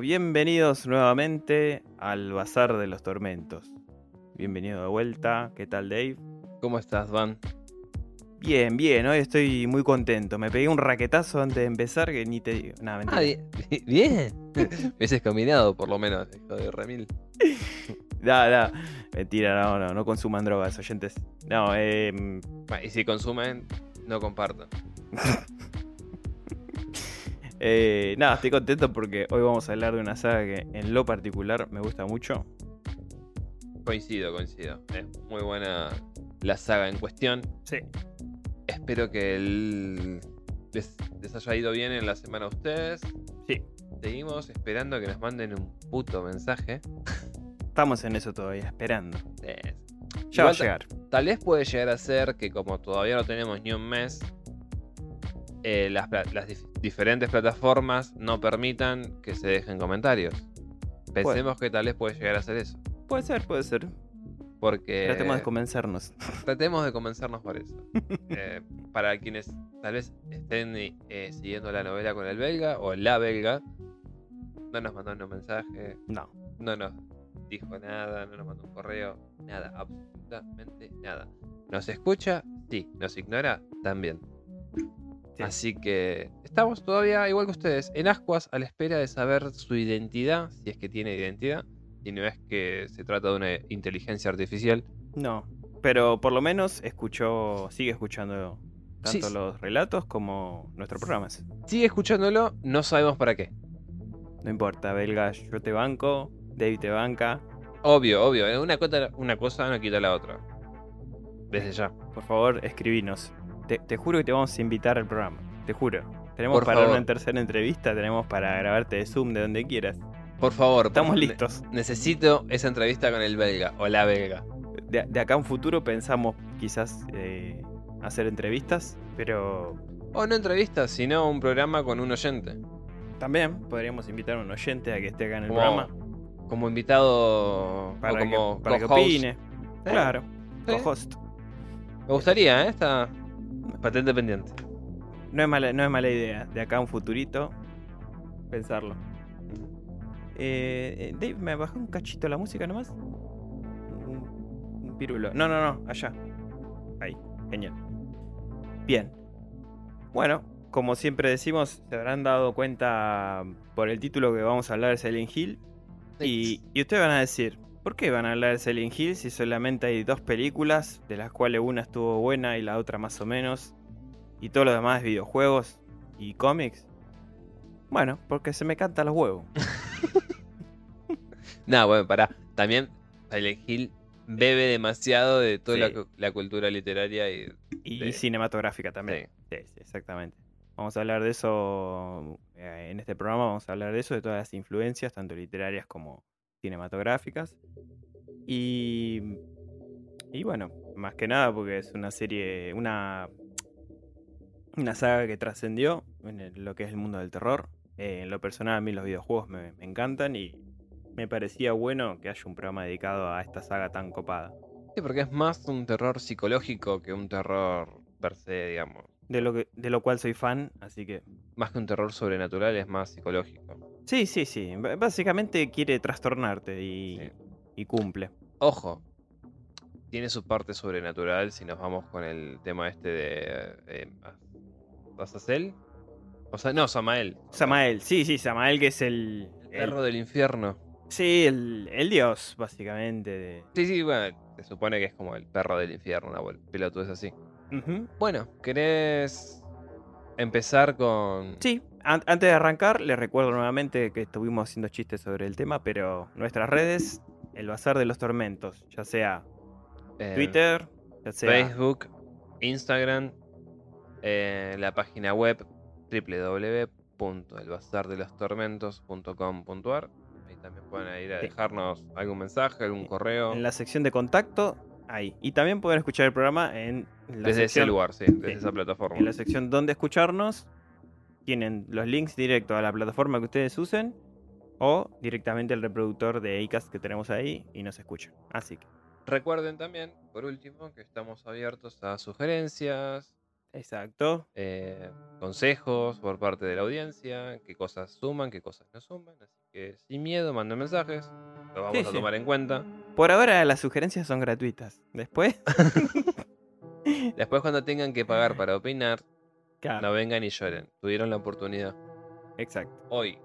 Bienvenidos nuevamente al Bazar de los Tormentos. Bienvenido de vuelta. ¿Qué tal, Dave? ¿Cómo estás, Van? Bien, bien. Hoy estoy muy contento. Me pegué un raquetazo antes de empezar que ni te digo. Nada, Ah, bien. bien. Me hubieses combinado, por lo menos, hijo de Remil. Da, da. Mentira, no, no, no consuman drogas, oyentes. No, eh, Y si consumen, no compartan. eh, nada, estoy contento porque hoy vamos a hablar de una saga que en lo particular me gusta mucho. Coincido, coincido. Es muy buena la saga en cuestión. Sí. Espero que el- les, les haya ido bien en la semana a ustedes. Sí. Seguimos esperando que nos manden un puto mensaje. Estamos en eso todavía, esperando. Eh, Ya va a llegar. Tal vez puede llegar a ser que como todavía no tenemos ni un mes, eh, las, pla- las dif- diferentes plataformas no permitan que se dejen comentarios. Pensemos que tal vez puede llegar a ser eso. Puede ser, puede ser. Porque Tratemos de convencernos. tratemos de convencernos por eso. Eh, para quienes tal vez estén eh, siguiendo la novela con el belga o la belga, no nos mandó un mensaje, No. no nos dijo nada, no nos mandó un correo, nada, absolutamente nada. ¿Nos escucha? Sí. ¿Nos ignora? También. Sí. Así que estamos todavía, igual que ustedes, en ascuas a la espera de saber su identidad, si es que tiene identidad, y no es que se trata de una inteligencia artificial. No. Pero por lo menos escuchó, sigue escuchando tanto Sí. los relatos como nuestros programas. Sigue escuchándolo, no sabemos para qué. No importa, Belga, yo te banco, David te banca. Obvio, obvio, eh, una cosa, una cosa no quita la otra. Desde ya. Por favor, escribinos. Te, te juro que te vamos a invitar al programa. Te juro. Tenemos Por para favor. una tercera entrevista, tenemos para grabarte de Zoom de donde quieras. Por favor, por Estamos listos. necesito esa entrevista con el belga o la belga. De, de acá a un futuro pensamos quizás eh, hacer entrevistas, pero O no entrevistas, sino un programa con un oyente. también podríamos invitar a un oyente a que esté acá en el Como, programa como invitado para, o que, para opine. Claro, Sí. co-host. Me gustaría, ¿eh? Esta patente pendiente. No es, mala, no es mala idea. De acá a un futurito, pensarlo. Eh, eh, Dave, ¿me bajó un cachito la música nomás? Un, un pirulo. No, no, no, allá. Ahí, genial. Bien. Bueno, como siempre decimos, se habrán dado cuenta por el título que vamos a hablar de Silent Hill. Y, y ustedes van a decir, ¿por qué van a hablar de Silent Hill si solamente hay dos películas, de las cuales una estuvo buena y la otra más o menos? Y todo lo demás es videojuegos y cómics. Bueno, porque se me cantan los huevos. No, bueno, pará. También Silent Hill bebe demasiado de toda Sí. la, cu- la cultura literaria y. Cinematográfica también. Sí, sí, exactamente. Vamos a hablar de eso eh, en este programa. Vamos a hablar de eso, de todas las influencias, tanto literarias como cinematográficas. Y, y bueno, más que nada porque es una serie, una, una saga que trascendió en el- lo que es el mundo del terror. Eh, en lo personal, a mí los videojuegos me, me encantan y me parecía bueno que haya un programa dedicado a esta saga tan copada. Sí, porque es más un terror psicológico que un terror per se, digamos. De lo, que, de lo cual soy fan, así que Más que un terror sobrenatural, es más psicológico. Sí, sí, sí. B- Básicamente quiere trastornarte y, Sí. y cumple. Ojo, tiene su parte sobrenatural si nos vamos con el tema este de. Eh, ¿Azazel? O sea, no, Samael. Samael, sí, sí, Samael que es el... El el- perro del infierno. sí, el, el dios, básicamente. De... Sí, sí, bueno, se supone que es como el perro del infierno, una pelotudez así. Ujú. Bueno, ¿querés empezar con. Sí, an- antes de arrancar, les recuerdo nuevamente que estuvimos haciendo chistes sobre el tema, pero nuestras redes, el Bazar de los Tormentos, ya sea eh, Twitter, ya sea... Facebook, Instagram, eh, la página web www.elbazardelostormentos.com.ar. Ahí también pueden ir a dejarnos algún mensaje, algún correo. En la sección de contacto, ahí. Y también pueden escuchar el programa en la desde sección... ese lugar, sí, desde sí. esa plataforma. En la sección donde escucharnos, tienen los links directos a la plataforma que ustedes usen o directamente el reproductor de Acast que tenemos ahí y nos escuchan. Así que, Recuerden también, por último, que estamos abiertos a sugerencias, Exacto. eh, consejos por parte de la audiencia, qué cosas suman, qué cosas no suman. Así que sin miedo, manden mensajes, lo vamos Sí, a sí. tomar en cuenta. Por ahora las sugerencias son gratuitas. Después. Después cuando tengan que pagar para opinar, Claro, no vengan y lloren. Tuvieron la oportunidad. Exacto. Hoy,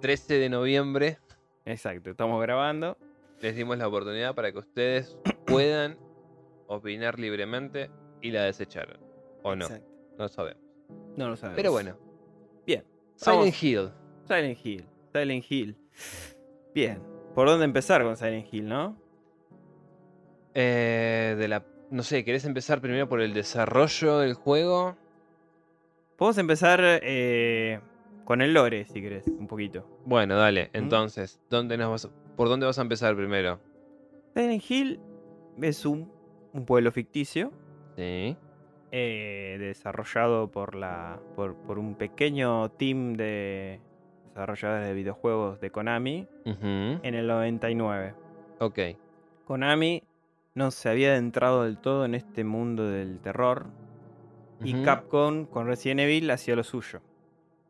13 de noviembre, Exacto. Estamos grabando. les dimos la oportunidad para que ustedes puedan opinar libremente y la desecharon. O no, Exacto. no sabemos. No lo sabemos. Pero bueno. Bien. Silent. Hill. Silent Hill. Silent Hill. Bien. ¿Por dónde empezar con Silent Hill, no? Eh, de la. No sé, ¿querés empezar primero por el desarrollo del juego? Podemos empezar eh, con el lore, si querés, un poquito. Bueno, dale. Entonces, ¿dónde nos vas ¿por dónde vas a empezar primero? Silent Hill es un, un pueblo ficticio Sí. eh, desarrollado por, la, por, por un pequeño team de desarrolladores de videojuegos de Konami en el 99. Ok. Konami no se había adentrado del todo en este mundo del terror y. Capcom con Resident Evil hacía lo suyo.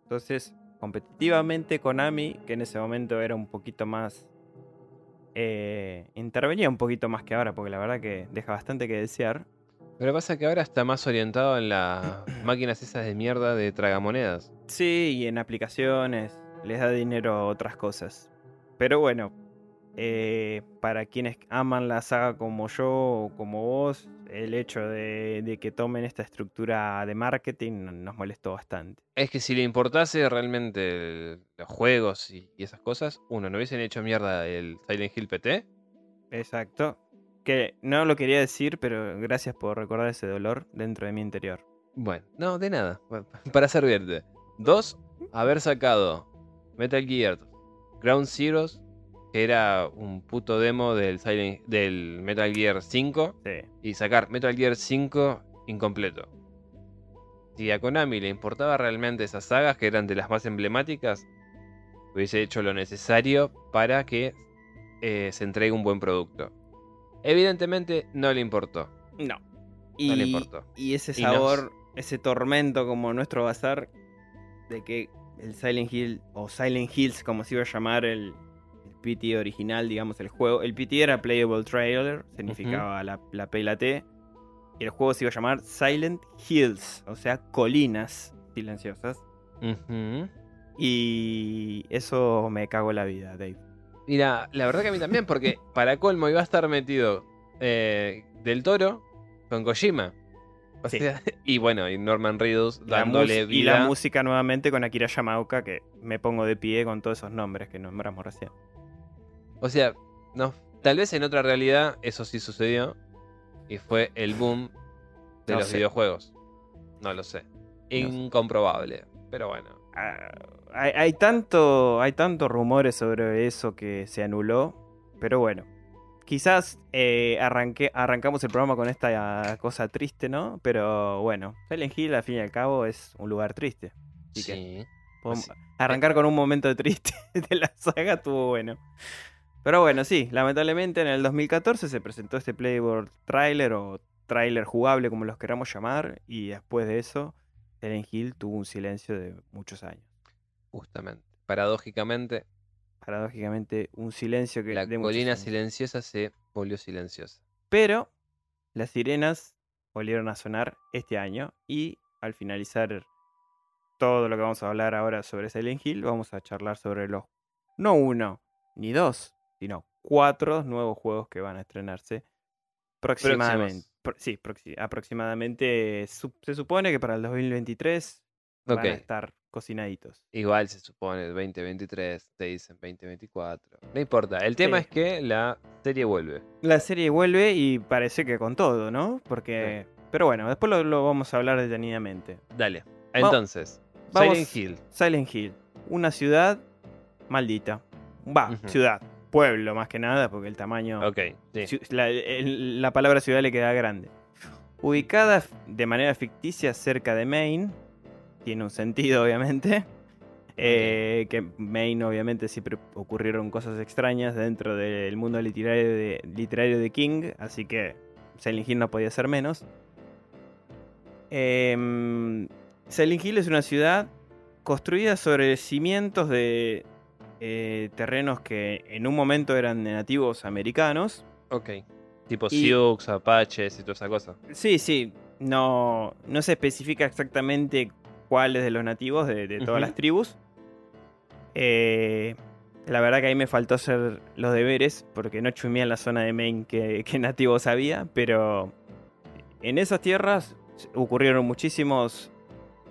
Entonces, competitivamente Konami, que en ese momento era un poquito más... eh, intervenía un poquito más que ahora, porque la verdad que deja bastante que desear. Pero pasa que ahora está más orientado en las máquinas esas de mierda de tragamonedas. Sí, y en aplicaciones les da dinero a otras cosas. Pero bueno, eh, para quienes aman la saga como yo o como vos, el hecho de, de que tomen esta estructura de marketing nos molestó bastante. Es que si le importase realmente el- los juegos y, y esas cosas, uno, no hubiesen hecho mierda el Silent Hill PT. Exacto. Que no lo quería decir, pero gracias por recordar ese dolor dentro de mi interior. Bueno, no, de nada. pa- Para servirte. Dos, haber sacado Metal Gear Ground Zeroes, que era un puto demo del, Silent- del Metal Gear 5, Sí. y sacar Metal Gear 5 incompleto. Si a Konami le importaba realmente esas sagas, que eran de las más emblemáticas, hubiese hecho lo necesario para que eh, se entregue un buen producto. Evidentemente no le importó. No. No le importó. Y ese Y sabor, ese tormento como nuestro bazar de que el Silent Hill, o Silent Hills como se iba a llamar el, el PT original, digamos, el juego. El PT era Playable Trailer, significaba la, la P y la T. Y el juego se iba a llamar Silent Hills, o sea, colinas silenciosas. Y eso me cagó la vida, Dave. Mira, la verdad que a mí también, porque para colmo iba a estar metido eh, del toro con Kojima. O Sí. sea, y bueno, y Norman Reedus La dándole mus- y la vida. música nuevamente con Akira Yamaoka, que me pongo de pie con todos esos nombres que nombramos recién. O sea, no, tal vez en otra realidad eso sí sucedió. Y fue el boom de No los sé. videojuegos. No lo sé. sé. Incomprobable. Pero bueno. Ah, hay, hay tanto, hay tantos rumores sobre eso que se anuló, pero bueno. Quizás eh, arrancamos el programa con esta cosa triste, ¿no? Pero bueno, Silent Hill al fin y al cabo es un lugar triste. Así que Sí. podemos Así- arrancar con un momento triste de la saga estuvo bueno. Pero bueno, sí, lamentablemente en el 2014 se presentó este Playboard trailer o trailer jugable como los queramos llamar y después de eso Silent Hill tuvo un silencio de muchos años. Justamente. Paradójicamente, paradójicamente un silencio que la colina silenciosa se volvió silenciosa. Pero las sirenas volvieron a sonar este año y al finalizar todo lo que vamos a hablar ahora sobre Silent Hill, vamos a charlar sobre los no uno ni dos, sino cuatro nuevos juegos que van a estrenarse próximamente. Pro- sí, proxi- aproximadamente su- se supone que para el 2023 Ok. van a estar cocinaditos. Igual se supone 2023, te dicen 2024. No importa. El tema Sí. es que la serie vuelve. La serie vuelve y parece que con todo, ¿no? Porque. Pero bueno, después lo, lo vamos a hablar detenidamente. Dale. Entonces, Silent Hill. Silent Hill, una ciudad maldita. Va, ciudad, pueblo más que nada, porque el tamaño. Ok, sí. La, el- la palabra ciudad le queda grande. Ubicada de manera ficticia cerca de Maine, tiene un sentido obviamente. eh, que Maine obviamente siempre ocurrieron cosas extrañas dentro del mundo literario de, literario de King, así que Silent Hill no podía ser menos. Silent Hill es una ciudad construida sobre cimientos de eh, terrenos que en un momento eran de nativos americanos. Ok. Tipo Y- Sioux, Apaches y toda esa cosa. Sí, sí. No, no se especifica exactamente cuáles de los nativos de, de todas las tribus. Eh, la verdad que ahí me faltó hacer los deberes porque no chumé en la zona de Maine que, que nativos había, pero en esas tierras ocurrieron muchísimos,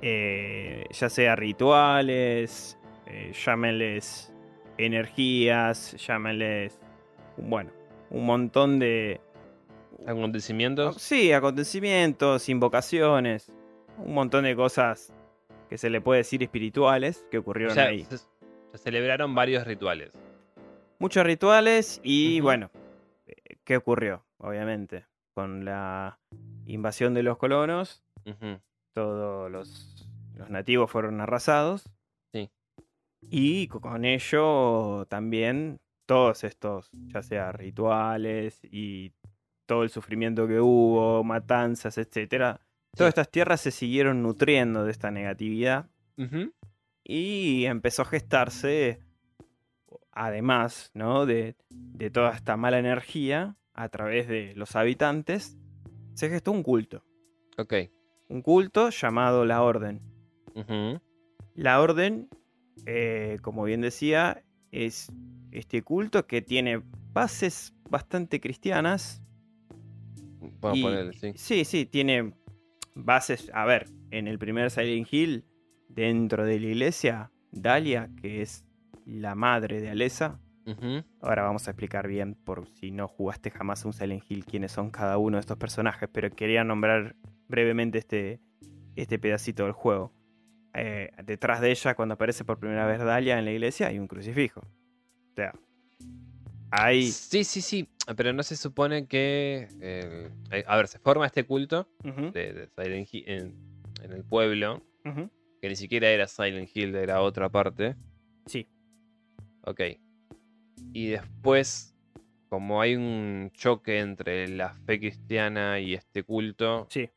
eh, ya sea rituales, eh, llámenles energías, llámenles, bueno, un montón de, Acontecimientos. Sí, acontecimientos, invocaciones, un montón de cosas que se le puede decir espirituales que O ocurrieron sea, ahí. se, se celebraron varios rituales. Muchos rituales y bueno, ¿qué ocurrió? Obviamente, con la invasión de los colonos, todos los, los nativos fueron arrasados. Sí. Y co- con ello también todos estos, ya sea rituales y todo el sufrimiento que hubo, matanzas, etcétera. Todas estas tierras se siguieron nutriendo de esta negatividad y empezó a gestarse, además ¿no? de, de toda esta mala energía, a través de los habitantes, se gestó un culto. Ok. Un culto llamado la Orden. La Orden, eh, como bien decía, es este culto que tiene bases bastante cristianas. Vamos y- a ponerle, sí. Sí, sí, tiene bases. A ver, en el primer Silent Hill, dentro de la iglesia, Dalia, que es la madre de Alessa. Ujú. Ahora vamos a explicar bien, por si no jugaste jamás un Silent Hill, quiénes son cada uno de estos personajes, pero quería nombrar brevemente este, este pedacito del juego. Eh, detrás de ella, cuando aparece por primera vez Dalia en la iglesia, hay un crucifijo. O sea, hay. Sí, sí, sí. Pero no se supone que. eh, eh, a ver, se forma este culto de, de Silent Hill en, en el pueblo. Que ni siquiera era Silent Hill, era otra parte. Sí. Ok. Y después, como hay un choque entre la fe cristiana y este culto. Sí.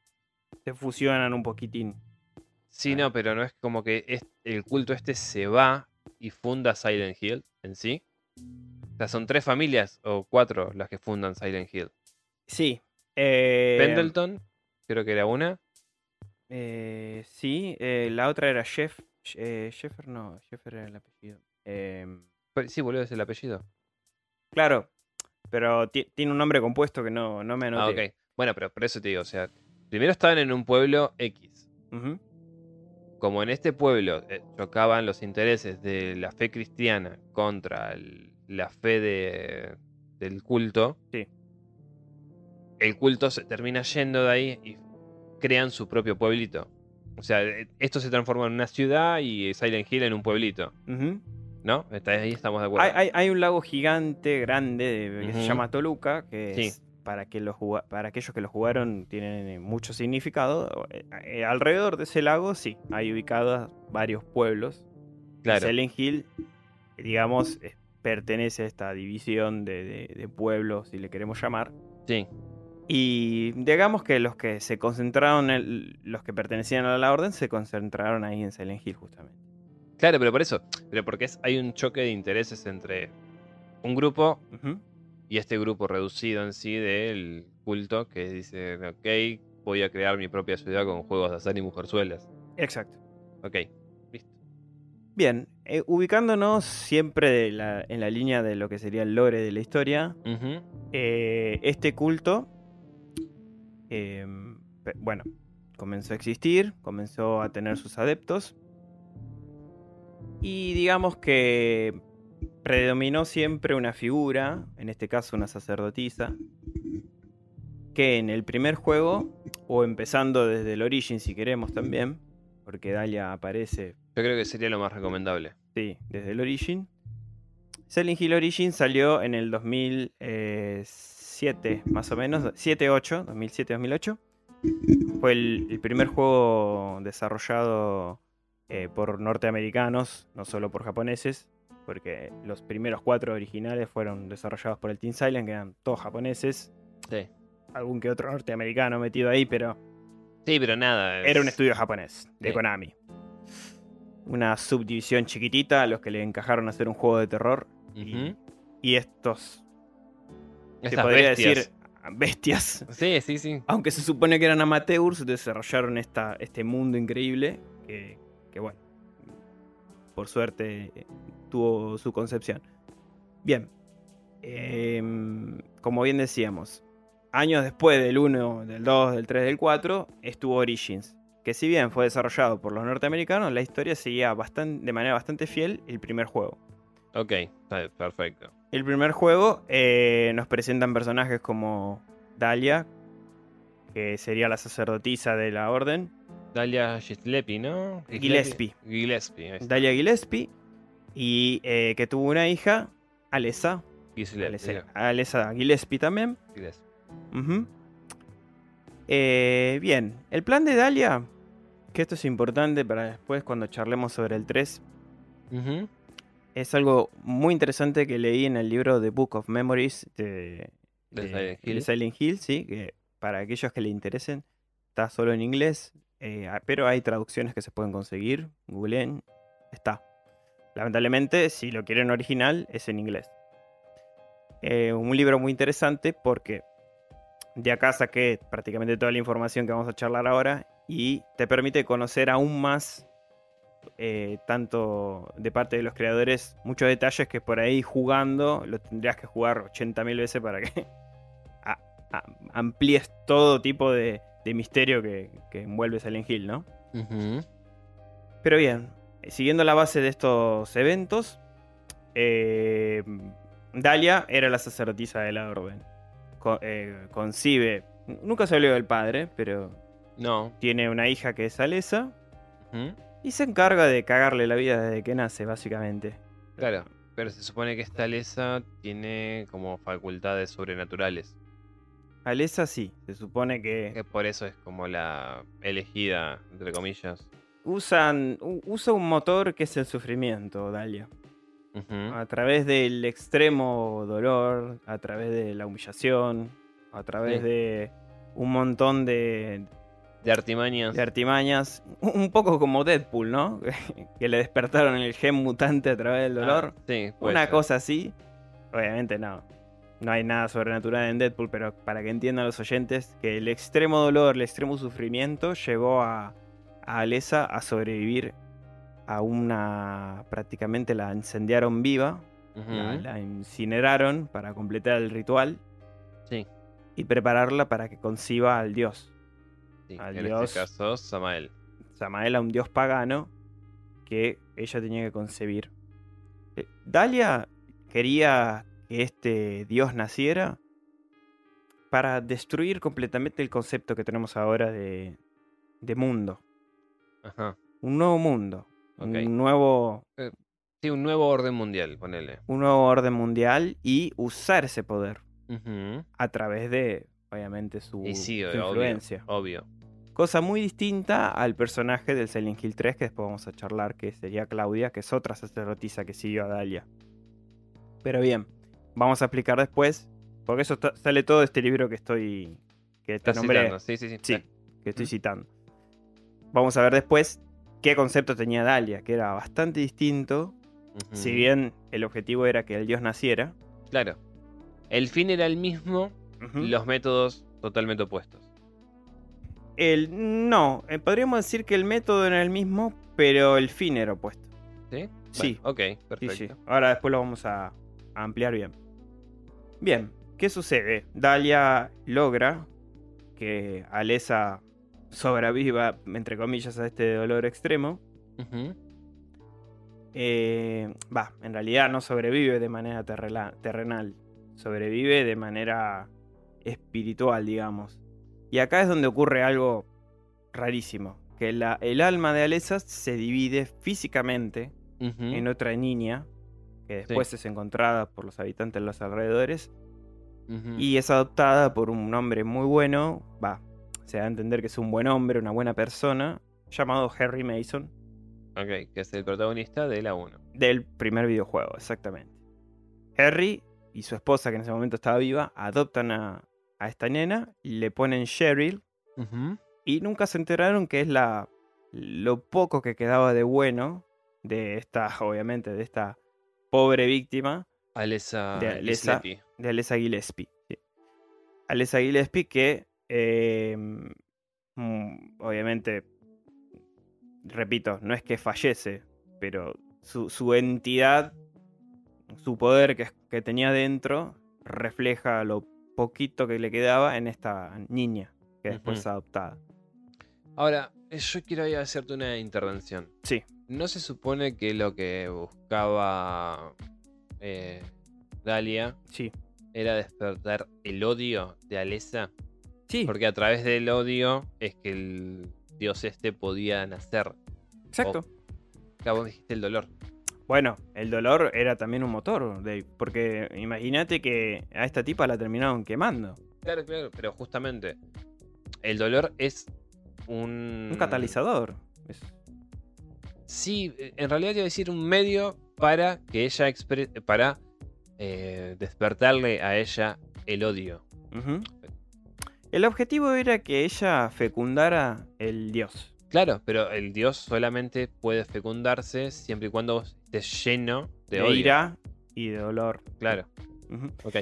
Se fusionan un poquitín. Sí, Ah. no, pero no es como que es- el culto este se va y funda Silent Hill en sí. O sea, son tres familias o cuatro las que fundan Silent Hill. Sí. eh, Pendleton, creo que era una. eh, sí, eh, la otra era Jeff. Jeffer no, Jeffer era el apellido. Em, Pero- Sí, boludo, es el apellido. Claro, pero ti- tiene un nombre compuesto que no, no me Ah, anoté. ok. Bueno, pero por eso te digo, o sea, primero estaban en un pueblo X. Como en este pueblo eh, chocaban los intereses de la fe cristiana contra el- la fe de- del culto, Sí. el culto se termina yendo de ahí y crean su propio pueblito. O sea, eh, esto se transforma en una ciudad y Silent Hill en un pueblito. ¿no? Está- ahí estamos de acuerdo. Hay, hay- hay un lago gigante, grande, de- que se llama Toluca, que Sí. es, para, que los para aquellos que lo jugaron tienen eh, mucho significado. Eh, eh, alrededor de ese lago, sí, hay ubicados varios pueblos. claro. Silent Hill, digamos, eh, pertenece a esta división de, de- de pueblos, si le queremos llamar. Sí. Y digamos que los que se concentraron, en- los que pertenecían a la orden, se concentraron ahí en Silent Hill, justamente. Claro, pero por eso. Pero porque es, hay un choque de intereses entre un grupo y este grupo reducido en sí del culto que dice, ok, voy a crear mi propia ciudad con juegos de azar y mujerzuelas. Exacto. Ok, listo. Bien, eh, ubicándonos siempre de la- en la línea de lo que sería el lore de la historia, eh, este culto, eh, pe- bueno, comenzó a existir, comenzó a tener sus adeptos, y digamos que predominó siempre una figura, en este caso una sacerdotisa, que en el primer juego, o empezando desde el Origin si queremos también, porque Dalia aparece Yo creo que sería lo más recomendable. Sí, desde el Origin. Silent Hill Origin salió en el 2007, más o menos. 7-8, 2007-2008. Fue el, el primer juego desarrollado eh, por norteamericanos, no solo por japoneses, porque los primeros cuatro originales fueron desarrollados por el Team Silent, que eran todos japoneses. Sí. Algún que otro norteamericano metido ahí, pero Sí, pero nada. Era un es- estudio japonés, de Sí. Konami. Una subdivisión chiquitita a los que le encajaron a hacer un juego de terror. y-. Y, estos, se podría bestias. decir, bestias. Sí, sí, sí. Aunque se supone que eran amateurs, desarrollaron esta, este mundo increíble que, que, bueno, por suerte eh, tuvo su concepción. Bien, em, como bien decíamos, años después del 1, del 2, del 3, del 4, estuvo Origins, que si bien fue desarrollado por los norteamericanos, la historia seguía bastan- de manera bastante fiel el primer juego. Ok, perfecto. El primer juego eh, nos presentan personajes como Dalia, que sería la sacerdotisa de la orden, Dalia Gillespie, ¿no? Gillespie. Gillespie. Dalia Gillespie, y eh, que tuvo una hija, Alessa, Gillespie, Alessa, Gillespie también. Gillespie. Eh, bien, el plan de Dalia, que esto es importante para después cuando charlemos sobre el 3, Ujú. es algo muy interesante que leí en el libro The Book of Memories de, De de- Silent Hill. de Silent Hill, sí, que para aquellos que le interesen, está solo en inglés, eh, ah, pero hay traducciones que se pueden conseguir, googleen, está. Lamentablemente, si lo quieren original, es en inglés. Eh, un libro muy interesante porque de acá saqué prácticamente toda la información que vamos a charlar ahora y te permite conocer aún más, eh, tanto de parte de los creadores, muchos detalles que por ahí jugando lo tendrías que jugar 80.000 veces para que a- a- amplíes todo tipo de, de misterio que, que envuelve Silent Hill, ¿no? Pero bien, siguiendo la base de estos eventos, eh, Dalia era la sacerdotisa de la orden. Eh, concibe, nunca se habló del padre, pero No. tiene una hija que es Alesa y se encarga de cagarle la vida desde que nace, básicamente. Claro. Pero se supone que esta Lesa tiene como facultades sobrenaturales. Alesa sí, se supone que Que por eso es como la elegida, entre comillas. usan, usa un motor que es el sufrimiento, Dalia. A través del extremo dolor, a través de la humillación, a través Sí. de un montón de, De artimañas. de artimañas, un poco como Deadpool, ¿no? que le despertaron el gen mutante a través del dolor. Ah, sí, puede Una ser. cosa así. Obviamente no. No hay nada sobrenatural en Deadpool, pero para que entiendan los oyentes, que el extremo dolor, el extremo sufrimiento llevó a, a Alessa a sobrevivir a una... prácticamente la incendiaron viva, la, la incineraron para completar el ritual Sí, y prepararla para que conciba al dios. Sí. En este caso, Samael. Samael a un dios pagano que ella tenía que concebir. Eh, Dalia quería que este dios naciera para destruir completamente el concepto que tenemos ahora de, de mundo. Ajá. Un nuevo mundo. Un, nuevo, Sí, un nuevo orden mundial, ponele. un nuevo orden mundial y usar ese poder a través de, obviamente, su, sí, su obvio, influencia. obvio. Cosa muy distinta al personaje del Silent Hill 3 que después vamos a charlar, que sería Claudia, que es otra sacerdotisa que siguió a Dalia. Pero bien, vamos a explicar después, porque eso sale todo de este libro que estoy que te Estás nombré, citando, Sí, sí, sí. sí, que estoy citando. Vamos a ver después qué concepto tenía Dalia, que era bastante distinto, si bien el objetivo era que el dios naciera. Claro. El fin era el mismo, Ujú. los métodos totalmente opuestos. El, no, eh, podríamos decir que el método era el mismo, pero el fin era opuesto. ¿Sí? Sí. Bueno, ok, perfecto. sí. Ahora después lo vamos a, a ampliar bien. Bien, ¿qué sucede? Dalia logra que Alesa sobreviva, entre comillas, a este dolor extremo. Eh, Va, en realidad no sobrevive de manera terrenal. Sobrevive de manera espiritual, digamos. Y acá es donde ocurre algo rarísimo. Que la- el alma de Alesa se divide físicamente en otra niña, que después es encontrada por los habitantes de los alrededores, y es adoptada por un hombre muy bueno, va, se da a entender que es un buen hombre, una buena persona, llamado Harry Mason, Ok, que es el protagonista de la 1. del primer videojuego, exactamente. Harry y su esposa, que en ese momento estaba viva, adoptan a, a esta nena, le ponen Cheryl, Y nunca se enteraron que es la lo poco que quedaba de bueno de esta, obviamente, de esta pobre víctima Alessa De Alessa. Gillespie. de Alessa Gillespie. sí. Alessa Gillespie que, eh, mm, obviamente, repito, no es que fallece, pero su, su entidad, su poder que, que tenía dentro, refleja lo poquito que le quedaba en esta niña que después adoptada. Ahora, eh, yo quiero hacerte una intervención. Sí. ¿No se supone que lo que buscaba eh, Dalia Sí. era despertar el odio de Alessa? Sí, Porque a través del odio es que el dios este podía nacer. exacto. Acá vos dijiste el dolor. Bueno, el dolor era también un motor, Dave, porque imagínate que a esta tipa la terminaron quemando. Claro, claro, pero justamente el dolor es un... Un catalizador. Es- Sí, en realidad iba a decir un medio para que ella expre- para eh, despertarle a ella el odio. El objetivo era que ella fecundara el dios. Claro, pero el dios solamente puede fecundarse siempre y cuando estés lleno de, De, odio. ira y de dolor. Claro, Ujú. ok.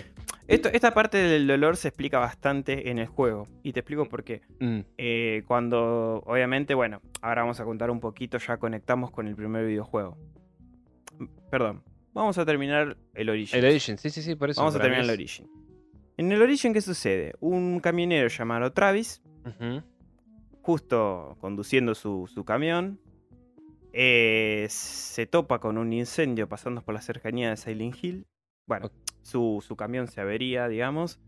Esto, esta parte del dolor se explica bastante en el juego. Y te explico por qué. Mm, Eh, cuando, obviamente, bueno, ahora vamos a contar un poquito, ya conectamos con el primer videojuego. Perdón, vamos a terminar el Origin. El Origin, sí, sí, sí, por eso. Vamos a terminar el Origin. En el Origin, ¿qué sucede? Un camionero llamado Travis, justo conduciendo su, su camión, eh, se topa con un incendio pasando por la cercanía de Silent Hill. Bueno, su, su camión se avería, digamos,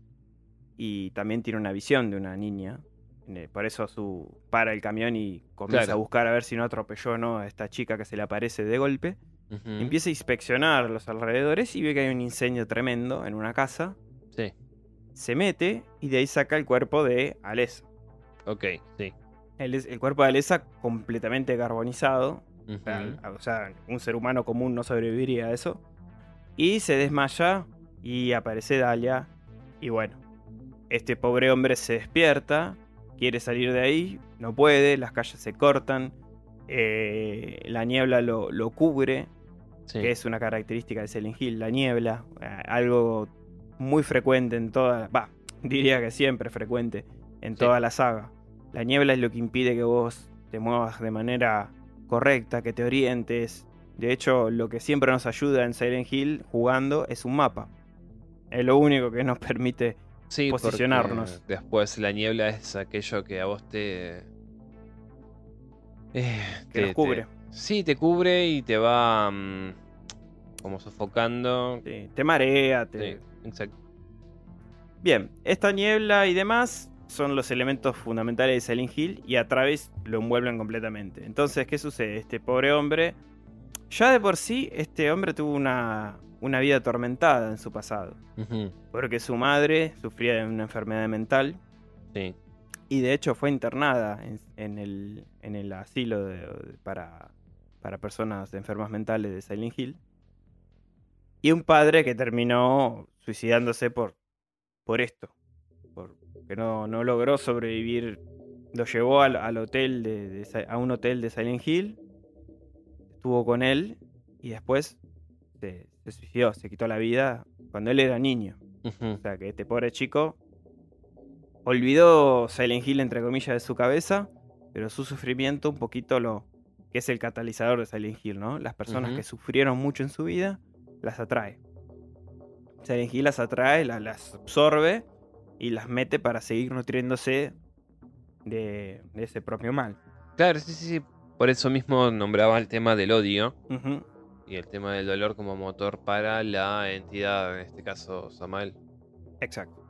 y también tiene una visión de una niña. Eh, Por eso su, para el camión y comienza Claro. a buscar a ver si no atropelló o no a esta chica que se le aparece de golpe. Empieza a inspeccionar los alrededores y ve que hay un incendio tremendo en una casa. Sí, Se mete y de ahí saca el cuerpo de Alessa. ok, sí. El, el cuerpo de Alessa completamente carbonizado. O sea, o sea, un ser humano común no sobreviviría a eso. Y se desmaya y aparece Dalia. Y bueno, este pobre hombre se despierta, quiere salir de ahí, no puede, las calles se cortan, eh, la niebla lo, lo cubre, Sí. que es una característica de Silent Hill, la niebla, eh, algo muy frecuente en toda, va, diría que siempre frecuente en Sí. toda la saga. La niebla es lo que impide que vos te muevas de manera correcta, que te orientes. De hecho, lo que siempre nos ayuda en Silent Hill jugando es un mapa. Es lo único que nos permite Sí, posicionarnos. Después la niebla es aquello que a vos te. eh, que te- nos cubre. te- sí, te cubre y te va. mm, como sofocando. Te, te marea, te, Sí, exacto. Bien, esta niebla y demás son los elementos fundamentales de Silent Hill y a través lo envuelven completamente. Entonces, ¿qué sucede? Este pobre hombre, ya de por sí, este hombre tuvo una, una vida atormentada en su pasado. Porque su madre sufría de una enfermedad mental Sí. y de hecho fue internada en, en el, en el asilo de- para, para personas enfermas mentales de Silent Hill. Y un padre que terminó suicidándose por, por esto. Porque no, no logró sobrevivir. Lo llevó al, al hotel de, a un hotel de Silent Hill. Estuvo con él y después se, se suicidó, se quitó la vida cuando él era niño. O sea que este pobre chico olvidó Silent Hill entre comillas de su cabeza, pero su sufrimiento un poquito lo que es el catalizador de Silent Hill, ¿no? Las personas que sufrieron mucho en su vida las atrae. Silent Hill las atrae, la- las absorbe y las mete para seguir nutriéndose de, de ese propio mal. Claro, sí, sí, sí. Por eso mismo nombraba el tema del odio y el tema del dolor como motor para la entidad, en este caso Samael. Exacto.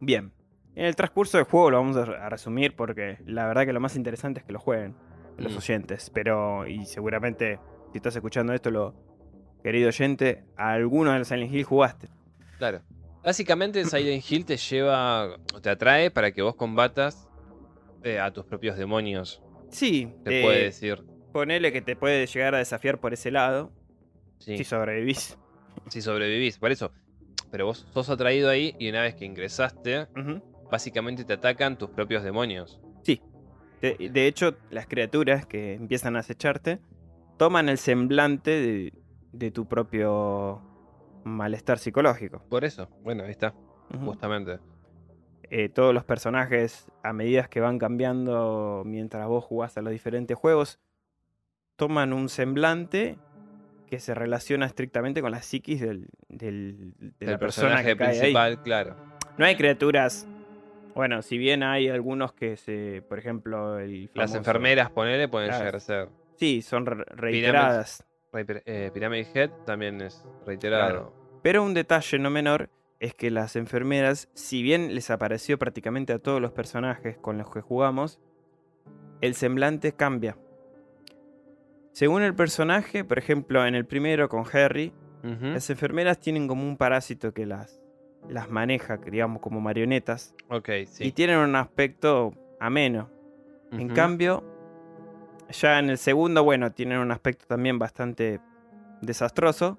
Bien. En el transcurso del juego lo vamos a a resumir porque la verdad que lo más interesante es que lo jueguen los Mm. oyentes. Pero, y seguramente, si estás escuchando esto, lo querido oyente, a alguno de los Silent Hill jugaste. Claro. Básicamente Silent Hill te lleva, te atrae para que vos combatas eh, a tus propios demonios, Sí, te te puede decir. ponele que te puede llegar a desafiar por ese lado, Sí, si sobrevivís. si sobrevivís, por eso. Pero vos sos atraído ahí y una vez que ingresaste, básicamente te atacan tus propios demonios. De, de hecho, las criaturas que empiezan a acecharte toman el semblante de, de tu propio malestar psicológico. Por eso, bueno, ahí está, justamente. Eh, todos los personajes, a medida que van cambiando mientras vos jugás a los diferentes juegos, toman un semblante que se relaciona estrictamente con la psiquis del, del- de la El persona personaje que cae ahí. principal, claro. No hay criaturas. Bueno, si bien hay algunos que se. Por ejemplo, el. Las famoso- enfermeras, ponele, pueden Claro. llegar a ser. Sí, son re- reiteradas. Eh, Pyramid Head también es reiterado. Pero un detalle no menor es que las enfermeras, si bien les apareció prácticamente a todos los personajes con los que jugamos, el semblante cambia. Según el personaje, por ejemplo, en el primero con Harry, las enfermeras tienen como un parásito que las, las maneja, digamos, como marionetas, Ok, y sí. tienen un aspecto ameno. En cambio, ya en el segundo, bueno, tienen un aspecto también bastante desastroso.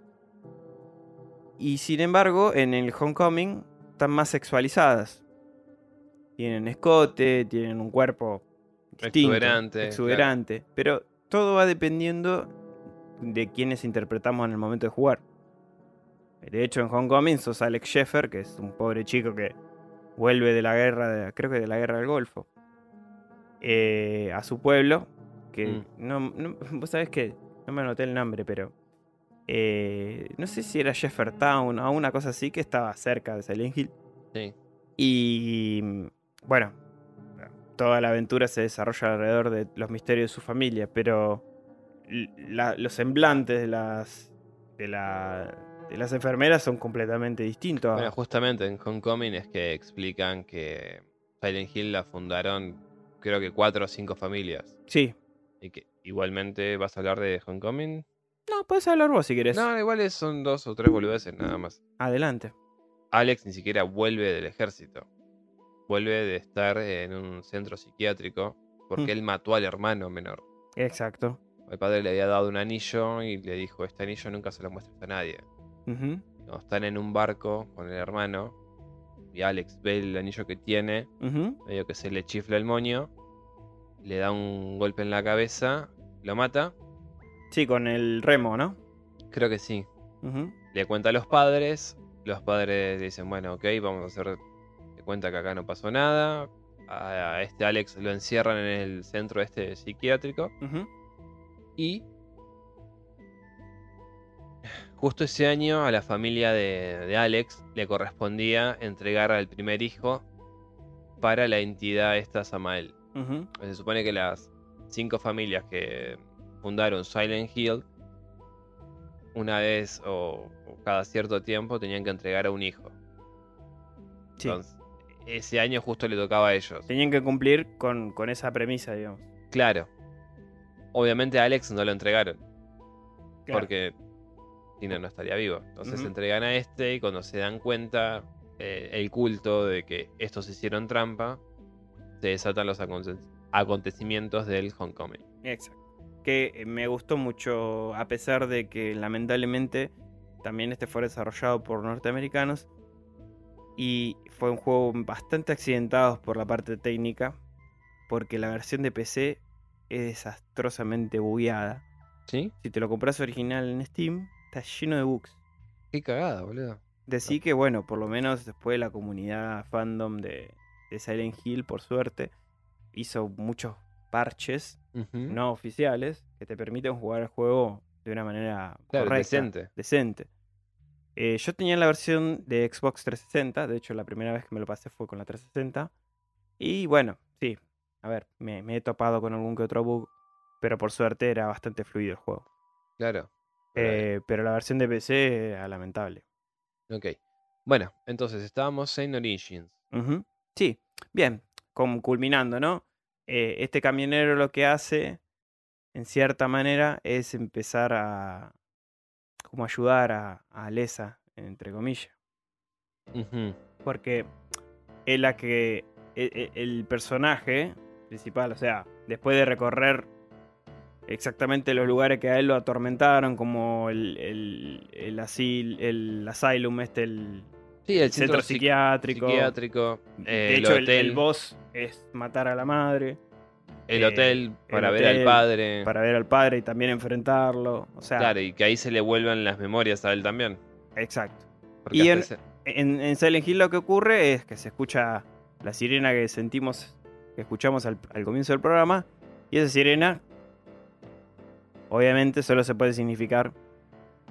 Y sin embargo, en el Homecoming están más sexualizadas. Tienen escote, tienen un cuerpo distinto, Exuberante, exuberante. Pero todo va dependiendo de quienes interpretamos en el momento de jugar. De hecho, en Homecoming sos Alex Sheffer, que es un pobre chico que vuelve de la guerra, de- creo que de la guerra del Golfo, eh, a su pueblo, que Mm. no, no- vos sabés que no me anoté el nombre, pero eh, no sé si era Town o una cosa así que estaba cerca de Silent Hill. Sí. Y mm, bueno, toda la aventura se desarrolla alrededor de los misterios de su familia, pero la- los semblantes de las, de, la- de las enfermeras son completamente distintos. Bueno, justamente en Homecoming es que explican que Silent Hill la fundaron creo que cuatro o cinco familias. Sí. Y que igualmente vas a hablar de Homecoming. No, puedes hablar vos si querés. No, igual son dos o tres boludeces nada más. Adelante. Alex ni siquiera vuelve del ejército. Vuelve de estar en un centro psiquiátrico porque Mm. él mató al hermano menor. Exacto. El padre le había dado un anillo y le dijo, este anillo nunca se lo muestres a nadie. No, están en un barco con el hermano y Alex ve el anillo que tiene, medio que se le chifla el moño, le da un golpe en la cabeza, lo mata, Sí, con el remo, ¿no? creo que sí. Le cuenta a los padres, los padres dicen, bueno, ok, vamos a hacer de cuenta que acá no pasó nada. A este Alex lo encierran en el centro este psiquiátrico y justo ese año a la familia de, de Alex le correspondía entregar al primer hijo para la entidad esta Samael. Se supone que las cinco familias que fundaron Silent Hill, una vez o, o cada cierto tiempo tenían que entregar a un hijo. Sí. Entonces, ese año justo le tocaba a ellos. Tenían que cumplir con, con esa premisa, digamos. Claro. Obviamente a Alex no lo entregaron. Claro. Porque si no, no estaría vivo. Entonces Ujú. entregan a este y cuando se dan cuenta eh, el culto de que estos hicieron trampa, se desatan los aconte- acontecimientos del Homecoming. Exacto. Que eh, me gustó mucho, a pesar de que lamentablemente también este fue desarrollado por norteamericanos y fue un juego bastante accidentado por la parte técnica, porque la versión de PC es desastrosamente bugueada. ¿Sí? Si te lo compras original en Steam, está lleno de bugs. Qué cagada, boludo. Decí que, bueno, por lo menos después la comunidad fandom de, de Silent Hill, por suerte, hizo muchos parches no oficiales que te permiten jugar el juego de una manera Claro, correcta, decente. decente. Eh, yo tenía la versión de Xbox 360, de hecho la primera vez que me lo pasé fue con la 360. Y bueno, sí, a ver, me, me he topado con algún que otro bug, pero por suerte era bastante fluido el juego. Claro. Pero, Eh, pero la versión de PC era lamentable. Ok. Bueno, entonces estábamos en Origins. Sí, bien, como culminando, ¿no? Eh, este camionero lo que hace, en cierta manera, es empezar a como ayudar a, a entre comillas. Porque es la que. e- e- El, personaje principal, o sea, después de recorrer exactamente los lugares que a él lo atormentaron, como el, el, el, asil- el asylum, este, el, Sí, el centro psiqui- psiquiátrico. psiquiátrico. eh, de el hecho, el, hotel. el boss es matar a la madre. El Eh, hotel para el ver al padre. para ver al padre y también enfrentarlo. O sea, Claro, y que ahí se le vuelvan las memorias a él también. exacto. Porque Y en- En, en Silent Hill lo que ocurre es que se escucha la sirena que sentimos, que escuchamos al, al comienzo del programa, y esa sirena, obviamente, solo se puede significar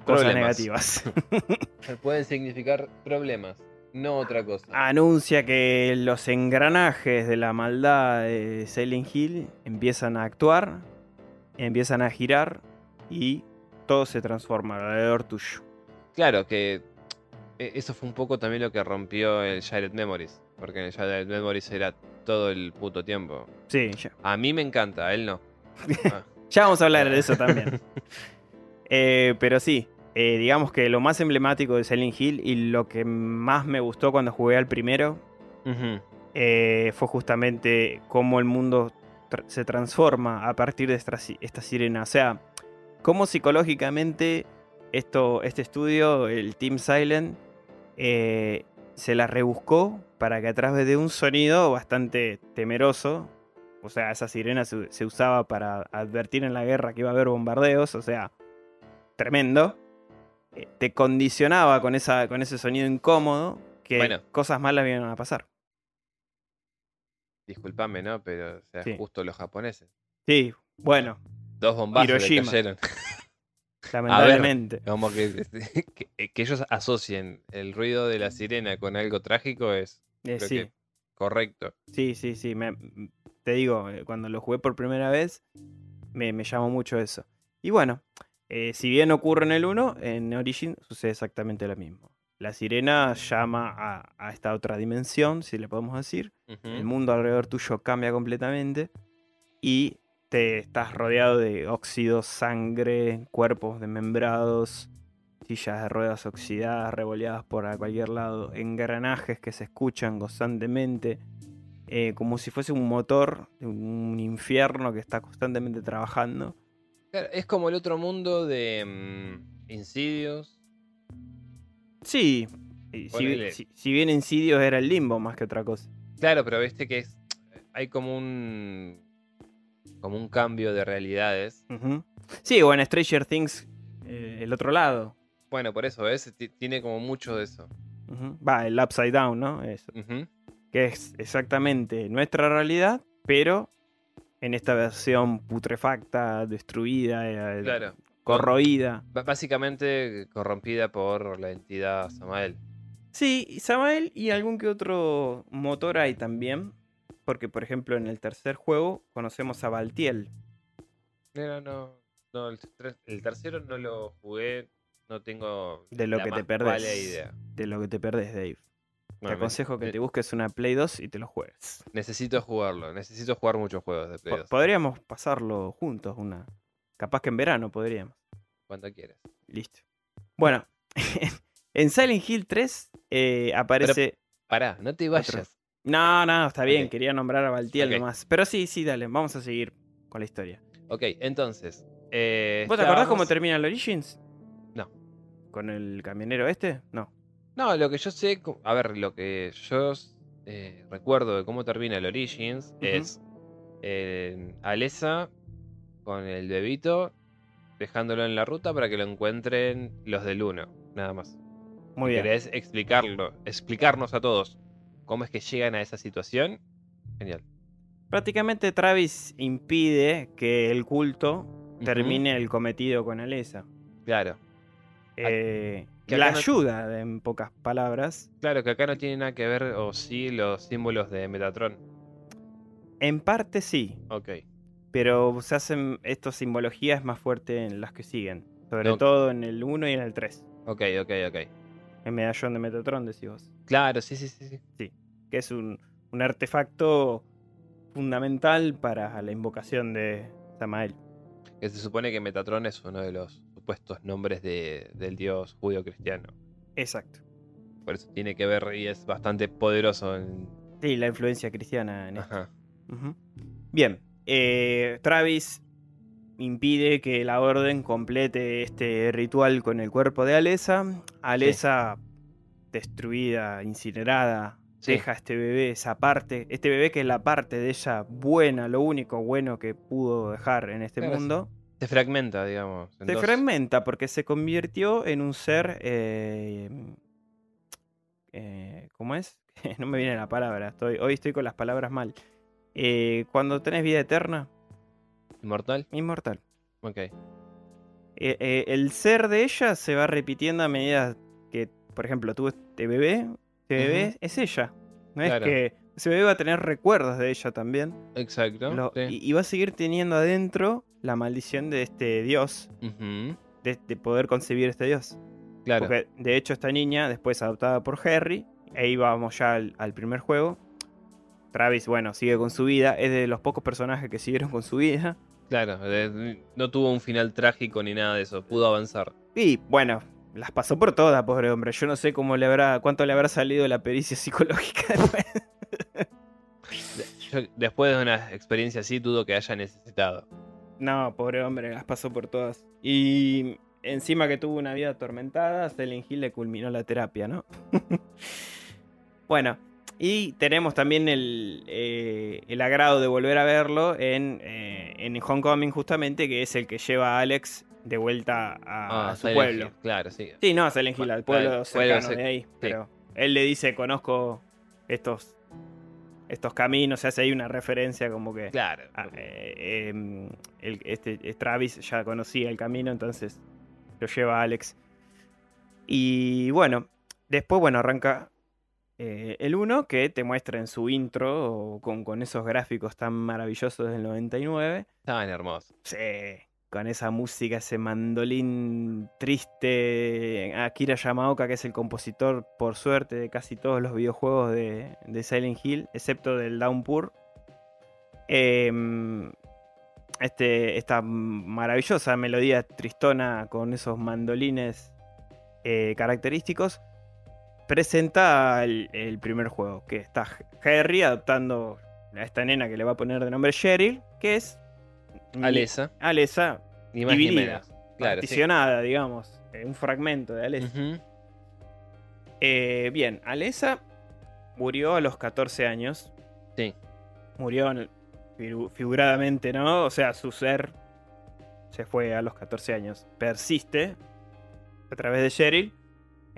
cosas negativas. pueden significar problemas, no otra cosa. Anuncia que los engranajes de la maldad de Silent Hill empiezan a actuar, empiezan a girar y todo se transforma alrededor tuyo. Claro que eh, eso fue un poco también lo que rompió el Shattered Memories. Porque en el Shattered Memories era todo el puto tiempo. Sí, ya. A mí me encanta, a él no. Ah, Ya vamos a hablar de eso también. Eh, pero sí, eh, digamos que lo más emblemático de Silent Hill y lo que más me gustó cuando jugué al primero eh, fue justamente cómo el mundo se transforma a partir de esta, si- esta sirena. O sea, cómo psicológicamente esto, este estudio, el Team Silent, eh, se la rebuscó para que a través de un sonido bastante temeroso, o sea, esa sirena se, se usaba para advertir en la guerra que iba a haber bombardeos, o sea, tremendo, te condicionaba con, esa, con ese sonido incómodo que Bueno. cosas malas iban a pasar. Disculpame, ¿no? Pero, o sea, Sí. justo los japoneses. Sí, bueno, Dos bombazos Hiroshima. cayeron. lamentablemente. Como que, este, que, que ellos asocien el ruido de la sirena con algo trágico es Eh, creo sí, que correcto. sí, sí, sí. me- te digo, eh, cuando lo jugué por primera vez, me, me llamó mucho eso. Y bueno, eh, si bien ocurre en el 1, en Origin sucede exactamente lo mismo. La sirena llama a, a esta otra dimensión, si le podemos decir. El mundo alrededor tuyo cambia completamente y te estás rodeado de óxidos, sangre, cuerpos desmembrados, sillas de ruedas oxidadas, revoleadas por a cualquier lado, engranajes que se escuchan constantemente, eh, como si fuese un motor un infierno que está constantemente trabajando. Es como el otro mundo de mm, Insidious. Sí, si, Ponele. si- si bien Insidious era el limbo más que otra cosa. Claro, pero viste que es, hay como un como un cambio de realidades. Sí, o en Stranger Things, eh, el otro lado. Bueno, por eso, ¿ves? Ti- Tiene como mucho de eso. Va, el Upside Down, ¿no? Eso. Que es exactamente nuestra realidad, pero en esta versión putrefacta, destruida, eh, Claro. corroída. B- básicamente corrompida por la entidad Samael. Sí, Samael y algún que otro motor hay también. Porque, por ejemplo, en el tercer juego conocemos a Baltiel. No, no, no, el, el tercero no lo jugué, no tengo De lo la que te más perdés. pálida idea. De lo que te perdés, Dave. Te Bueno, aconsejo que te busques una Play 2 y te lo juegues. Necesito jugarlo, necesito jugar muchos juegos de Play Po- 2, Podríamos pasarlo juntos, una. Capaz que en verano podríamos. cuando quieras. Listo. Bueno, en Silent Hill 3 eh, aparece. Pará, no te vayas. No, no, está bien, quería nombrar a Baltiel Ok. nomás. Pero sí, sí, dale, vamos a seguir con la historia. Ok, entonces. eh, ¿Vos te acordás cómo termina el Origins? No. ¿Con el camionero este? No. No, lo que yo sé, a ver, lo que yo eh, recuerdo de cómo termina el Origins es eh, Alesa con el bebito dejándolo en la ruta para que lo encuentren los del 1, nada más. Muy bien. ¿Querés explicarlo, explicarnos a todos cómo es que llegan a esa situación? Genial. Prácticamente Travis impide que el culto termine el cometido con Alesa. Claro. Eh, que la no- ayuda, en pocas palabras. Claro, que acá no tiene nada que ver, o sí, los símbolos de Metatron. En parte sí, Ok. pero se hacen estas simbologías más fuertes en las que siguen. Sobre No. todo en el 1 y en el 3. Ok, ok, ok. El medallón de Metatron, decís vos. Claro, sí, sí, sí. sí. Que es un, un artefacto fundamental para la invocación de Samael. Que se supone que Metatron es uno de los supuestos nombres de- del dios judío cristiano. Exacto. Por eso tiene que ver y es bastante poderoso en. Sí, la influencia cristiana en esto. Ajá. Ujú. Bien, eh, Travis impide que la orden complete este ritual con el cuerpo de Alesa. Alesa, destruida, incinerada, deja a este bebé esa parte, este bebé que es la parte de ella buena, lo único bueno que pudo dejar en este sí. Se fragmenta, digamos. se dos. fragmenta porque se convirtió en un ser, eh, eh, ¿cómo es? no me viene la palabra, estoy, hoy estoy con las palabras mal. Eh, cuando tenés vida eterna, ¿Inmortal? inmortal. Ok. El ser de ella se va repitiendo a medida que, por ejemplo, tuvo este bebé. Este bebé es ella. No Claro. es que ese bebé va a tener recuerdos de ella también. Exacto. Lo- sí. y, y va a seguir teniendo adentro la maldición de este dios, de, de poder concebir este dios. Claro. Porque de hecho esta niña, después adoptada por Harry, ahí vamos ya al, al primer juego. Travis, bueno, sigue con su vida. Es de los pocos personajes que siguieron con su vida. Claro. no tuvo un final trágico ni nada de eso. Pudo avanzar. Y bueno, las pasó por todas, pobre hombre. Yo no sé cómo le habrá, cuánto le habrá salido la pericia psicológica después. Yo, después de una experiencia así, dudo que haya necesitado. No, pobre hombre, las pasó por todas. Y encima que tuvo una vida atormentada, Silent Hill le culminó la terapia, ¿no? bueno, y tenemos también el, eh, el agrado de volver a verlo en, eh, en Homecoming justamente, que es el que lleva a Alex de vuelta a, a su Silent pueblo. Hill, Claro, sí. Sí, no, Silent Hill, al pueblo cercano pueblo de ahí. Pero él le dice, conozco estos, estos caminos, se hace ahí una referencia como que... Claro. Ah, eh, em, el- este, Travis ya conocía el camino, entonces lo lleva a Alex. Y bueno, después, bueno, arranca eh, el 1 que te muestra en su intro o con, con esos gráficos tan maravillosos del 99. Estaban hermosos. Sí, con esa música, ese mandolín triste. Akira Yamaoka, que es el compositor, por suerte, de casi todos los videojuegos de, Silent Hill, excepto del Downpour. Em, este, esta maravillosa melodía tristona con esos mandolines eh, característicos presenta el, el primer juego, que está Harry adoptando a esta nena que le va a poner de nombre Cheryl, que es Alesa. Alesa Ni más ni dividida, menos. Claro, sí. particionada, digamos, un fragmento de Alesa. Eh, bien, Alesa murió a los 14 años. Sí. Murió en- figu- figuradamente, ¿no? O sea, su ser se fue a los 14 años. Persiste a través de Cheryl,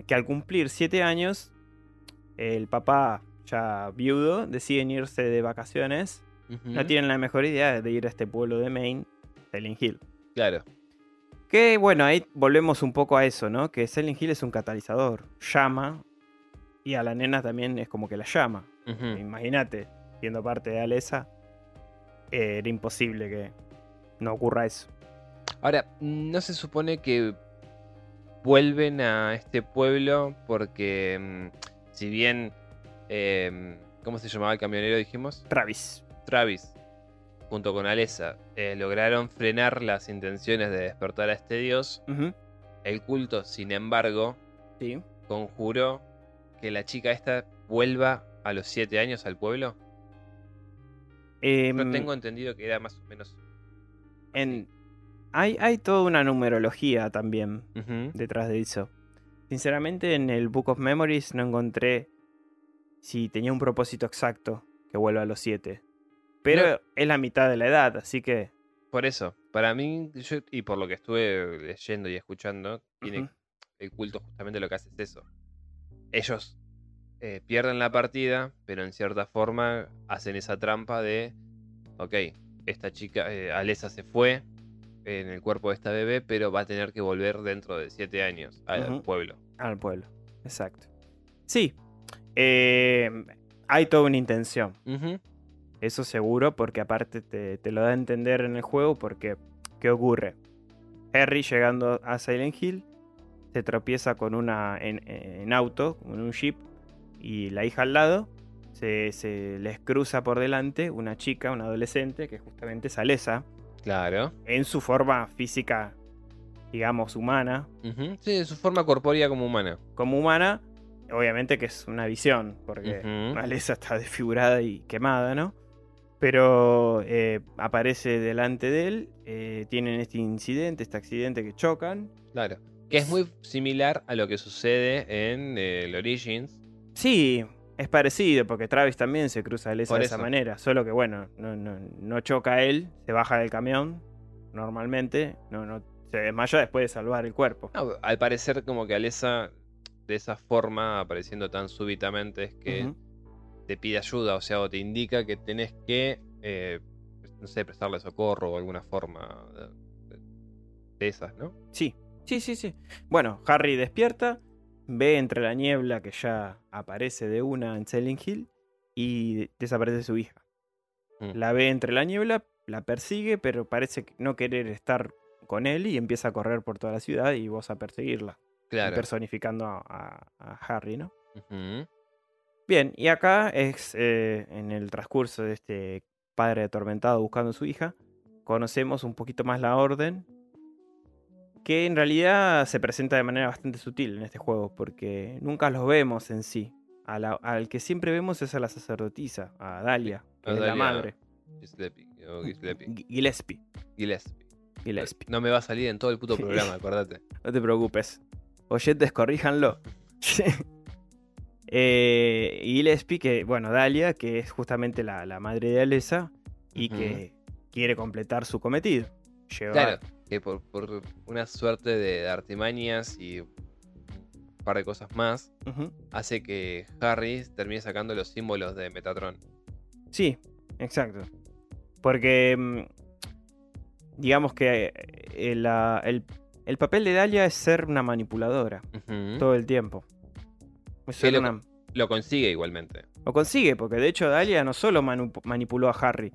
que al cumplir 7 años, el papá, ya viudo, deciden irse de vacaciones. No tienen la mejor idea de ir a este pueblo de Maine, Silent Hill. Claro. Que bueno, ahí volvemos un poco a eso, ¿no? Que Silent Hill es un catalizador. Llama. Y a la nena también es como que la llama. Imagínate, siendo parte de Alesa, eh, era imposible que no ocurra eso. Ahora, no se supone que vuelven a este pueblo porque, mm, si bien, em, ¿cómo se llamaba el camionero? Dijimos. Travis. Travis, junto con Alesa, eh, lograron frenar las intenciones de despertar a este dios. El culto, sin embargo, Sí. conjuró que la chica esta vuelva a los 7 años al pueblo. Yo Em, tengo entendido que era más o menos. en... hay, hay toda una numerología también detrás de eso. Sinceramente, en el Book of Memories no encontré si tenía un propósito exacto que vuelva a los 7. Pero es la mitad de la edad, así que. Por eso, para mí, yo- y por lo que estuve leyendo y escuchando, tiene el culto justamente lo que hace es eso. Ellos eh, pierden la partida, pero en cierta forma hacen esa trampa de, ok, esta chica, eh, Alesa se fue en el cuerpo de esta bebé, pero va a tener que volver dentro de siete años al pueblo. Al pueblo. Exacto. Sí. eh, hay toda una intención. Ujú, Eso seguro, porque aparte te, te lo da a entender en el juego, porque ¿qué ocurre? Harry llegando a Silent Hill se tropieza con una en, en auto, con un jeep, y la hija al lado se, se les cruza por delante una chica, una adolescente, que justamente es Alesa, Claro. en su forma física, digamos, humana, Sí, de su forma corpórea como humana. como humana, obviamente que es una visión, porque Ujú. Alesa está desfigurada y quemada, ¿no? Pero eh, aparece delante de él, eh, tienen este incidente, este accidente que chocan. Claro. Que es muy similar a lo que sucede en eh, el Origins. Sí, Es parecido, porque Travis también se cruza Alessa Por de esa manera. Solo que, bueno, no, no, no choca a él, se baja del camión normalmente. No, no, se desmaya después de salvar el cuerpo. No, al parecer como que Alessa de esa forma, apareciendo tan súbitamente, es que. Te pide ayuda, o sea, o te indica que tenés que, eh, no sé, prestarle socorro o alguna forma de, esas, ¿no? Sí, sí, sí, sí. Bueno, Harry despierta, ve entre la niebla que ya aparece de una en Silent Hill y desaparece su hija. Mm. La ve entre la niebla, la persigue, pero parece no querer estar con él y empieza a correr por toda la ciudad y vos a perseguirla, Claro. personificando a, a- a Harry, ¿no? Bien, y acá es eh, en el transcurso de este padre atormentado buscando a su hija, conocemos un poquito más la orden, que en realidad se presenta de manera bastante sutil en este juego, porque nunca los vemos en sí. A la- al que siempre vemos es a la sacerdotisa, a Dalia, que es la madre. Gillespie. Gillespie. Gillespie. No me va a salir en todo el puto programa, acordate. No te preocupes. Oyentes, corríjanlo. eh, y Gillespie, que, bueno, Dalia, que es justamente la, la madre de Alessa y que quiere completar su cometido. Llevar- Claro, que por, por una suerte de artimañas y un par de cosas más, hace que Harry termine sacando los símbolos de Metatron. Sí, exacto. Porque, mm, digamos que eh, el, el papel de Dalia es ser una manipuladora todo el tiempo. Lo, consigue igualmente. Lo consigue, porque de hecho Dalia no solo manipuló a Harry,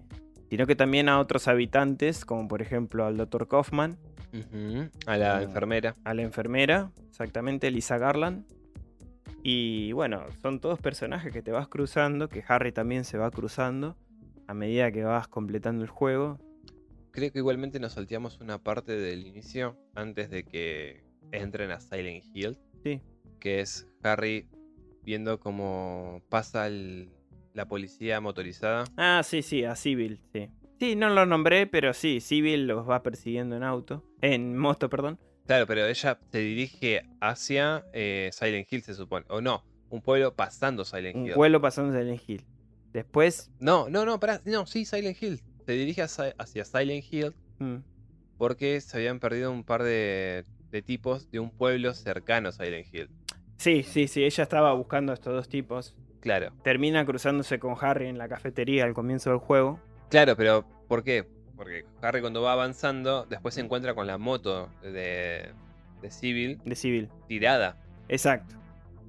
sino que también a otros habitantes, como por ejemplo al Dr. Kaufman. A la enfermera. a la enfermera, exactamente, Lisa Garland. Y bueno, son todos personajes que te vas cruzando, que Harry también se va cruzando a medida que vas completando el juego. Creo que igualmente nos salteamos una parte del inicio antes de que entren a Silent Hill. Sí. Que es Harry viendo cómo pasa el- la policía motorizada. Ah, sí, sí, a Civil, sí. Sí, no lo nombré, pero sí, Civil los va persiguiendo en auto, en moto, perdón. Claro, pero ella se dirige hacia eh, Silent Hill, se supone. O no, un pueblo pasando Silent Un Hill. vuelo pasando en el Hill. Después, No, no, no, pará. No, sí, Silent Hill. Se dirige hacia, hacia Silent Hill mm, porque se habían perdido un par de, de tipos de un pueblo cercano a Silent Hill. Sí, sí, sí, ella estaba buscando a estos dos tipos. Claro. Termina cruzándose con Harry en la cafetería al comienzo del juego. Claro, pero ¿por qué? Porque Harry cuando va avanzando, después se encuentra con la moto de, de Civil De Civil. tirada. Exacto.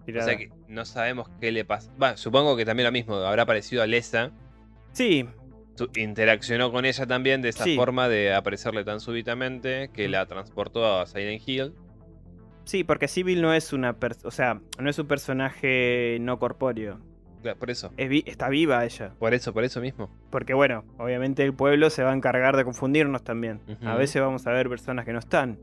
O Tirada. sea que no sabemos qué le pasa. Va, supongo que también lo mismo, habrá parecido a Lesa. Sí, interaccionó con ella también de esa Sí. forma de aparecerle tan súbitamente que la transportó a Silent Hill. Sí, porque Civil no es una o sea, no es un personaje no corpóreo. Claro, por eso. Es vi- está viva ella. Por eso, por eso mismo. Porque bueno, obviamente el pueblo se va a encargar de confundirnos también. A veces vamos a ver personas que no están.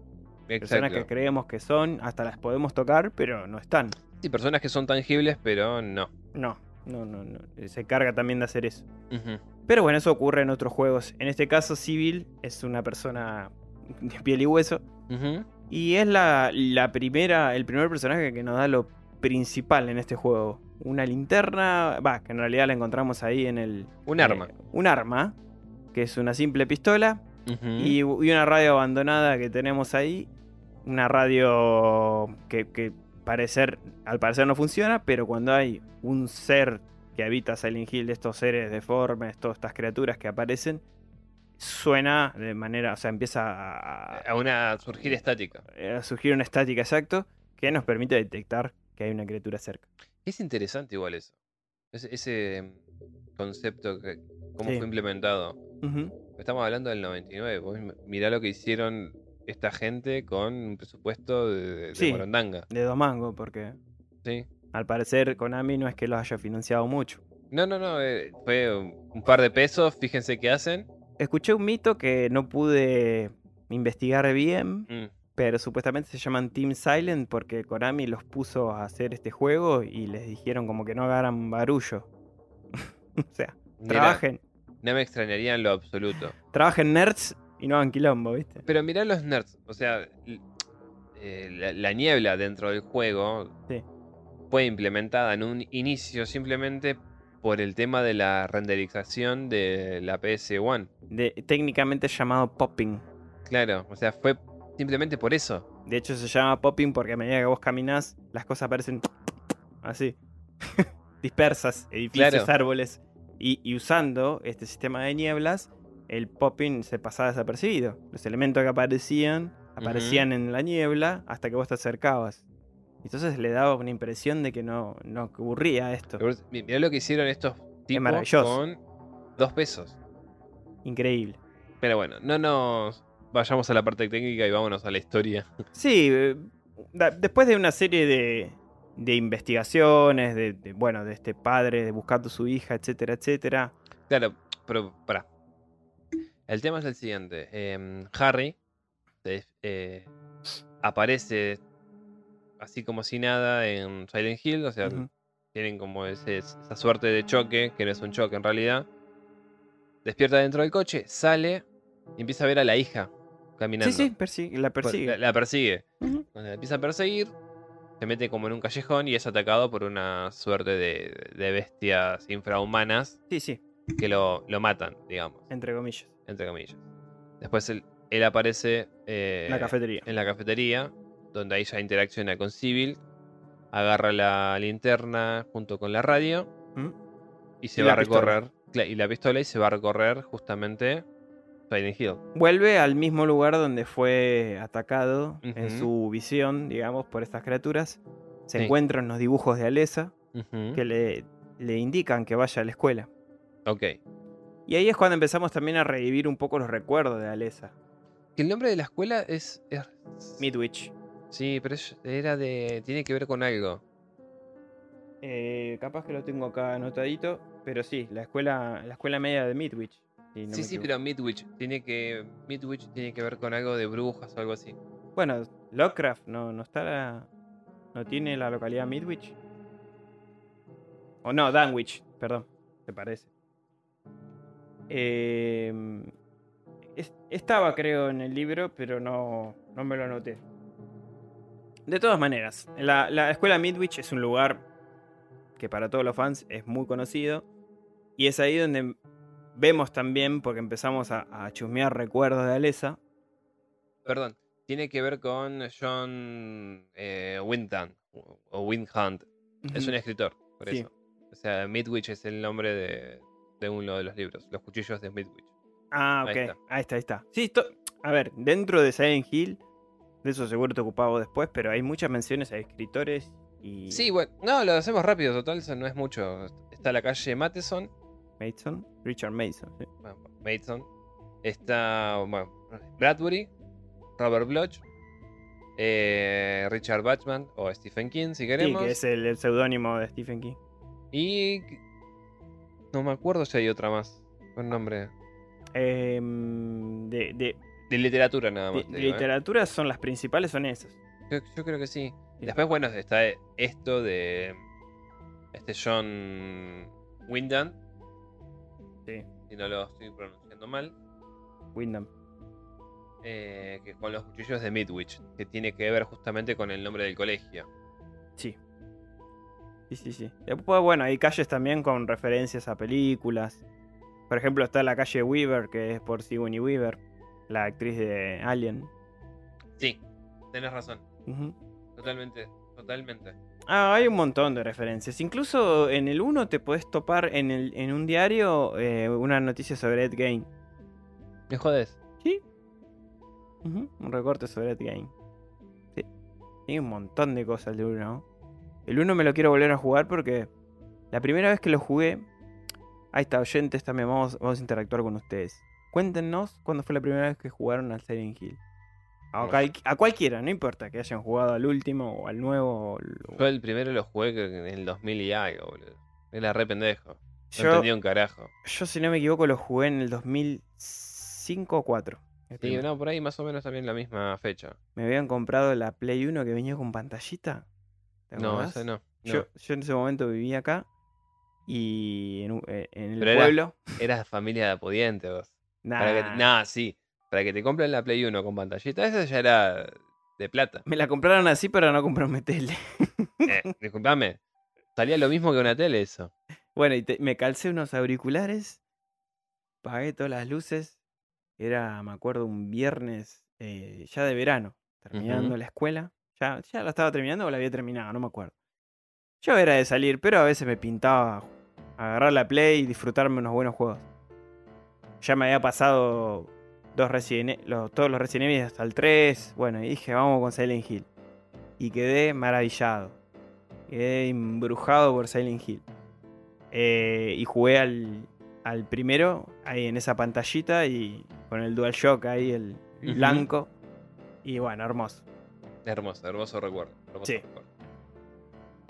Personas que creemos que son, hasta las podemos tocar, pero no están. Sí, personas que son tangibles, pero no. No, no, no, no. Se carga también de hacer eso. Pero bueno, eso ocurre en otros juegos. En este caso, Civil es una persona de piel y hueso. Ujú. Y es la, la primera, el primer personaje que nos da lo principal en este juego. Una linterna, va, que en realidad la encontramos ahí en el... Un eh, arma. un arma, que es una simple pistola. Y, y una radio abandonada que tenemos ahí. Una radio que, que parecer, al parecer no funciona, pero cuando hay un ser que habita Silent Hill, estos seres deformes, todas estas criaturas que aparecen, suena de manera, o sea, empieza a, A una surgir estática. a surgir una estática exacto que nos permite detectar que hay una criatura cerca. Es interesante igual eso. Ese, ese concepto, que, cómo Sí. fue implementado. Estamos hablando del 99. Vos mirá lo que hicieron esta gente con un presupuesto de, de Sí. Morondanga. De Domango, porque ¿sí? al parecer Konami no es que lo haya financiado mucho. No, no, no. eh, fue un par de pesos. Fíjense qué hacen. Escuché un mito que no pude investigar bien, Mm, pero supuestamente se llaman Team Silent porque Konami los puso a hacer este juego y les dijeron como que no hagan barullo. o sea, trabajen, No me extrañaría en lo absoluto. trabajen nerds y no hagan quilombo, ¿viste? Pero mirá los nerds. O sea, eh, la, la niebla dentro del juego Sí. fue implementada en un inicio simplemente por el tema de la renderización de la PS1. De, técnicamente llamado popping. Claro, o sea, fue simplemente por eso. De hecho se llama popping porque a medida que vos caminás, las cosas aparecen así. Dispersas, edificios, Claro. árboles. Y, y usando este sistema de nieblas, el popping se pasaba desapercibido. Los elementos que aparecían, aparecían en la niebla hasta que vos te acercabas. Entonces le daba una impresión de que no, no ocurría esto. Mirá lo que hicieron estos tipos con dos pesos. Increíble. Pero bueno, no nos vayamos a la parte técnica y vámonos a la historia. Sí, eh, después de una serie de, de investigaciones, de, de, bueno, de este padre buscando a su hija, etcétera, etcétera. Claro, pero pará. El tema es el siguiente. em, Harry eh, aparece así como si nada en Silent Hill. O sea, tienen como ese- esa suerte de choque, que no es un choque en realidad. Despierta dentro del coche, sale y empieza a ver a la hija caminando. Sí, sí, persigue, la Pues, persigue. La, la persigue. Cuando la empieza a perseguir, se mete como en un callejón y es atacado por una suerte de, de bestias infrahumanas Sí, sí, que lo, lo matan, digamos, entre comillas. entre comillas. Después él, él aparece eh, la cafetería. en la cafetería, donde ahí ya interacciona con Civil, agarra la linterna junto con la radio ¿Mm? y se Y va a recorrer. Y la pistola y se va a recorrer justamente Silent Hill. Vuelve al mismo lugar donde fue atacado en su visión, digamos, por estas criaturas. Se Sí. encuentran los dibujos de Alesa que le, le indican que vaya a la escuela. Ok. Y ahí es cuando empezamos también a revivir un poco los recuerdos de Alesa. Que el nombre de la escuela es. es- Midwich. Sí, pero es- era de. Tiene que ver con algo. Eh, capaz que lo tengo acá anotadito, pero sí, la escuela, la escuela media de Midwich. si no sí, sí, pero Midwich. Tiene que. Midwich tiene que ver con algo de brujas o algo así. Bueno, Lovecraft no, no está la- no tiene la localidad Midwich. O no, Danwich, perdón, te parece. Eh, es- estaba creo en el libro, pero no, no me lo anoté. De todas maneras, la, la escuela Midwich es un lugar que para todos los fans es muy conocido. Y es ahí donde vemos también, porque empezamos a, a chusmear recuerdos de Alesa. Perdón. Tiene que ver con John eh, o Windhunt. Es un escritor, por Sí. eso. O sea, Midwich es el nombre de, de uno de los libros. Los cuchillos de Midwich. Ah, ok. Ahí está. ahí está. Ahí está. Sí, a ver, dentro de Silent Hill, de eso seguro te ocupaba después, pero hay muchas menciones a escritores y. Sí, bueno. No, lo hacemos rápido, total. No es mucho. Está la calle Matheson. Mason, Richard Mason. sí. bueno, Mason. Está bueno, Bradbury, Robert Bloch, eh, Richard Bachman o Stephen King, si Sí, queremos. que es el, el seudónimo de Stephen King. Y no me acuerdo si hay otra más con nombre Em, de, de- de literatura nada más. de digo, ¿eh? literatura son las principales, son esas. Yo, yo creo que sí. Sí. Después, bueno, está esto de este John Wyndham, Sí, si no lo estoy pronunciando mal, Wyndham. eh, que con los cuchillos de Midwich, que tiene que ver justamente con el nombre del colegio. Sí. Sí, sí, sí. Después, bueno, hay calles también con referencias a películas. Por ejemplo, está la calle Weaver, que es por Sigourney Weaver, la actriz de Alien. Sí, tenés razón. Totalmente, totalmente. Ah, hay un montón de referencias. Incluso en el 1 te podés topar en, el, en un diario eh, una noticia sobre Ed Gein. ¿Me jodes? ¿Sí? Un recorte sobre Ed Gein. Sí. Tiene un montón de cosas el 1. El 1 me lo quiero volver a jugar porque la primera vez que lo jugué. Ahí está, oyentes también. Vamos, vamos a interactuar con ustedes. Cuéntenos cuándo fue la primera vez que jugaron al Silent Hill. A, cualquiera, no importa que hayan jugado al último o al nuevo. o- Yo el primero lo jugué en el 2000 y algo, boludo. Era re pendejo. No Yo, entendía un carajo. yo, si no me equivoco, lo jugué en el 2005 o 4. el Sí, primero. no, por ahí más o menos también la misma fecha. Me habían comprado la Play 1 que venía con pantallita. ¿Te No, ese no. no. Yo, yo en ese momento vivía acá y en, eh, en el Pero pueblo. Eras familia de pudiente vos. Nah, Para que te- Nah, sí. Para que te compren la Play 1 con pantallita, esa ya era de plata. Me la compraron así para no comprarme tele. Eh, disculpame. Salía lo mismo que una tele eso. Bueno, y te- me calcé unos auriculares, pagué todas las luces. Era, me acuerdo, un viernes eh, ya de verano, terminando la escuela. Ya, ya la estaba terminando o la había terminado, no me acuerdo. Yo era de salir, pero a veces me pintaba agarrar la Play y disfrutarme unos buenos juegos. Ya me había pasado dos Resident E- los- todos los Resident Evil hasta el 3. Bueno, y dije, vamos con Silent Hill. Y quedé maravillado. Quedé embrujado por Silent Hill. Eh, y jugué al, al primero, ahí en esa pantallita y con el DualShock ahí, el, blanco. Y bueno, hermoso. Hermoso, hermoso recuerdo. hermoso Sí. recuerdo.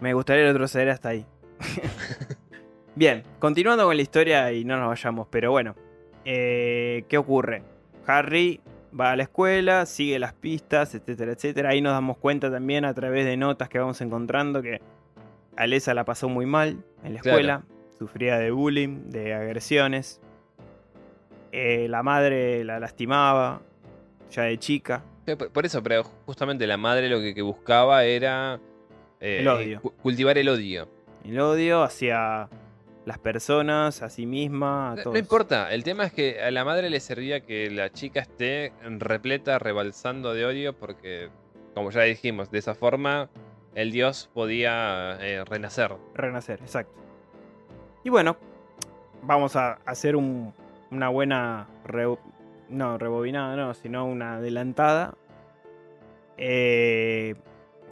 Me gustaría retroceder hasta ahí. Bien, continuando con la historia y no nos vayamos, pero bueno. Eh, ¿Qué ocurre? Harry va a la escuela, sigue las pistas, etcétera, etcétera. Ahí nos damos cuenta también a través de notas que vamos encontrando que Alesa la pasó muy mal en la Claro. escuela. Sufría de bullying, de agresiones. Eh, la madre la lastimaba, ya de chica. Por eso, pero justamente la madre lo que, que buscaba era eh, El odio. cu- cultivar el odio. El odio hacia las personas, a sí misma, a No, todos. no importa, el tema es que a la madre le servía que la chica esté repleta, rebalsando de odio, porque, como ya dijimos, de esa forma el dios podía eh, renacer. Renacer, exacto. Y bueno, vamos a hacer un- una buena. re- no, rebobinada, no, sino una adelantada. Eh,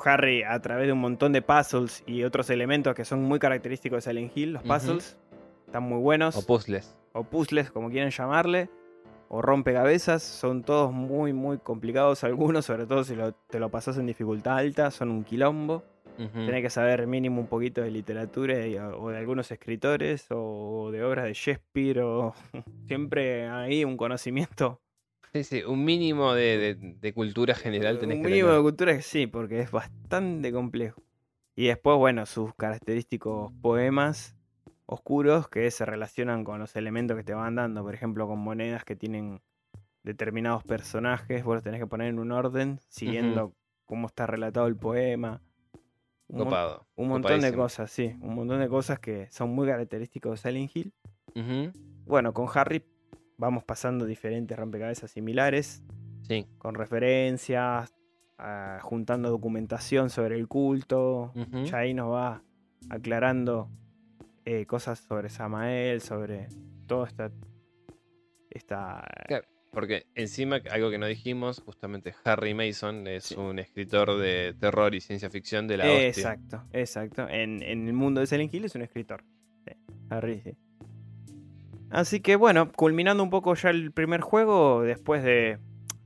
Harry, a través de un montón de puzzles y otros elementos que son muy característicos de Silent Hill, los puzzles están muy buenos. O puzzles. o puzzles, como quieren llamarle, o rompecabezas, son todos muy, muy complicados algunos, sobre todo si lo- te lo pasas en dificultad alta, son un quilombo. Ujú. Tenés que saber mínimo un poquito de literatura y- o de algunos escritores o de obras de Shakespeare o siempre ahí un conocimiento. Sí, sí, un mínimo de, de- de cultura general tenés un que mínimo de cultura que sí, porque es bastante complejo. Y después, bueno, sus característicos poemas oscuros que se relacionan con los elementos que te van dando, por ejemplo, con monedas que tienen determinados personajes, vos los tenés que poner en un orden, siguiendo cómo está relatado el poema. Un, mon- Copado. un montón de cosas, sí, un montón de cosas que son muy característicos de Silent Hill. Bueno, con Harry vamos pasando diferentes rompecabezas similares, Sí. con referencias, ah, juntando documentación sobre el culto. Ya ahí nos va aclarando eh, cosas sobre Samael, sobre toda esta. esta Claro, Porque encima, algo que no dijimos, justamente Harry Mason es Sí. un escritor de terror y ciencia ficción de la hostia. exacto, exacto. En, en el mundo de Silent Hill es un escritor. Sí, Harry, sí. Así que bueno, culminando un poco ya el primer juego, después de.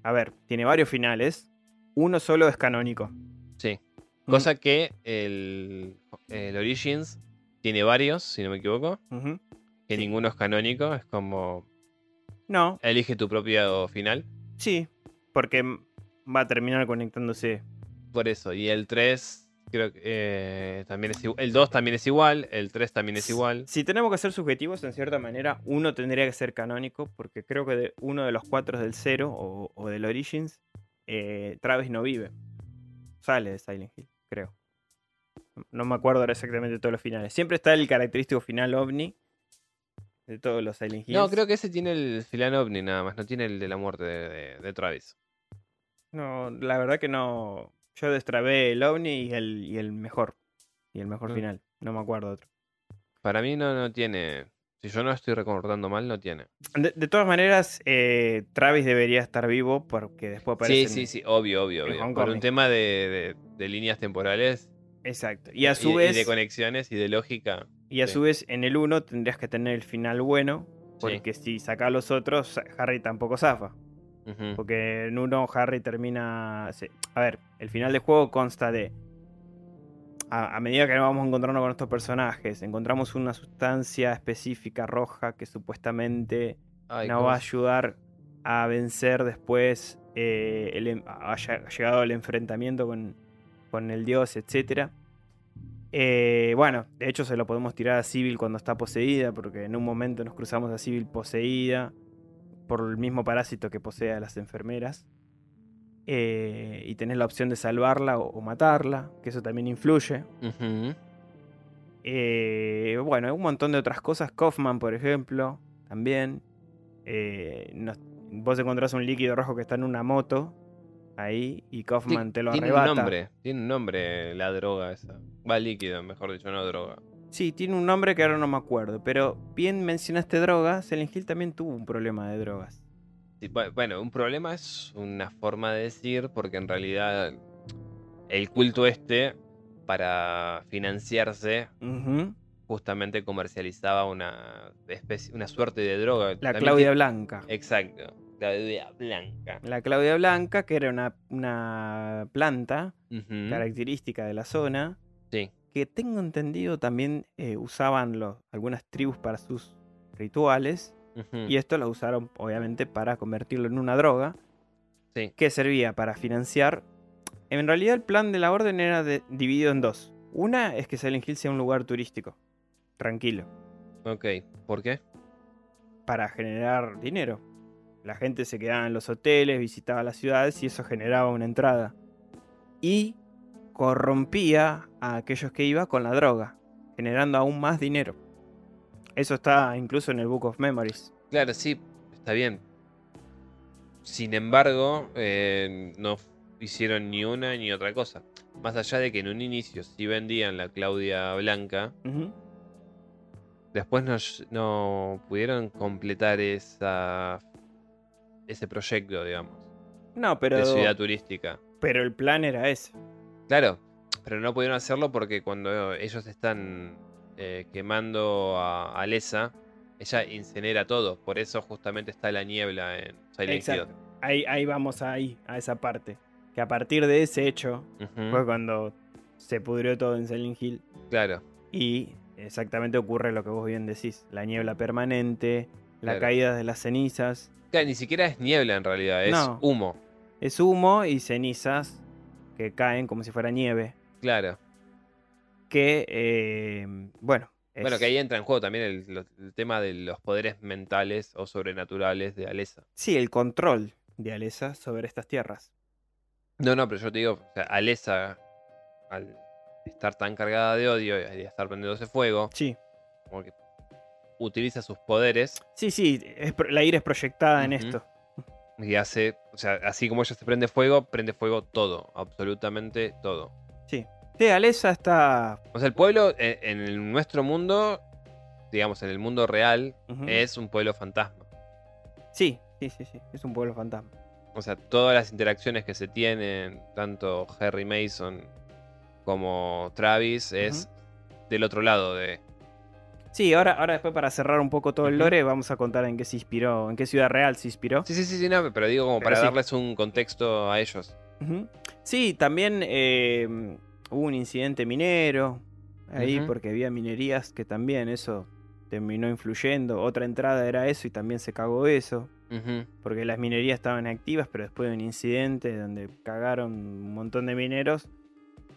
A ver, tiene varios finales. Uno solo es canónico. Sí. Mm. Cosa que el, el Origins tiene varios, si no me equivoco, que Sí. ninguno es canónico, es como No, elige tu propio final. sí, porque va a terminar conectándose. Por eso, y el 3 creo que eh, también es igual. El 2 también es igual, el 3 también es igual. Si tenemos que ser subjetivos, en cierta manera, uno tendría que ser canónico, porque creo que de uno de los cuatro del Zero o, o del Origins, eh, Travis no vive. Sale de Silent Hill, creo. No me acuerdo ahora exactamente de todos los finales. Siempre está el característico final ovni de todos los Silent Hills. No, creo que ese tiene el final ovni nada más, no tiene el de la muerte de, de- de Travis. No, la verdad que no. Yo destrabé el ovni y el, y el mejor. Y el mejor Mm. final. No me acuerdo otro. Para mí no, no tiene. Si yo no estoy recordando mal, no tiene. De, de todas maneras, eh, Travis debería estar vivo porque después aparece. Sí, sí, sí, obvio, obvio, obvio. Por un tema de, de- de líneas temporales Exacto. Y a su y, y vez, de conexiones y de lógica. y a sí. su vez en el 1 tendrías que tener el final bueno. Sí. Porque si sacás los otros, Harry tampoco zafa. Porque en uno Harry termina. A ver, el final del juego consta de. A, a medida que nos vamos encontrando con estos personajes, encontramos una sustancia específica roja que supuestamente Ay, nos ¿cómo va a ayudar a vencer después. eh, el en- haya llegado el enfrentamiento con, con el dios, etc. bueno, de hecho se lo podemos tirar a Civil cuando está poseída, porque en un momento nos cruzamos a Civil poseída por el mismo parásito que posee a las enfermeras. eh, y tenés la opción de salvarla o, o matarla, que eso también influye. Ujú. Eh, bueno, un montón de otras cosas. Kaufman, por ejemplo, también. Eh, nos- vos encontrás un líquido rojo que está en una moto ahí y Kaufman te lo tiene arrebata. un nombre, tiene un nombre la droga esa. Va líquido, mejor dicho, no droga. Sí, tiene un nombre que ahora no me acuerdo, pero bien mencionaste drogas. Silent Hill también tuvo un problema de drogas. Sí, bu- Bueno, un problema es una forma de decir, porque en realidad el culto este, para financiarse, justamente comercializaba una especie, una suerte de droga. La También Claudia Blanca. Exacto, Claudia Blanca. La Claudia Blanca, que era una, una planta característica de la zona, Sí, que tengo entendido también eh, usaban los, algunas tribus para sus rituales. Y esto lo usaron, obviamente, para convertirlo en una droga sí, que servía para financiar. En realidad, el plan de la orden era de- dividido en dos. Una es que Silent Hill sea un lugar turístico, tranquilo, ok. ¿Por qué? para generar dinero. La gente se quedaba en los hoteles, visitaba las ciudades y eso generaba una entrada. Y corrompía a aquellos que iban con la droga, generando aún más dinero. Eso está incluso en el Book of Memories. Claro, sí, está bien. Sin embargo, eh, no hicieron ni una ni otra cosa. Más allá de que en un inicio sí vendían la Claudia Blanca, después no, no pudieron completar esa, ese proyecto, digamos, No, pero, de ciudad turística. pero el plan era ese. Claro, pero no pudieron hacerlo porque cuando ellos están eh, quemando a Alessa, ella incinera todo. Por eso justamente está la niebla en Silent Hill. Ahí, ahí vamos ahí, a esa parte. Que a partir de ese hecho fue cuando se pudrió todo en Silent Hill. Claro. Y exactamente ocurre lo que vos bien decís. La niebla permanente, la Claro. caída de las cenizas. Claro, ni siquiera es niebla en realidad, es No. humo. Es humo y cenizas que caen como si fuera nieve. Claro. Que, eh, bueno. Bueno, que ahí entra en juego también el, el tema de los poderes mentales o sobrenaturales de Alessa. Sí, el control de Alesa sobre estas tierras. No, no, pero yo te digo, o sea, al estar tan cargada de odio y estar prendiéndose fuego, Sí. como que utiliza sus poderes Sí, sí, es la ira es proyectada en esto. y hace, o sea, así como ella se prende fuego, prende fuego todo, absolutamente todo. Sí. Sí, Alesa está. O sea, el pueblo eh, en, el- nuestro mundo, digamos, en el mundo real, ujú. es un pueblo fantasma. Sí, sí, sí, sí. Es un pueblo fantasma. O sea, todas las interacciones que se tienen, tanto Harry Mason como Travis, es del otro lado de. Sí, ahora, ahora después para cerrar un poco todo el Ujú. lore, vamos a contar en qué se inspiró, en qué ciudad real se inspiró. Sí, sí, sí, sí, no, pero digo como Pero para sí. darles un contexto a ellos. Sí, también eh, hubo un incidente minero ahí porque había minerías que también eso terminó influyendo. Otra entrada era eso y también se cagó eso. Porque las minerías estaban activas, pero después de un incidente donde cagaron un montón de mineros,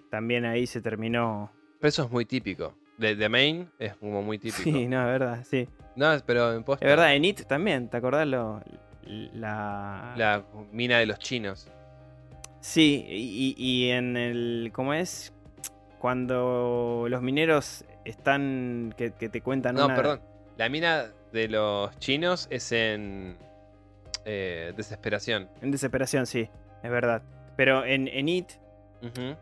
también ahí se terminó. Pero eso es muy típico. De, de Maine es como muy típico. Sí, no, es verdad, sí. No, pero en posta, Es verdad, en It también, ¿te acordás lo, la... La mina de los chinos. Sí, y, y en el. ¿Cómo es? Cuando los mineros están. que, que te cuentan No, una. perdón. La mina de los chinos es en eh, Desesperación. En desesperación, sí, es verdad. Pero en, en It,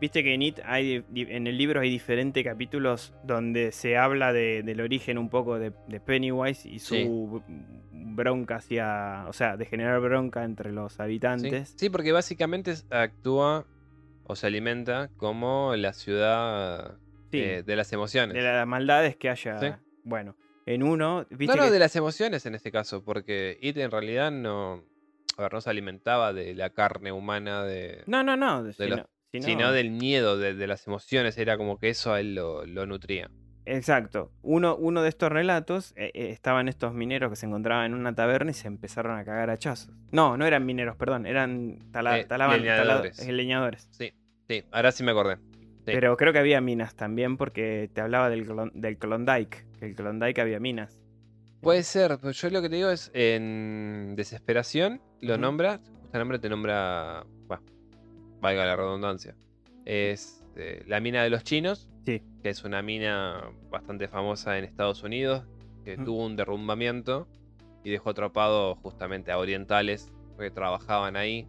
Viste que en It hay. En el libro hay diferentes capítulos donde se habla de- del origen un poco de, de Pennywise y su Sí. bronca hacia. O sea, de generar bronca entre los habitantes. Sí, porque básicamente actúa o se alimenta como la ciudad Sí, eh, de las emociones. de las maldades que haya. Bueno, en uno. ¿viste No, no, que- de las emociones en este caso, porque It en realidad no, a ver, no se alimentaba de la carne humana, de, No, no, no. de sino- los- sino- sino del miedo, de, de las emociones, era como que eso a él lo, lo nutría. Exacto. Uno, uno de estos relatos eh, eh, estaban estos mineros que se encontraban en una taberna y se empezaron a cagar hachazos. No, no eran mineros, perdón, eran tala- Eh, talaban- tala- leñadores. leñadores. Sí, sí, ahora sí me acordé. Sí. Pero creo que había minas también porque te hablaba del, del Klondike, que el Klondike había minas. Puede ser, pero yo lo que te digo es, en Desesperación lo Ujú. nombra, este nombre te nombra, valga la redundancia. Es eh, la mina de los chinos, Sí. que es una mina bastante famosa en Estados Unidos, que tuvo un derrumbamiento y dejó atrapado justamente a orientales que trabajaban ahí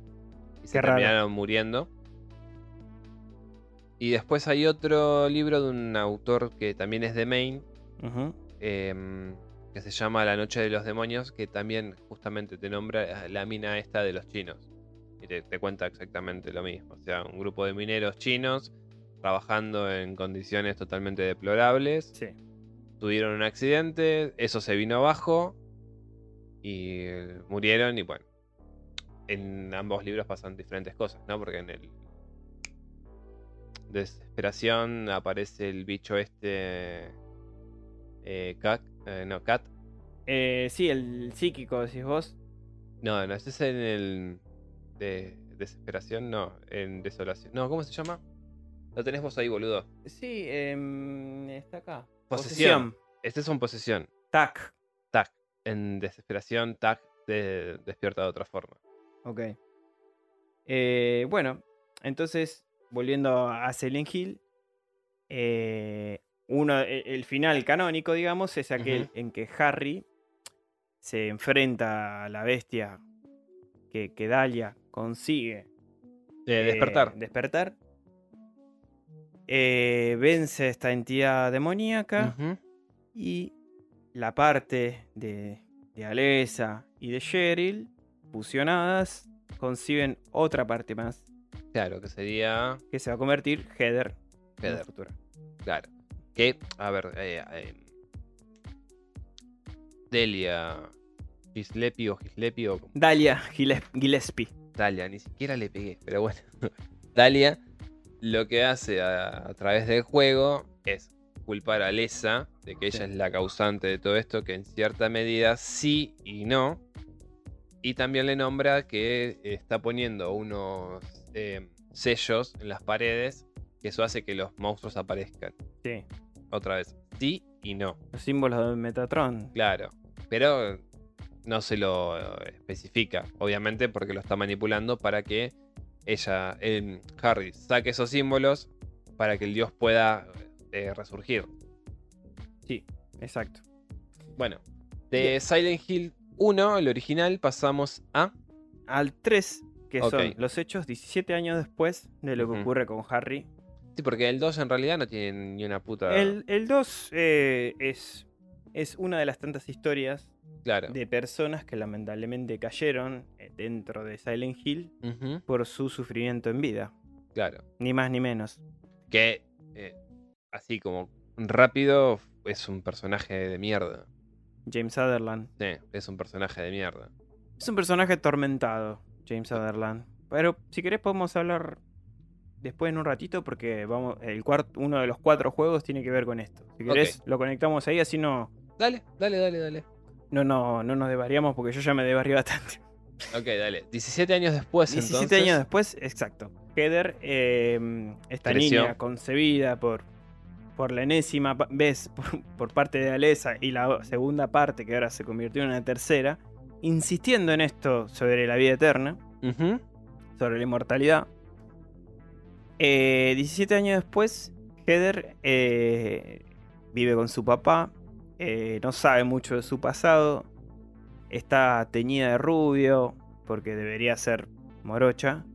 y se raro. terminaron muriendo. Y después hay otro libro de un autor que también es de Maine, em, que se llama La Noche de los Demonios, que también justamente te nombra la mina esta de los chinos. Y te, te cuenta exactamente lo mismo. O sea, un grupo de mineros chinos trabajando en condiciones totalmente deplorables. Sí. Tuvieron un accidente, eso se vino abajo y eh, murieron y bueno. En ambos libros pasan diferentes cosas, ¿no? Porque en el Desesperación aparece el bicho este... Eh, Cat, eh, no, Cat. Eh, sí, el psíquico, decís vos. No, no, ese es en el... De Desesperación, no, en Desolación. No, ¿cómo se llama? Lo tenés vos ahí, boludo. Sí, em, está acá. Posesión. Este es un posesión. Tac. Tac. En Desesperación, Tac te despierta de otra forma. Ok. Eh, bueno, entonces, volviendo a Silent Hill, eh, uno, e- el final canónico, digamos, es aquel en que Harry se enfrenta a la bestia que, que Dahlia consigue Eh, despertar. despertar. Eh, vence a esta entidad demoníaca y la parte de, de Alessa y de Cheryl fusionadas conciben otra parte más Claro, que sería. que se va a convertir Heather, en Heather. futuro. Claro. Que, a ver, eh, eh, Delia Gislepi o Gislepi o Dalia Gilles- Gillespie. Dalia, ni siquiera le pegué, pero bueno. Dalia lo que hace a, a través del juego es culpar a Lesa de que ella es la causante de todo esto, que en cierta medida sí y no. Y también le nombra que está poniendo unos eh, sellos en las paredes, que eso hace que los monstruos aparezcan. Sí, Otra vez, sí y no. los símbolos de Metatron. Claro, pero no se lo eh, especifica, obviamente, porque lo está manipulando para que ella, em, Harry, saque esos símbolos para que el dios pueda eh, resurgir. Sí, exacto. Bueno, de. Silent Hill 1, el original, pasamos a. Al 3, que son los hechos 17 años después de lo que ocurre con Harry. Sí, porque el 2 en realidad no tiene ni una puta. El, el 2 eh, es, es una de las tantas historias Claro. de personas que lamentablemente cayeron eh, dentro de Silent Hill por su sufrimiento en vida. claro. Ni más ni menos. Que, eh, así como rápido, es un personaje de mierda. James Sutherland. Sí, es un personaje de mierda. Es un personaje atormentado, James Sutherland. Pero si querés podemos hablar después en un ratito porque vamos, el cuart- uno de los cuatro juegos tiene que ver con esto. Si querés lo conectamos ahí, así no, Dale, dale, dale, dale. No, no, no nos desvariamos porque yo ya me desbarrié bastante. Ok, dale. 17 años después, 17 entonces. años después, exacto. Heather, eh, esta Creció. niña concebida por, por la enésima vez por, por parte de Alesa y la segunda parte que ahora se convirtió en una tercera, insistiendo en esto sobre la vida eterna, sobre la inmortalidad. Eh, 17 años después, Heather eh, vive con su papá, eh, no sabe mucho de su pasado, está teñida de rubio, porque debería ser morocha.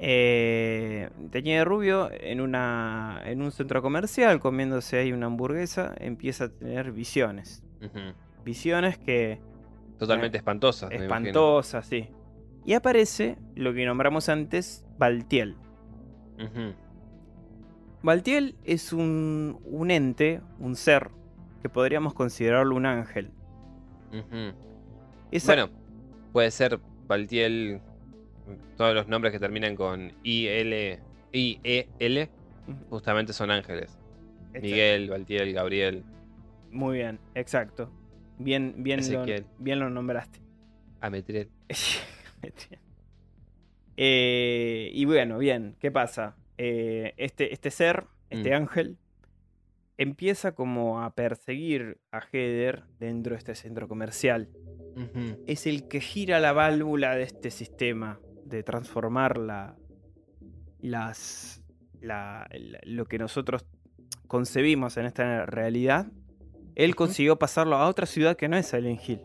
Eh, teñida de rubio en, una, en un centro comercial, comiéndose ahí una hamburguesa, empieza a tener visiones. Visiones que Totalmente espantosas. me imagino. espantosas, sí. Y aparece lo que nombramos antes, Baltiel. Ujú, Baltiel es un, un ente, un ser, que podríamos considerarlo un ángel. Bueno, puede ser Baltiel. Todos los nombres que terminan con IL, IEL justamente son ángeles. Exacto. Miguel, Baltiel, Gabriel. Muy bien, exacto. Bien, bien, lo, bien lo nombraste. Ametriel. Eh, y bueno, bien, ¿qué pasa? Eh, este, este ser, este Mm. ángel, empieza como a perseguir a Heather dentro de este centro comercial. Es el que gira la válvula de este sistema de transformar la, las, lo que nosotros concebimos en esta realidad, él consiguió pasarlo a otra ciudad que no es Silent Hill.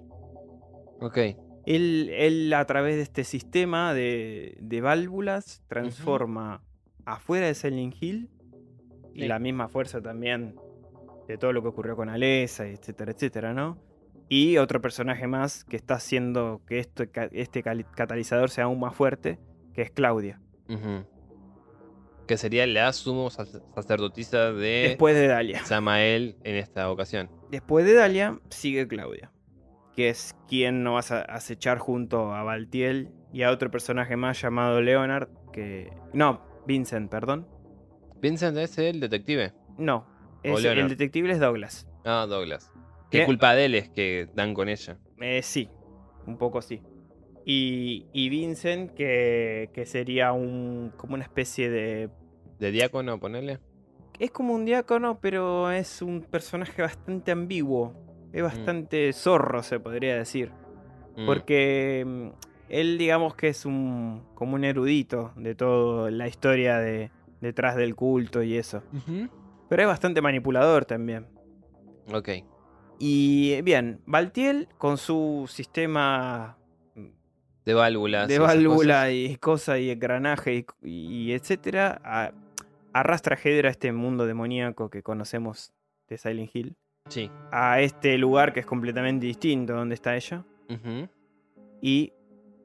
Ok. Él, a través de este sistema de, válvulas transforma afuera de Silent Hill y la misma fuerza también de todo lo que ocurrió con Alesa, etcétera, etcétera, ¿no? Y otro personaje más que está haciendo que esto, este catalizador sea aún más fuerte, que es Claudia. Que sería la sumo sacerdotisa de Después de Dalia. Samael en esta ocasión. Después de Dalia sigue Claudia, que es quien nos vas a acechar junto a Baltiel y a otro personaje más llamado Leonard, que... No, Vincent, perdón. ¿Vincent es el detective? No, el detective es Douglas. Ah, Douglas. ¿Qué culpa de él es que dan con ella? Eh, sí, un poco sí. Y, Vincent, que, sería un como una especie de... ¿De diácono, ponerle? Es como un diácono, pero es un personaje bastante ambiguo. Es mm. bastante zorro, se podría decir. Mm. Porque mm, él, digamos que es un como un erudito de toda la historia de, detrás del culto y eso. Pero es bastante manipulador también. Ok. Y bien, Baltiel con su sistema de válvulas. De válvula y cosas y engranaje y, etcétera, arrastra a Hedra a este mundo demoníaco que conocemos de Silent Hill. Sí. A este lugar que es completamente distinto donde está ella. Y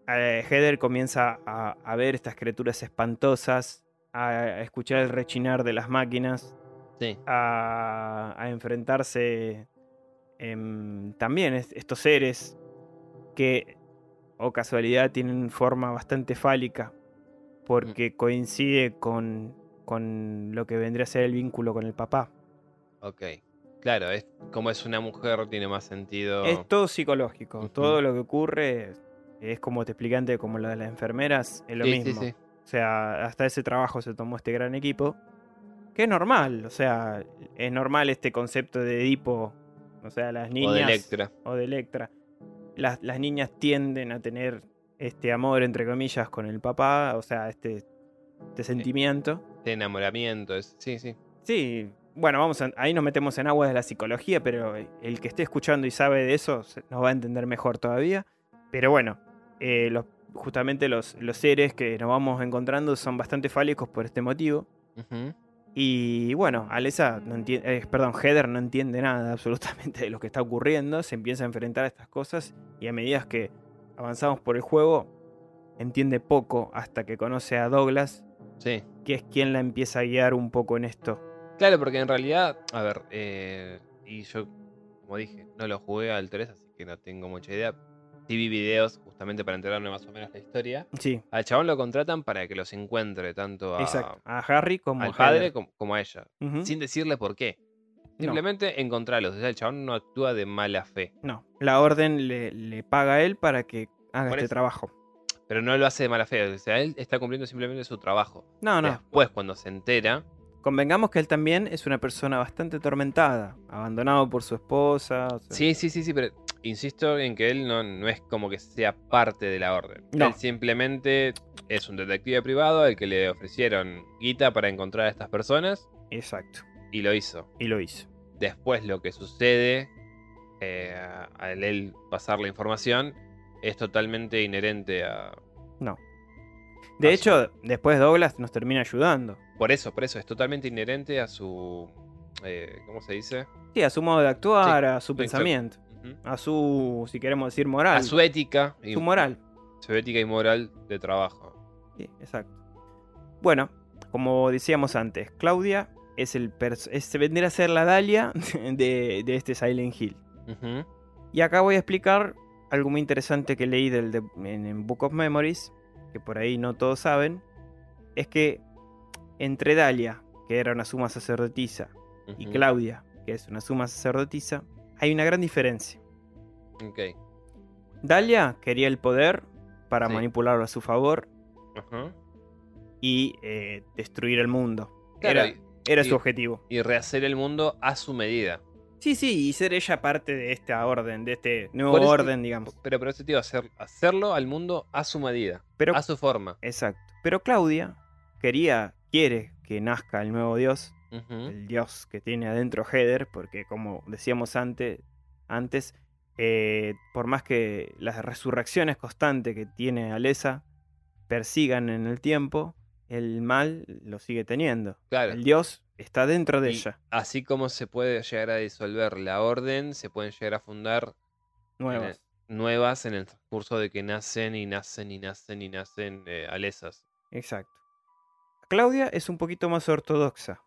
eh, Heather comienza a, ver estas criaturas espantosas, a escuchar el rechinar de las máquinas, sí. a, a enfrentarse también estos seres que, o casualidad, tienen forma bastante fálica, porque coincide con, con lo que vendría a ser el vínculo con el papá. Ok. Claro, es, como es una mujer, tiene más sentido. Es todo psicológico. Todo lo que ocurre es, como te expliqué antes, como lo de las enfermeras, es lo mismo. O sea, hasta ese trabajo se tomó este gran equipo. Que es normal, o sea, es normal este concepto de Edipo o sea, las niñas. O de Electra. O de Electra. Las, niñas tienden a tener este amor, entre comillas, con el papá, o sea, este, este sentimiento. Este enamoramiento, sí, sí. Sí, bueno, vamos ahí nos metemos en aguas de la psicología, pero el que esté escuchando y sabe de eso nos va a entender mejor todavía. Pero bueno, eh, justamente los, los, seres que nos vamos encontrando son bastante fálicos por este motivo. Y bueno, Alesa no entiende, eh, perdón, Heather no entiende nada absolutamente de lo que está ocurriendo, se empieza a enfrentar a estas cosas y a medida que avanzamos por el juego, entiende poco hasta que conoce a Douglas, sí. que es quien la empieza a guiar un poco en esto. Claro, porque en realidad, a ver, eh, y yo, como dije, no lo jugué al 3, así que no tengo mucha idea, TV videos justamente para enterarme más o menos la historia. Sí. Al chabón lo contratan para que los encuentre tanto a, a Harry como al padre como, a ella, sin decirle por qué. Simplemente encontrarlos. O sea, el chabón no actúa de mala fe. No, la orden le, paga a él para que haga este trabajo. Pero no lo hace de mala fe. O sea, él está cumpliendo simplemente su trabajo. No, no. Después, cuando se entera. Convengamos que él también es una persona bastante atormentada, abandonado por su esposa. Sí, sí, sí, sí, pero insisto en que él no, no, es como que sea parte de la orden. Él simplemente es un detective privado al que le ofrecieron guita para encontrar a estas personas. Exacto. Y lo hizo. Y lo hizo. Después lo que sucede eh, al él pasar la información es totalmente inherente a... No. De hecho, después Douglas nos termina ayudando. Por eso, por eso, es totalmente inherente a su... Eh, ¿Cómo se dice? Sí, a su modo de actuar, a su pensamiento a su, si queremos decir, moral. A su ética. Su moral. Su ética y moral de trabajo. Sí, exacto. Bueno, como decíamos antes, Claudia es el se vendría a ser la Dalia de, este Silent Hill. Y acá voy a explicar algo muy interesante que leí del, en, Book of Memories, que por ahí no todos saben, es que entre Dalia, que era una suma sacerdotisa, y Claudia, que es una suma sacerdotisa, hay una gran diferencia. Ok. Dalia quería el poder para manipularlo a su favor y eh, destruir el mundo. era, era su objetivo. Y rehacer el mundo a su medida. Sí, sí, y ser ella parte de esta orden, de este nuevo orden, digamos. Pero por eso te hacer, hacerlo al mundo a su medida, a su forma. Exacto. Pero Claudia quería, quiere que nazca el nuevo dios, El dios que tiene adentro Heather, porque como decíamos antes, antes eh, por más que las resurrecciones constantes que tiene Alesa persigan en el tiempo, el mal lo sigue teniendo. Claro. El dios está dentro de Y ella. Así como se puede llegar a disolver la orden, se pueden llegar a fundar en el- Nuevas. nuevas en el transcurso de que nacen y nacen y nacen y nacen eh, alesas. Exacto. Claudia es un poquito más ortodoxa.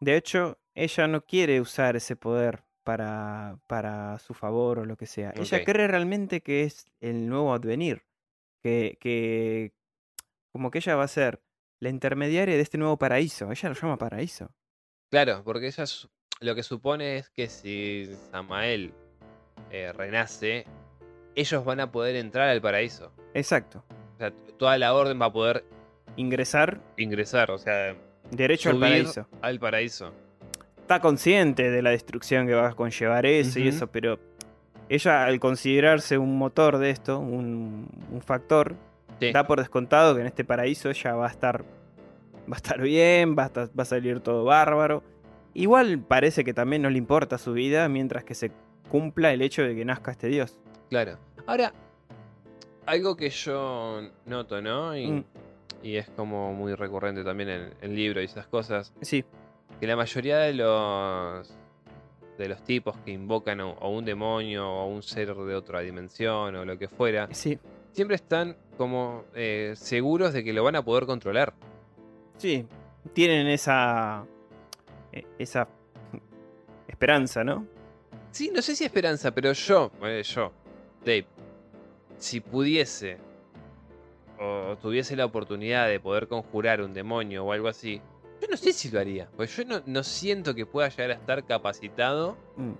De hecho, ella no quiere usar ese poder para, para su favor o lo que sea. Ella cree realmente que es el nuevo advenir. Que, que como que ella va a ser la intermediaria de este nuevo paraíso. Ella lo llama paraíso. Claro, porque ella lo que supone es que si Samael eh, renace, ellos van a poder entrar al paraíso. Exacto. O sea, toda la orden va a poder Ingresar ingresar, o sea, derecho al paraíso. al paraíso. Está consciente de la destrucción que va a conllevar eso y eso, pero ella al considerarse un motor de esto, un, un factor, Sí. da por descontado que en este paraíso ella va a estar va a estar bien, va a, estar- va a salir todo bárbaro. Igual parece que también no le importa su vida mientras que se cumpla el hecho de que nazca este dios. Claro. Ahora, algo que yo noto, ¿no? Y, Mm. Y es como muy recurrente también en el libro y esas cosas, Sí, que la mayoría de los de los tipos que invocan a a un demonio o a un ser de otra dimensión o lo que fuera, sí, siempre están como eh, seguros de que lo van a poder controlar. sí. Tienen esa e- esa esperanza, ¿no? Sí, no sé si esperanza, pero yo, eh, yo, Dave, si pudiese o tuviese la oportunidad de poder conjurar un demonio o algo así, yo no sé si lo haría. Porque yo no, no siento que pueda llegar a estar capacitado Mm.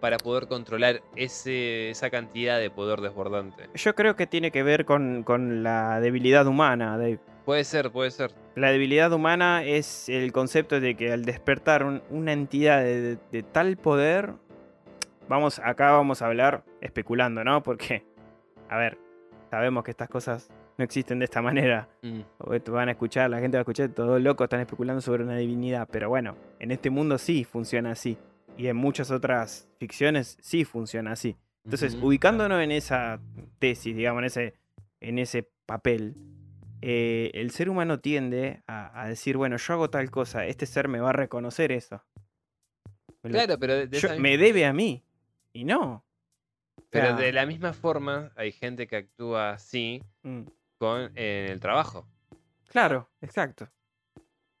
para poder controlar ese, esa cantidad de poder desbordante. Yo creo que tiene que ver con, con la debilidad humana, Dave. Puede ser, puede ser. La debilidad humana es el concepto de que al despertar un- una entidad de, de- de tal poder, vamos, acá vamos a hablar especulando, ¿no? Porque, a ver, sabemos que estas cosas no existen de esta manera. Mm, O van a escuchar, la gente va a escuchar, todos locos están especulando sobre una divinidad. Pero bueno, en este mundo sí funciona así. Y en muchas otras ficciones sí funciona así. Entonces, ubicándonos en esa tesis, digamos, en ese, en ese papel, eh, el ser humano tiende a, a decir, bueno, yo hago tal cosa, este ser me va a reconocer eso. Me lo- Claro, pero de, de yo- esa me debe a mí. Y no. pero sea- de la misma forma hay gente que actúa así Mm, con en el trabajo. Claro, exacto.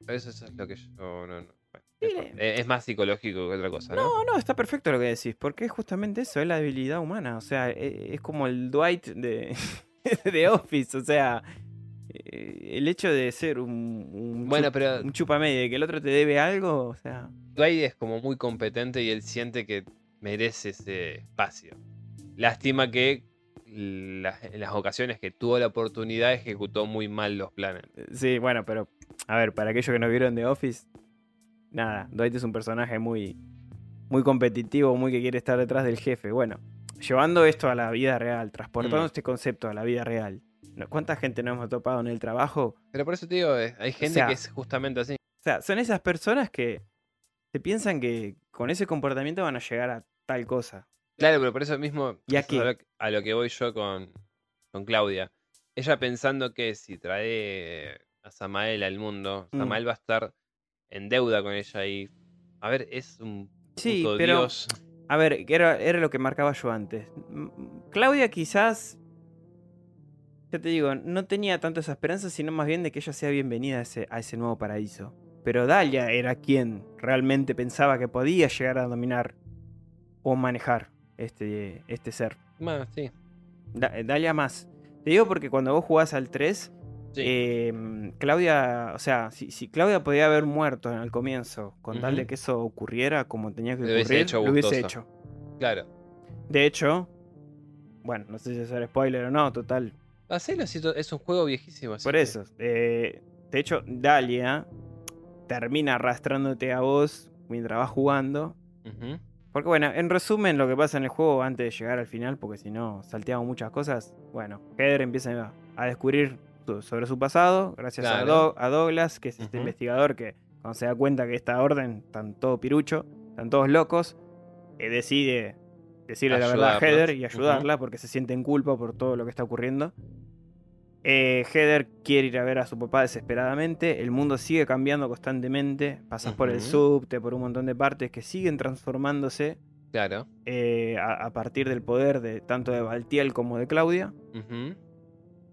Eso, eso es lo que yo no, no- bueno, Eh, es más psicológico que otra cosa, ¿no? No, no, está perfecto lo que decís, porque es justamente eso, es la debilidad humana. O sea, e- es como el Dwight de, de Office. O sea, eh, el hecho de ser un, un, Bueno, chup- pero un chupamedia y que el otro te debe algo, o sea, Dwight es como muy competente y él siente que merece ese espacio. Lástima que las, en las ocasiones que tuvo la oportunidad ejecutó muy mal los planes. eh, sí, bueno, pero a ver, para aquellos que no vieron The Office, nada, Dwight es un personaje muy, muy competitivo, muy que quiere estar detrás del jefe. Bueno, llevando esto a la vida real, transportando Mm. este concepto a la vida real. ¿no? ¿Cuánta gente nos hemos topado en el trabajo? Pero por eso te digo, eh, hay gente sea, que es justamente así. O sea, son esas personas que se piensan que con ese comportamiento van a llegar a tal cosa. Claro, pero por eso mismo ¿Y a lo, que voy yo con, con Claudia. Ella pensando que si trae a Samael al mundo, Mm. Samael va a estar en deuda con ella y... A ver, es un Sí, puto pero dios. a ver, era, era lo que marcaba yo antes. Claudia quizás, ya te digo, no tenía tanto esa esperanza, sino más bien de que ella sea bienvenida a ese, a ese nuevo paraíso. Pero Dalia era quien realmente pensaba que podía llegar a dominar o manejar este, este ser. Más, sí. Da- Dalia más. Te digo porque cuando vos jugás al 3, sí. Eh, Claudia, o sea, si, si Claudia podía haber muerto en el comienzo, con tal de que eso ocurriera como tenía que Lo hubiese ocurrir, hecho lo hubiese hecho. Claro. De hecho, bueno, no sé si es spoiler o no, total. Hacelo, si es un juego viejísimo. así Por que- eso, eh, de hecho, Dalia termina arrastrándote a vos mientras vas jugando. Porque bueno, en resumen, lo que pasa en el juego antes de llegar al final, porque si no salteamos muchas cosas, bueno, Heather empieza a- descubrir so- sobre su pasado, gracias a, Claro. Do- a Douglas, que es este investigador que cuando se da cuenta que esta orden están todo pirucho, están todos locos, eh, decide decirle la verdad a. Heather y ayudarla porque se siente en culpa por todo lo que está ocurriendo. Eh, Heather quiere ir a ver a su papá desesperadamente. El mundo sigue cambiando constantemente. Pasas por el subte, por un montón de partes que siguen transformándose Claro. eh, a, a partir del poder de tanto de Baltiel como de Claudia.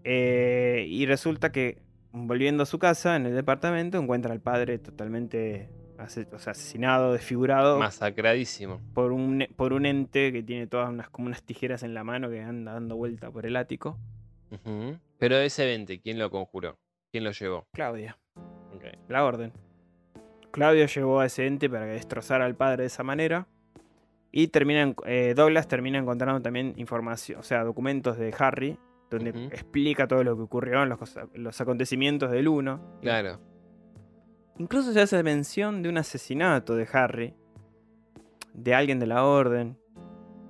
Eh, y resulta que volviendo a su casa en el departamento encuentra al padre totalmente ase- o sea, asesinado, desfigurado Masacradísimo. por un, por un ente que tiene todas unas, como unas tijeras en la mano que anda dando vuelta por el ático. Pero ese 20, ¿quién lo conjuró? ¿Quién lo llevó? Claudia. La orden. Claudio llevó a ese ente para que destrozara al padre de esa manera. Y termina, en- eh, Douglas termina encontrando también información, o sea, documentos de Harry, donde explica todo lo que ocurrió en los, los acontecimientos del 1. Claro. Incluso se hace mención de un asesinato de Harry, de alguien de la orden.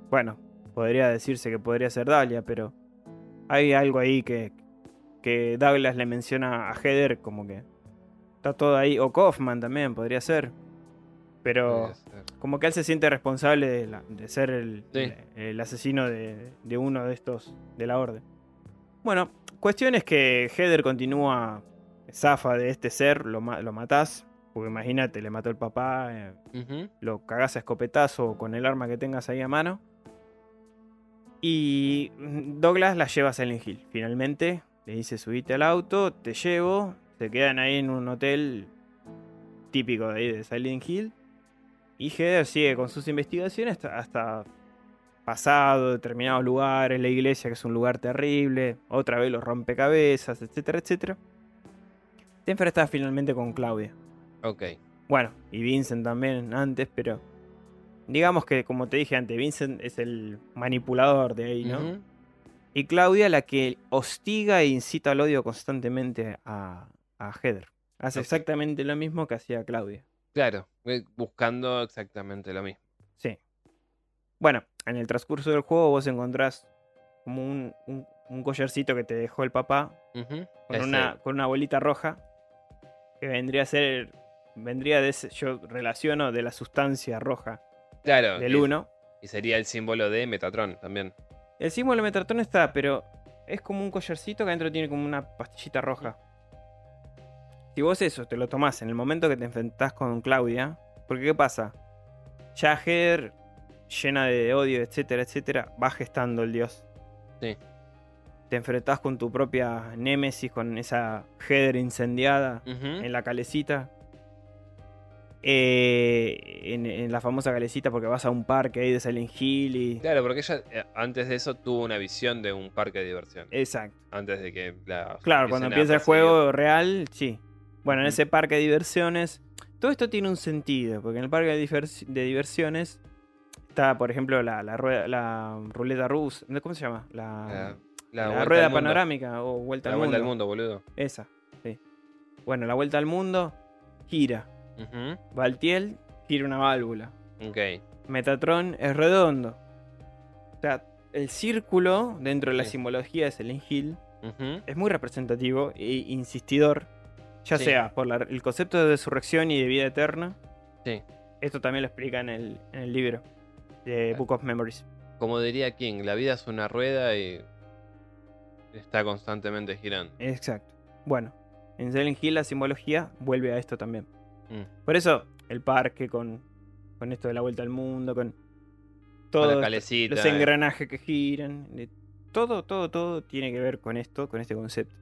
Bueno, podría decirse que podría ser Dahlia, pero hay algo ahí que, que Douglas le menciona a Heather como que está todo ahí, o Kaufman también podría ser. Pero ser. como que él se siente responsable de, la- de ser el, Sí. el- el asesino de, de uno de estos de la orden. Bueno, cuestión es que Heather continúa zafa de este ser, lo, lo matás, porque imagínate, le mató el papá, eh, lo cagás a escopetazo con el arma que tengas ahí a mano. Y mm, Douglas la lleva a Silent Hill. Finalmente le dice subite al auto, te llevo. Se quedan ahí en un hotel típico de ahí de Silent Hill. Y Heather sigue con sus investigaciones hasta, hasta pasado, determinados lugares, la iglesia que es un lugar terrible, otra vez los rompecabezas, etcétera, etcétera. Te enfrentas finalmente con Claudia. Ok. Bueno, y Vincent también antes, pero digamos que como te dije antes, Vincent es el manipulador de ahí, ¿no? Y Claudia la que hostiga e incita al odio constantemente a, a Heather. Hace exactamente lo mismo que hacía Claudia. Claro. eh, Buscando exactamente lo mismo. Sí. Bueno, en el transcurso del juego vos encontrás como un, un- un collarcito que te dejó el papá con una, con una bolita roja que vendría a ser, vendría de ese, yo relaciono de la sustancia roja Claro. del y- 1. Y sería el símbolo de Metatron también. El símbolo de Metatron está, pero es como un collarcito que adentro tiene como una pastillita roja. Si vos eso te lo tomás en el momento que te enfrentás con Claudia, porque ¿qué pasa? Ya Heather, llena de odio, etcétera, etcétera, va gestando el dios. Sí. Te enfrentás con tu propia némesis, con esa Heather incendiada en la calecita. Eh, en, en la famosa calecita porque vas a un parque ahí de Silent Hill y... Claro, porque ella eh, antes de eso tuvo una visión de un parque de diversión. Exacto. Antes de que la. Claro, cuando empieza el juego real, sí. Bueno, en ese parque de diversiones, todo esto tiene un sentido, porque en el parque de, divers- de diversiones está, por ejemplo, la, la, rueda, la ruleta rusa, ¿cómo se llama? La, La, la vuelta rueda panorámica o vuelta La al vuelta mundo. al mundo, boludo. Esa, sí. Bueno, la vuelta al mundo gira. Valtiel gira una válvula. Ok. Metatron es redondo. O sea, el círculo dentro de la Sí. simbología de Silent Hill es muy representativo e insistidor, ya Sí. sea por la- el concepto de resurrección y de vida eterna. Sí. Esto también lo explica en el, en el libro de Claro. Book of Memories. Como diría King, la vida es una rueda y está constantemente girando. Exacto. Bueno, en Silent Hill la simbología vuelve a esto también. Mm. Por eso el parque con, con esto de la vuelta al mundo, con Con todo la esto- calecita. los eh. engranajes que giran, de- todo, todo, todo tiene que ver con esto, con este concepto.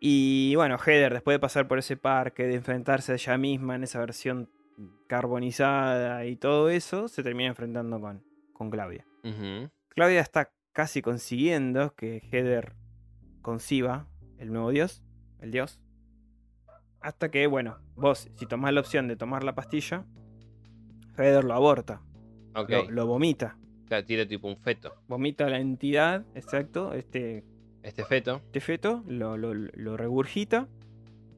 Y bueno, Heather, después de pasar por ese parque, de enfrentarse a ella misma en esa versión carbonizada y todo eso, se termina enfrentando con, con Claudia. Claudia está casi consiguiendo que Heather conciba el nuevo dios, el dios. Hasta que, bueno, vos, si tomás la opción de tomar la pastilla, Heather lo aborta, lo, lo vomita. Claro, tira tipo un feto. Vomita la entidad, exacto, este, Este feto. este feto, lo, lo- lo regurgita.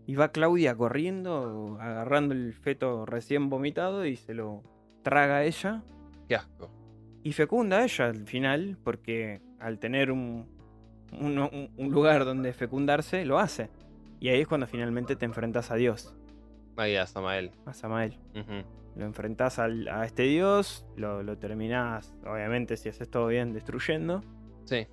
Y va Claudia corriendo, agarrando el feto recién vomitado y se lo traga a ella. Qué asco. Y fecunda a ella al final, porque al tener un- un lugar donde fecundarse, lo hace. Y ahí es cuando finalmente te enfrentas a Dios, Ahí a Samael. a Samael. Lo enfrentás al- a este Dios, lo, lo terminás, obviamente, si haces todo bien, destruyendo. Sí.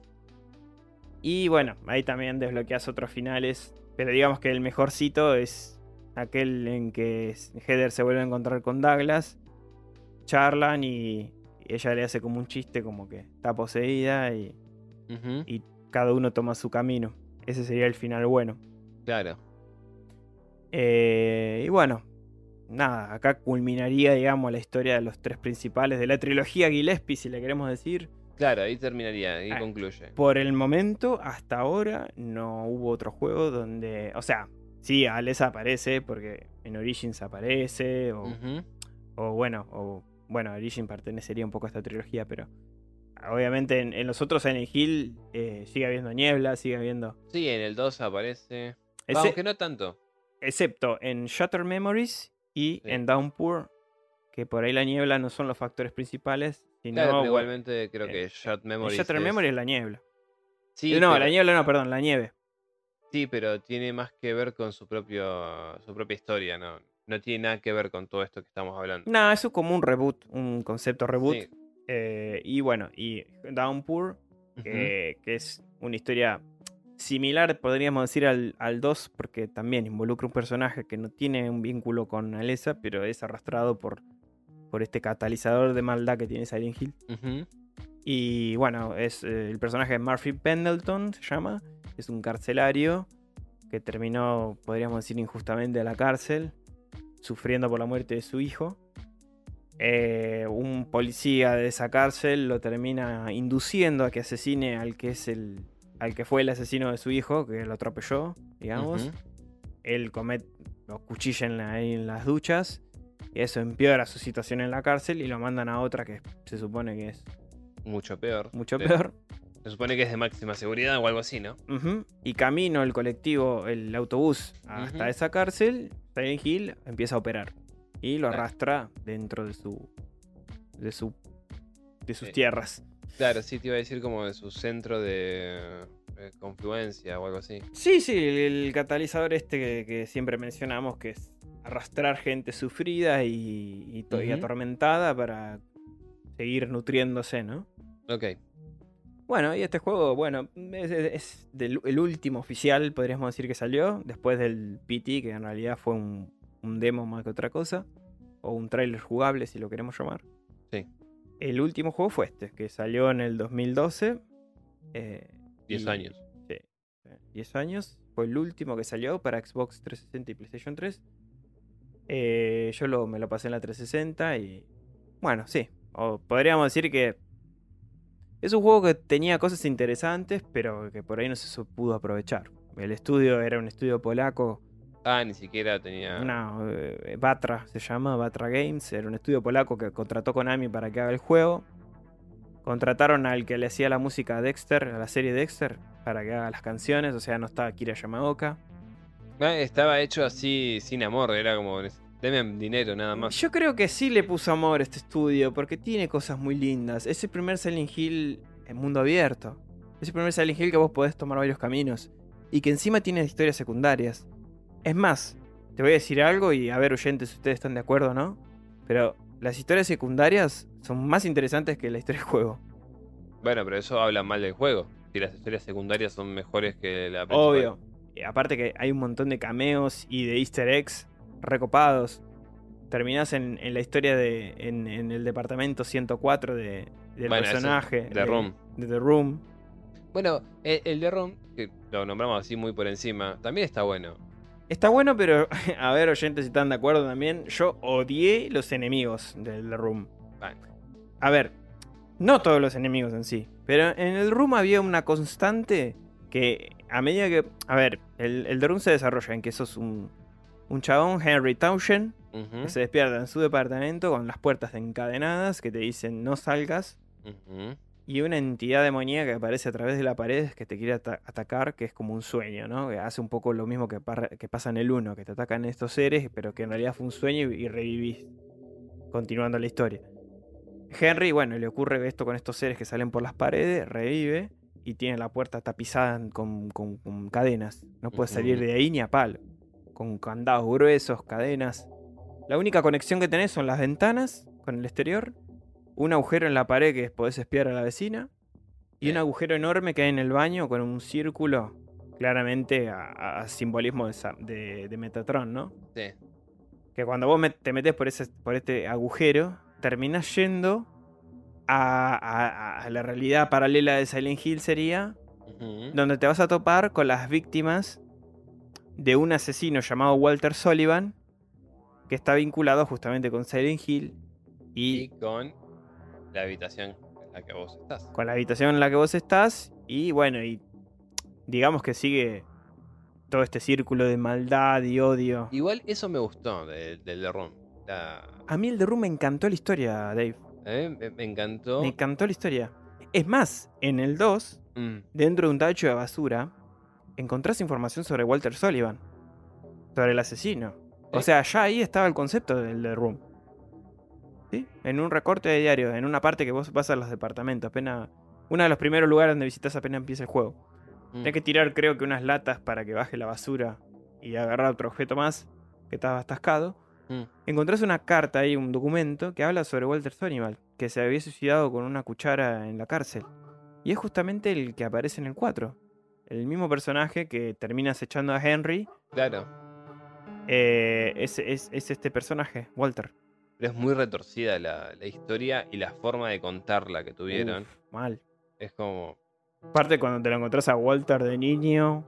Y bueno, ahí también desbloqueas otros finales. Pero digamos que el mejorcito es aquel en que Heather se vuelve a encontrar con Douglas. Charlan y ella le hace como un chiste, como que está poseída y, y cada uno toma su camino. Ese sería el final bueno. Claro. Eh, y bueno, nada, acá culminaría, digamos, la historia de los tres principales de la trilogía Gillespie, si le queremos decir. Claro, ahí terminaría, ahí Ah. concluye. Por el momento, hasta ahora, no hubo otro juego donde. O sea, sí, Ales aparece, porque en Origins aparece, o, bueno, o bueno, Origins pertenecería un poco a esta trilogía, pero. Obviamente en, en los otros Silent Hill eh, sigue habiendo niebla, sigue habiendo. Sí, en el 2 aparece. Ese- Aunque no tanto. excepto en Shutter Memories y Sí. en Downpour, que por ahí la niebla no son los factores principales, sino Claro, igualmente creo eh, que Shot en Memories. Shutter es- Memory es la niebla. Sí, Eh, no, pero- la niebla no, perdón, la nieve. Sí, pero tiene más que ver con su propio su propia historia, ¿no? No tiene nada que ver con todo esto que estamos hablando. No, eso es como un reboot, un concepto reboot. Sí. Eh, y bueno, y Downpour, que, que es una historia similar, podríamos decir, al, al 2, porque también involucra un personaje que no tiene un vínculo con Alessa, pero es arrastrado por, por este catalizador de maldad que tiene Silent Hill. Y bueno, es eh, el personaje de Murphy Pendleton, se llama. Es un carcelario que terminó, podríamos decir, injustamente a la cárcel, sufriendo por la muerte de su hijo. Eh, un policía de esa cárcel lo termina induciendo a que asesine al que es el. Al que fue el asesino de su hijo, que lo atropelló, digamos. Él comete. lo cuchilla en la- en las duchas. Y eso empeora su situación en la cárcel y lo mandan a otra que se supone que es Mucho peor. mucho peor. Se supone que es de máxima seguridad o algo así, ¿no? Y camino el colectivo, el autobús hasta esa cárcel, Silent Hill empieza a operar. Y lo arrastra dentro de su. de su. de sus Sí. tierras. Claro, sí te iba a decir como de su centro de eh, confluencia o algo así. Sí, sí, el, el catalizador este que, que siempre mencionamos, que es arrastrar gente sufrida y, y Ujú. atormentada para seguir nutriéndose, ¿no? Ok. Bueno, y este juego, bueno, es, es- es del- el último oficial, podríamos decir que salió, después del PT, que en realidad fue un, un demo más que otra cosa, o un trailer jugable, si lo queremos llamar. Sí. El último juego fue este, que salió en el 2012. eh, 10 y- años. Sí, eh, 10 años. Fue el último que salió para Xbox 360 y PlayStation 3. Eh, yo lo- me lo pasé en la 360 y. Bueno, sí. O podríamos decir que. Es un juego que tenía cosas interesantes, pero que por ahí no se pudo aprovechar. El estudio era un estudio polaco, Ah, ni siquiera tenía. una eh, Batra se llama, Batra Games, era un estudio polaco que contrató Konami para que haga el juego. Contrataron al que le hacía la música a Dexter, a la serie Dexter, para que haga las canciones, o sea, no estaba Kira Yamaoka. Ah, estaba hecho así sin amor, era como. Deme dinero nada más. Yo creo que sí le puso amor este estudio, porque tiene cosas muy lindas. Es el primer Silent Hill en mundo abierto. Es el primer Silent Hill que vos podés tomar varios caminos. Y que encima tiene historias secundarias. Es más, te voy a decir algo y a ver, oyentes, si ustedes están de acuerdo o no. Pero las historias secundarias son más interesantes que la historia del juego. Bueno, pero eso habla mal del juego. Si las historias secundarias son mejores que la principal. Obvio. Y aparte que hay un montón de cameos y de easter eggs recopados. Terminás en, en la historia de. En, en el departamento 104 de, del Bueno, personaje. The Room. De The Room. Bueno, el, el de Rom, que lo nombramos así muy por encima, también está bueno. Está bueno, pero a ver, oyentes, si están de acuerdo también. Yo odié los enemigos del Room. A ver, no todos los enemigos en sí. Pero en el Room había una constante que a medida que. A ver, el, el The Room se desarrolla en que sos un, un chabón, Henry Townshend, que se despierta en su departamento con las puertas encadenadas que te dicen no salgas. Y una entidad demoníaca que aparece a través de la pared que te quiere ata- atacar, que es como un sueño, ¿no? Que hace un poco lo mismo que, pasa en el 1, que te atacan estos seres, pero que en realidad fue un sueño y, y revivís. Continuando la historia. Henry, bueno, le ocurre esto con estos seres que salen por las paredes, revive. y tiene la puerta tapizada con, con- con cadenas. No puedes salir de ahí ni a palo. Con candados gruesos, cadenas. La única conexión que tenés son las ventanas con el exterior, un agujero en la pared que podés espiar a la vecina y un agujero enorme que hay en el baño con un círculo, claramente a, simbolismo de, de- de Metatron, ¿no? Sí. Que cuando vos met- te metes por, ese, por este agujero, terminás yendo a, a- a la realidad paralela de Silent Hill sería donde te vas a topar con las víctimas de un asesino llamado Walter Sullivan, que está vinculado justamente con Silent Hill Y y con la habitación en la que vos estás. con la habitación en la que vos estás. Y bueno, y digamos que sigue todo este círculo de maldad y odio. Igual eso me gustó de- del The Room. La- A mí el The Room me encantó la historia, Dave. me, me encantó. Me encantó la historia. Es más, en el 2, Mm, dentro de un tacho de basura, encontrás información sobre Walter Sullivan. Sobre el asesino. O Sí. sea, ya ahí estaba el concepto del The Room. ¿Sí? En un recorte de diario, en una parte que vos vas a los departamentos, apenas. Uno de los primeros lugares donde visitas apenas empieza el juego. mm. Tenés que tirar, creo que unas latas para que baje la basura y agarrar otro objeto más que estaba atascado. Mm. Encontrás una carta ahí, un documento que habla sobre Walter Sullivan, que se había suicidado con una cuchara en la cárcel. Y es justamente el que aparece en el 4. El mismo personaje que termina acechando a Henry Claro. eh, es, es- es este personaje, Walter. Pero es muy retorcida la, la historia y la forma de contarla que tuvieron. Uf, mal. Es como. Aparte cuando te lo encontrás a Walter de niño.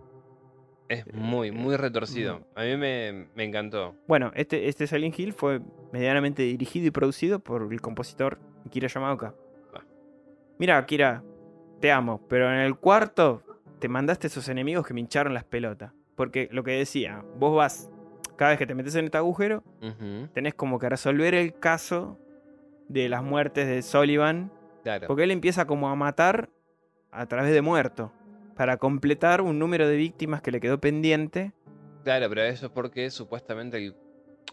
Es muy, muy mm. retorcido. A mí me, me encantó. Bueno, este, este Silent Hill fue medianamente dirigido y producido por el compositor Akira Yamaoka. Ah. Mira, Akira, te amo, pero en el cuarto te mandaste esos enemigos que me hincharon las pelotas. Porque lo que decía, vos vas, cada vez que te metes en este agujero, Ujú, tenés como que resolver el caso de las muertes de Sullivan. Claro. Porque él empieza como a matar a través de muerto. Para completar un número de víctimas que le quedó pendiente. Claro, pero eso es porque supuestamente el-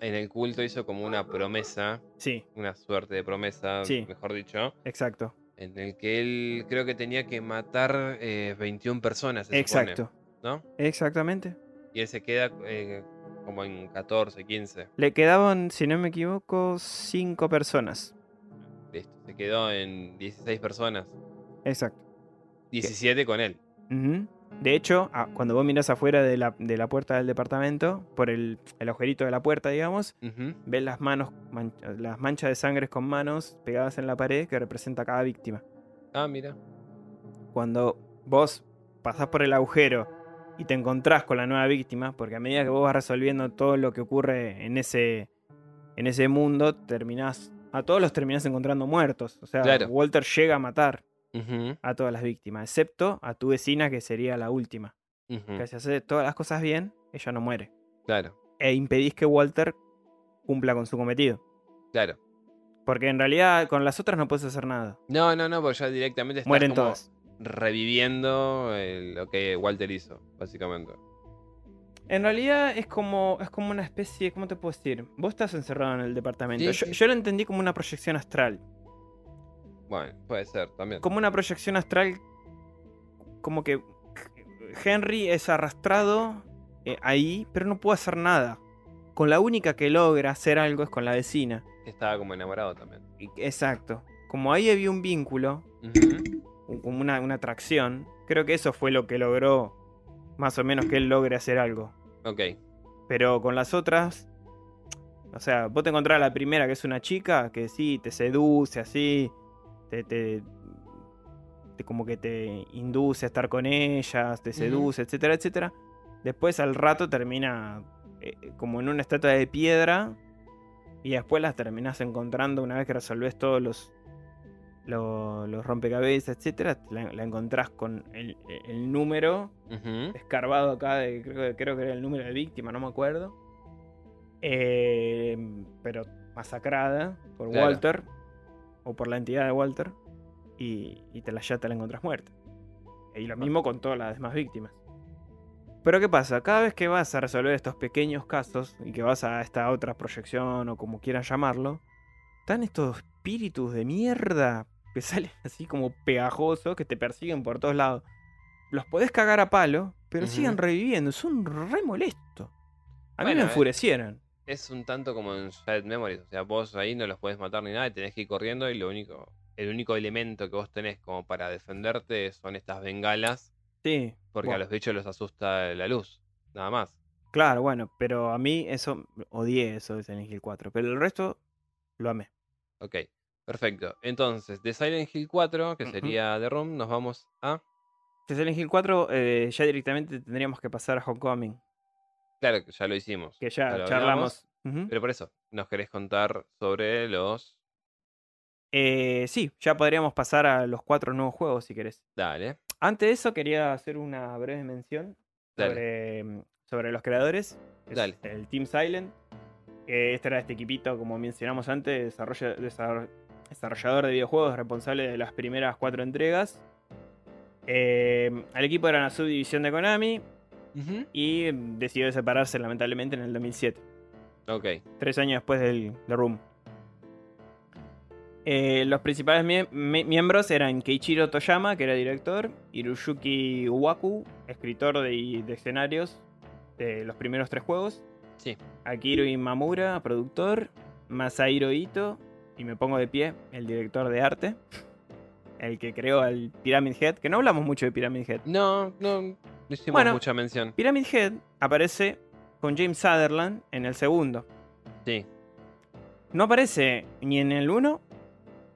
en el culto hizo como una promesa, Sí, una suerte de promesa, Sí. mejor dicho, exacto. en el que él creo que tenía que matar eh, 21 personas, se supone, Exacto. ¿no? Exactamente. Y él se queda eh, como en 14, 15. Le quedaban, si no me equivoco, cinco personas. Listo. Se quedó en 16 personas. Exacto. 17 con él. De hecho, ah, cuando vos mirás afuera de la, de la puerta del departamento, por el, el agujerito de la puerta, digamos, ves las manos, man- las manchas de sangre con manos pegadas en la pared que representa a cada víctima. Ah, mira. Cuando vos pasás por el agujero y te encontrás con la nueva víctima, porque a medida que vos vas resolviendo todo lo que ocurre en ese, en ese mundo, terminás. A todos los terminás encontrando muertos. O sea, Claro. Walter llega a matar. A todas las víctimas, excepto a tu vecina que sería la última. Que si hace todas las cosas bien, ella no muere. Claro, E impedís que Walter cumpla con su cometido. claro. Porque en realidad con las otras no puedes hacer nada. No, no, no, porque ya directamente estás Mueren como todas. Reviviendo eh, lo que Walter hizo, básicamente. En realidad es como, es como una especie, ¿cómo te puedo decir? Vos estás encerrado en el departamento. Sí, yo, sí. yo lo entendí como una proyección astral. Bueno, puede ser también. Como una proyección astral. Como que Henry es arrastrado eh, ahí, pero no puede hacer nada. Con la única que logra hacer algo es con la vecina. Estaba como enamorado también. Exacto. Como ahí había un vínculo, Ujú, u- como una, una atracción, creo que eso fue lo que logró más o menos que él logre hacer algo. Ok, Pero con las otras, o sea, vos te encontrás a la primera que es una chica que sí, te seduce así, te, te- te- como que te induce a estar con ellas, te seduce, etcétera, etcétera. Después al rato termina eh, como en una estatua de piedra y después las terminás encontrando una vez que resolvés todos los, lo- los rompecabezas, etcétera. La, la encontrás con el, el número ujú, escarbado acá, de, creo, que- creo que era el número de víctima, no me acuerdo. Eh, pero masacrada por Claro. Walter, o por la entidad de Walter, y, y te la, ya te la encontrás muerta. Y lo mismo con todas las demás víctimas. Pero ¿qué pasa? Cada vez que vas a resolver estos pequeños casos y que vas a esta otra proyección o como quieran llamarlo, están estos espíritus de mierda que salen así como pegajosos, que te persiguen por todos lados. Los podés cagar a palo, pero siguen reviviendo. Son re molestos. A mí me eh. enfurecieron. Es un tanto como en Shattered Memories. O sea, vos ahí no los podés matar ni nada y tenés que ir corriendo y lo único, el único elemento que vos tenés como para defenderte son estas bengalas. Sí. Porque a los bichos los asusta la luz. Nada más. Claro, bueno, pero a mí eso, odié eso de Silent Hill 4. Pero el resto, lo amé. Ok, perfecto. Entonces, de Silent Hill 4, que sería The Room, nos vamos a. De Silent Hill 4, eh, ya directamente tendríamos que pasar a Homecoming. Claro, que ya lo hicimos. Que ya charlamos. Pero por eso, nos querés contar sobre los. Eh, sí, ya podríamos pasar a los cuatro nuevos juegos si querés. Dale. Antes de eso, quería hacer una breve mención sobre, mm, sobre los creadores. Es Dale. El Team Silent. este era este equipito, como mencionamos antes, desarrolla- desarro- desarrollador de videojuegos responsable de las primeras cuatro entregas. Eh, el equipo era una subdivisión de Konami y decidió separarse lamentablemente en el 2007. Ok. tres años después del The Room. Eh, los principales mie- mi- miembros eran Keiichiro Toyama, que era director, Hiroyuki Uwaku, escritor de, de escenarios de los primeros tres juegos, Sí. Akiro Imamura, productor, Masahiro Ito, y me pongo de pie, el director de arte, el que creó el Pyramid Head, que no hablamos mucho de Pyramid Head. No, no, no hicimos Bueno. mucha mención. Pyramid Head aparece con James Sutherland en el segundo. Sí. No aparece ni en el 1,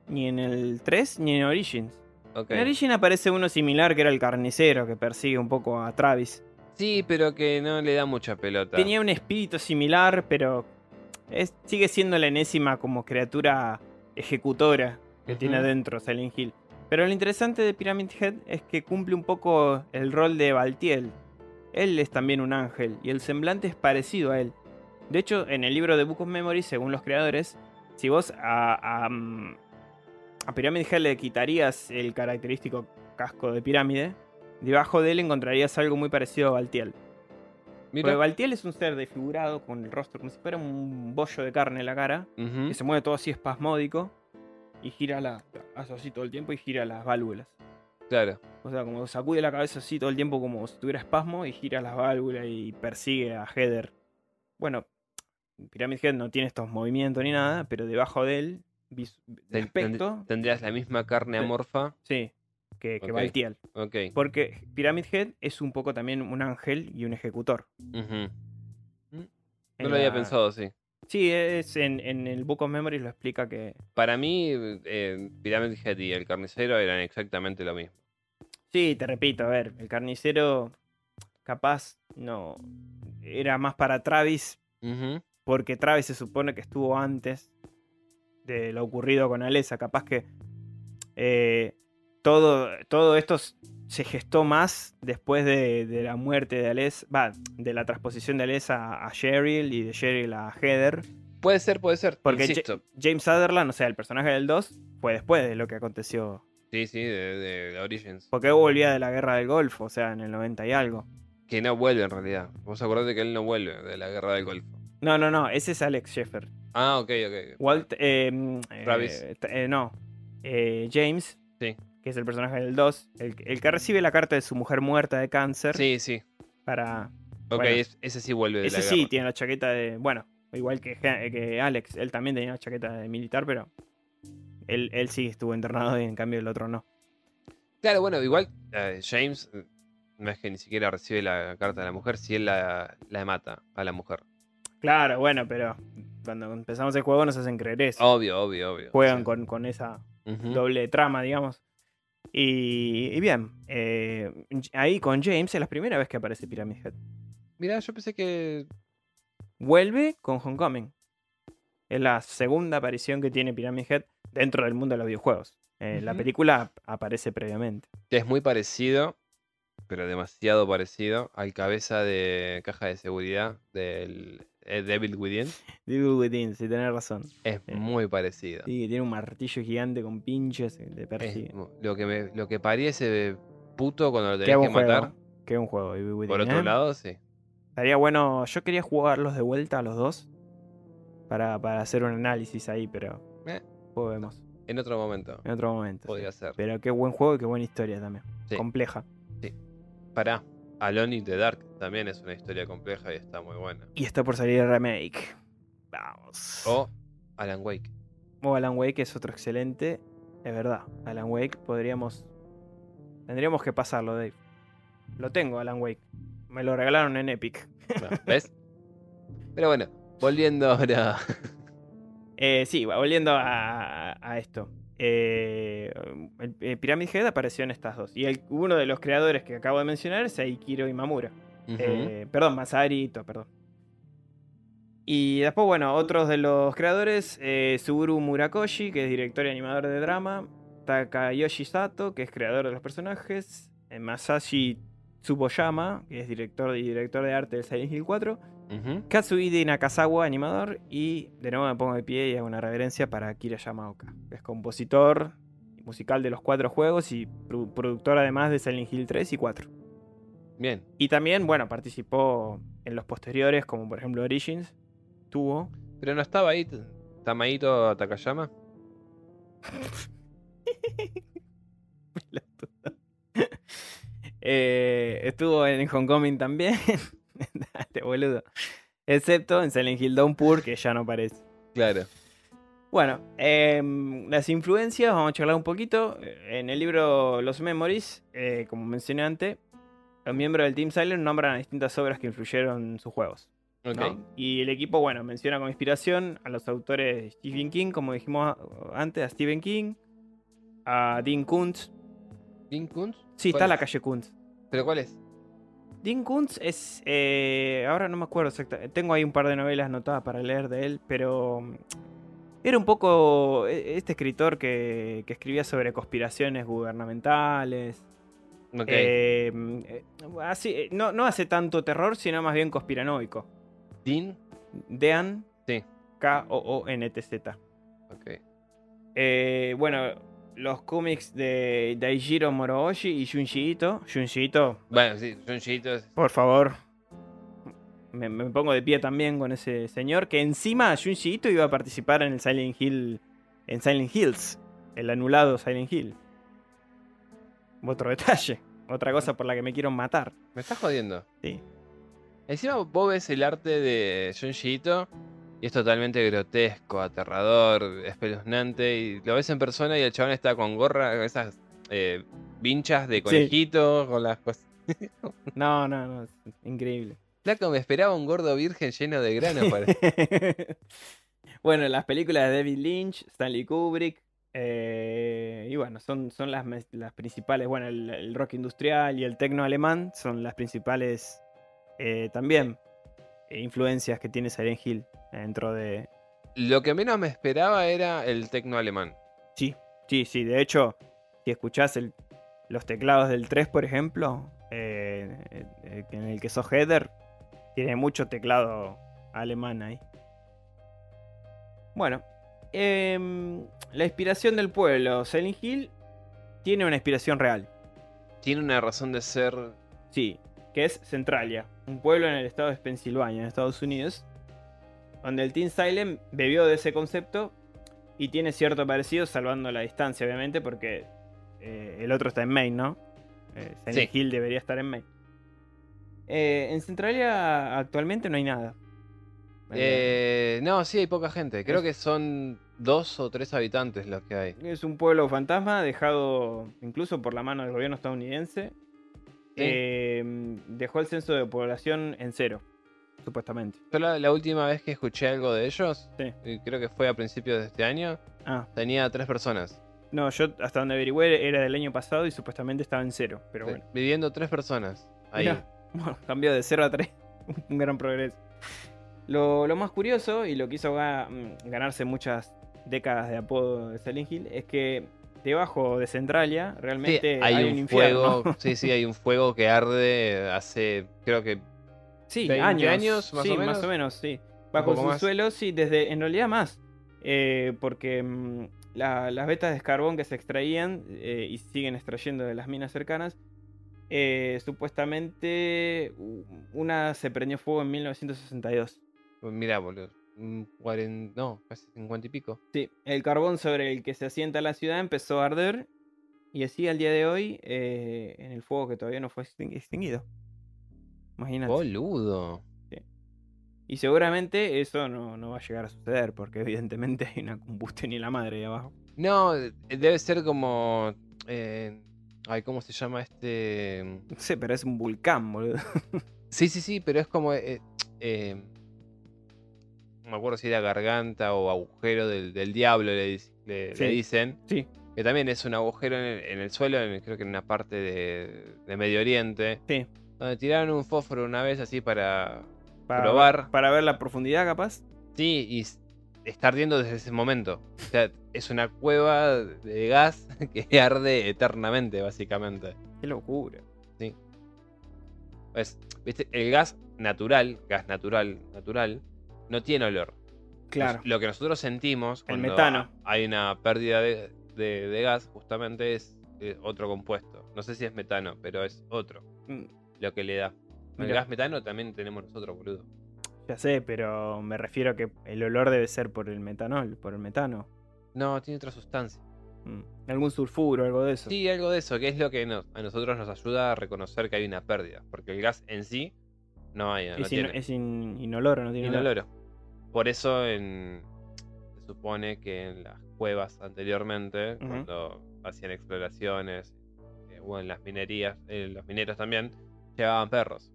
ni en el 3, ni en Origins. Ok. En Origins aparece uno similar que era el carnicero que persigue un poco a Travis. Sí, pero que no le da mucha pelota. Tenía un espíritu similar, pero es- sigue siendo la enésima como criatura ejecutora que tiene adentro Silent Hill. Pero lo interesante de Pyramid Head es que cumple un poco el rol de Baltiel. Él es también un ángel y el semblante es parecido a él. De hecho, en el libro de Book of Memories, según los creadores, si vos a, a, mm, a Pyramid Head le quitarías el característico casco de pirámide, debajo de él encontrarías algo muy parecido a Baltiel. Mira. Porque Baltiel es un ser desfigurado con el rostro como si fuera un bollo de carne en la cara, que se mueve todo así espasmódico y gira la, hace así todo el tiempo y gira las válvulas. Claro. O sea, como sacude la cabeza así todo el tiempo como si tuviera espasmo y gira las válvulas y persigue a Heather. Bueno, Pyramid Head no tiene estos movimientos ni nada, pero debajo de él, de aspecto, Tendrías la misma carne amorfa. sí, que, que Ok. Baltiel. Ok. Porque Pyramid Head es un poco también un ángel y un ejecutor. Ujú. No En lo había la- pensado así. Sí, es en, en el Book of Memories lo explica que. Para mí, eh, Pyramid Head y el carnicero eran exactamente lo mismo. Sí, te repito, a ver, el carnicero capaz no. Era más para Travis, porque Travis se supone que estuvo antes de lo ocurrido con Alessa. Capaz que eh, todo, todo esto se gestó más después de, de la muerte de Alessa, va, de la transposición de Alessa a Cheryl y de Cheryl a Heather. Puede ser, puede ser. Porque Insisto. James Sutherland, o sea, el personaje del 2, fue después de lo que aconteció Sí, sí, de, de Origins. Porque él volvía de la guerra del Golfo, o sea, en el 90 y algo. Que no vuelve en realidad. Vos acordate que él no vuelve de la guerra del Golfo. No, no, no, ese es Alex Sheffer. Ah, ok, ok. Walt, eh, eh, Travis. t- eh, no, eh, James, Sí. Que es el personaje del 2, el, el que recibe la carta de su mujer muerta de cáncer Sí, sí. para... Ok, Bueno. es- ese sí vuelve de Ese la sí, guerra. tiene la chaqueta de... Bueno, igual que, que Alex, él también tenía la chaqueta de militar, pero él, él sí estuvo internado y en cambio el otro no. Claro, bueno, igual James eh, no es que ni siquiera recibe la carta de la mujer, si él la, la mata a la mujer. Claro, bueno, pero cuando empezamos el juego nos hacen creer eso. Obvio, obvio, obvio. Juegan con, con esa doble trama, digamos. Y, y bien, eh, ahí con James es la primera vez que aparece Pyramid Head. Mira, yo pensé que. Vuelve con Homecoming. Es la segunda aparición que tiene Pyramid Head dentro del mundo de los videojuegos. Eh, La película ap- aparece previamente. que es muy parecido, pero demasiado parecido, al cabeza de caja de seguridad del eh, Devil Within. Devil Within, si tenés razón. Es Eh, muy parecido. Sí, que tiene un martillo gigante con pinches que te Es persigue. mu- lo, que me, lo que parece puto cuando lo tenés que matar. Qué un juego, Devil Within. Por otro ¿eh? lado, sí. Estaría bueno. Yo quería jugarlos de vuelta a los dos. Para, para hacer un análisis ahí, pero. Eh. Vemos. En otro momento. En otro momento. Podría sí. ser. Pero qué buen juego y qué buena historia también. Sí. Compleja. Pará. Alone in the Dark también es una historia compleja y está muy buena. Y está por salir el remake. Vamos. O Alan Wake. O Alan Wake es otro excelente. Es verdad. Alan Wake podríamos. Tendríamos que pasarlo, Dave. Lo tengo, Alan Wake. Me lo regalaron en Epic. ¿Ves? Pero bueno, volviendo ahora. Eh, sí, volviendo a, a esto. Eh, el, el Pyramid Head apareció en estas dos. Y el- uno de los creadores que acabo de mencionar es Aikiro Imamura. Eh, perdón, Masari Ito, perdón. Y después, bueno, otros de los creadores, eh, Suguru Murakoshi, que es director y animador de drama, Takayoshi Sato, que es creador de los personajes, eh, Masashi Tsuboyama, que es director y director de arte del Silent Hill 4, Ujú. Katsuhide Nakazawa, animador, y de nuevo me pongo de pie y hago una reverencia para Akira Yamaoka, es compositor musical de los cuatro juegos y produ- productor además de Silent Hill 3 y 4. Bien. Y también, bueno, participó en los posteriores, como por ejemplo Origins. Tuvo. Pero no estaba ahí Tamaito Takayama. Eh, estuvo en Homecoming también. Dale, boludo. Excepto en Silent Hill Downpour, que ya no aparece. Claro. Bueno, em, las influencias, vamos a charlar un poquito. En el libro Los Memories, eh, como mencioné antes, los miembros del Team Silent nombran a distintas obras que influyeron en sus juegos. Y el equipo, bueno, menciona como inspiración a los autores de Stephen King, como dijimos antes, a Stephen King, a Dean Kuntz. ¿Dean Kuntz? Sí, ¿Cuál está la calle Kuntz. ¿Pero cuál es? Dean Kuntz es. eh, ahora no me acuerdo exactamente. Tengo ahí un par de novelas anotadas para leer de él, pero. mm, Era un poco e- este escritor que, que escribía sobre conspiraciones gubernamentales. Ok. Eh, mm, eh, así, no, no hace tanto terror, sino más bien conspiranoico. Dean. Dean Sí. K-O-O-N-T-Z. Ok. Eh, bueno, los cómics de Daijiro Moroyoshi y Junji Ito. Junji Ito, Bueno, sí, Junjiito es. por favor. Me, me pongo de pie también con ese señor. Que encima Junji Ito iba a participar en el Silent Hill. En Silent Hills. El anulado Silent Hill. Otro detalle. Otra cosa por la que me quiero matar. Me estás jodiendo. Sí. Encima vos ves el arte de Junjiito y es totalmente grotesco, aterrador, espeluznante. Y lo ves en persona y el chabón está con gorra, con esas eh, vinchas de conejito, con las cosas. No, no, no. es increíble. Flaco, me esperaba un gordo virgen lleno de granos. para- bueno, las películas de David Lynch, Stanley Kubrick. eh, y bueno, son, son las, las principales. Bueno, el, el rock industrial y el tecno alemán son las principales eh, también influencias que tiene Silent Hill dentro de. Lo que menos me esperaba era el tecno alemán. Sí, sí, sí. De hecho, si escuchás el- los teclados del 3, por ejemplo, eh, eh, eh, en el que sos header, tiene mucho teclado alemán ahí. Bueno, em, la inspiración del pueblo, Silent Hill, tiene una inspiración real. Tiene una razón de ser. Sí, que es Centralia, un pueblo en el estado de Pensilvania, en Estados Unidos, donde el Team Silent bebió de ese concepto y tiene cierto parecido, salvando la distancia, obviamente, porque eh, el otro está en Maine, ¿no? Eh, Sí. Hill debería estar en Maine. Eh, en Centralia actualmente no hay nada. Eh, no, sí, hay poca gente. Creo Es- que son dos o tres habitantes los que hay. Es un pueblo fantasma dejado incluso por la mano del gobierno estadounidense. Eh, dejó el censo de población en cero, supuestamente. Yo la, la última vez que escuché algo de ellos, Sí. y creo que fue a principios de este año, Ah, tenía tres personas. no, yo hasta donde averigüé era del año pasado y supuestamente estaba en cero. Pero Sí, bueno, Viviendo tres personas. Ahí. Bueno cambió de cero a tres. un gran progreso. Lo, lo más curioso y lo que hizo mm, ganarse muchas décadas de apodo de Silent Hill es que debajo de Centralia Sí, realmente hay, hay, un, un, infierno. fuego. Sí, sí, hay un fuego que arde hace, creo que Sí, 20 años. años, más sí, o menos. más o menos, sí. Bajo poco su más. suelo, sí, desde, en realidad más. Eh, porque mm, la- las vetas de carbón que se extraían eh, y siguen extrayendo de las minas cercanas, eh, supuestamente una se prendió fuego en 1962. Mirá, boludo. Mm, 40, no, casi 50 y pico. Sí, el carbón sobre el que se asienta la ciudad empezó a arder y así al día de hoy eh, en el fuego que todavía no fue extin- extinguido. Imagínate. Boludo. Y seguramente eso no, no va a llegar a suceder porque evidentemente hay una combustión y la madre ahí abajo. No, eh, debe ser como. eh, ay, ¿cómo se llama este? No sé, pero es un volcán, boludo. Sí, sí, sí, pero es como. eh, no me acuerdo si era garganta o agujero del, del diablo, le, le- le Sí. dicen. Sí, Que también es un agujero en el, en el suelo, en- creo que en una parte de, de Medio Oriente. sí. Donde tiraron un fósforo una vez así para. Para, Probar. Para ver la profundidad, capaz. Sí, y está ardiendo desde ese momento. O sea, es una cueva de gas que arde eternamente, básicamente. Qué locura. Pues, viste, el gas natural, gas natural, natural, no tiene olor. Claro. Lo que nosotros sentimos El cuando metano. hay una pérdida de, de- de gas, justamente es otro compuesto. No sé si es metano, pero es otro Mm, lo que le da. El gas metano también tenemos nosotros, boludo. Ya sé, pero me refiero a que el olor debe ser por el metanol, por el metano. No, tiene otra sustancia. Mm, Algún sulfuro, algo de eso. Sí, algo de eso, que es lo que nos- a nosotros nos ayuda a reconocer que hay una pérdida. Porque el gas en sí no hay, no es, in- tiene es in- inoloro, no tiene olor. inoloro. Por eso en- se supone que en las cuevas anteriormente, cuando hacían exploraciones, eh, o en las minerías, eh, los mineros también, llevaban perros.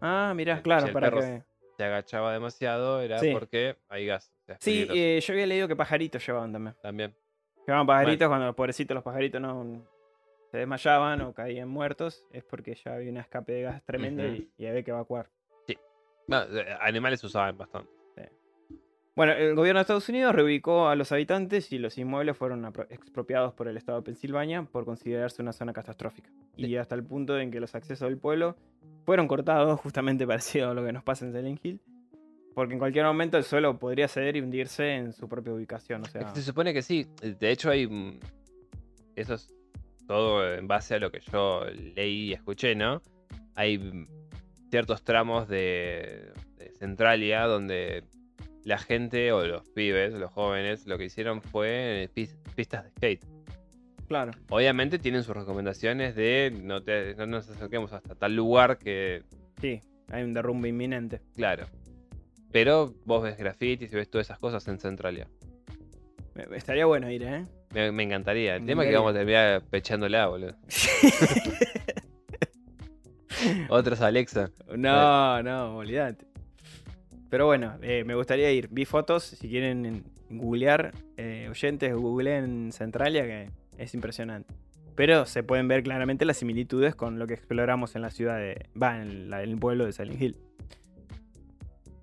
Ah, mirá, claro, el para que... Se agachaba demasiado, era Sí. porque hay gas. o sea, es Sí, eh, yo había leído que pajaritos llevaban también. también. Llevaban pajaritos cuando los pobrecitos los pajaritos no se desmayaban o caían muertos. Es porque ya había un escape de gas tremendo y, y había que evacuar. No, eh, animales usaban bastante. Bueno, el gobierno de Estados Unidos reubicó a los habitantes y los inmuebles fueron expropiados por el estado de Pensilvania por considerarse una zona catastrófica. Y hasta el punto en que los accesos del pueblo fueron cortados, justamente parecido a lo que nos pasa en Silent Hill. Porque en cualquier momento el suelo podría ceder y hundirse en su propia ubicación. O sea, se supone que sí. De hecho, hay. mm, Eso es todo en base a lo que yo leí y escuché, ¿no? Hay mm, ciertos tramos de, de Centralia donde la gente o los pibes, los jóvenes, lo que hicieron fue pis- pistas de skate. claro. Obviamente tienen sus recomendaciones de no, te- no nos acerquemos hasta tal lugar que, Sí, hay un derrumbe inminente. claro. Pero vos ves grafitis y ves todas esas cosas en Centralia. Me- Estaría bueno ir, ¿eh? Me, me encantaría. El tema es que vamos a terminar pechándola, boludo. Otros Alexa. no, no, olvídate. Pero bueno, eh, me gustaría ir. Vi fotos, si quieren en- googlear, eh, oyentes, googleen Centralia, que es impresionante. Pero se pueden ver claramente las similitudes con lo que exploramos en la ciudad de. Va, en, la- en el pueblo de Silent Hill.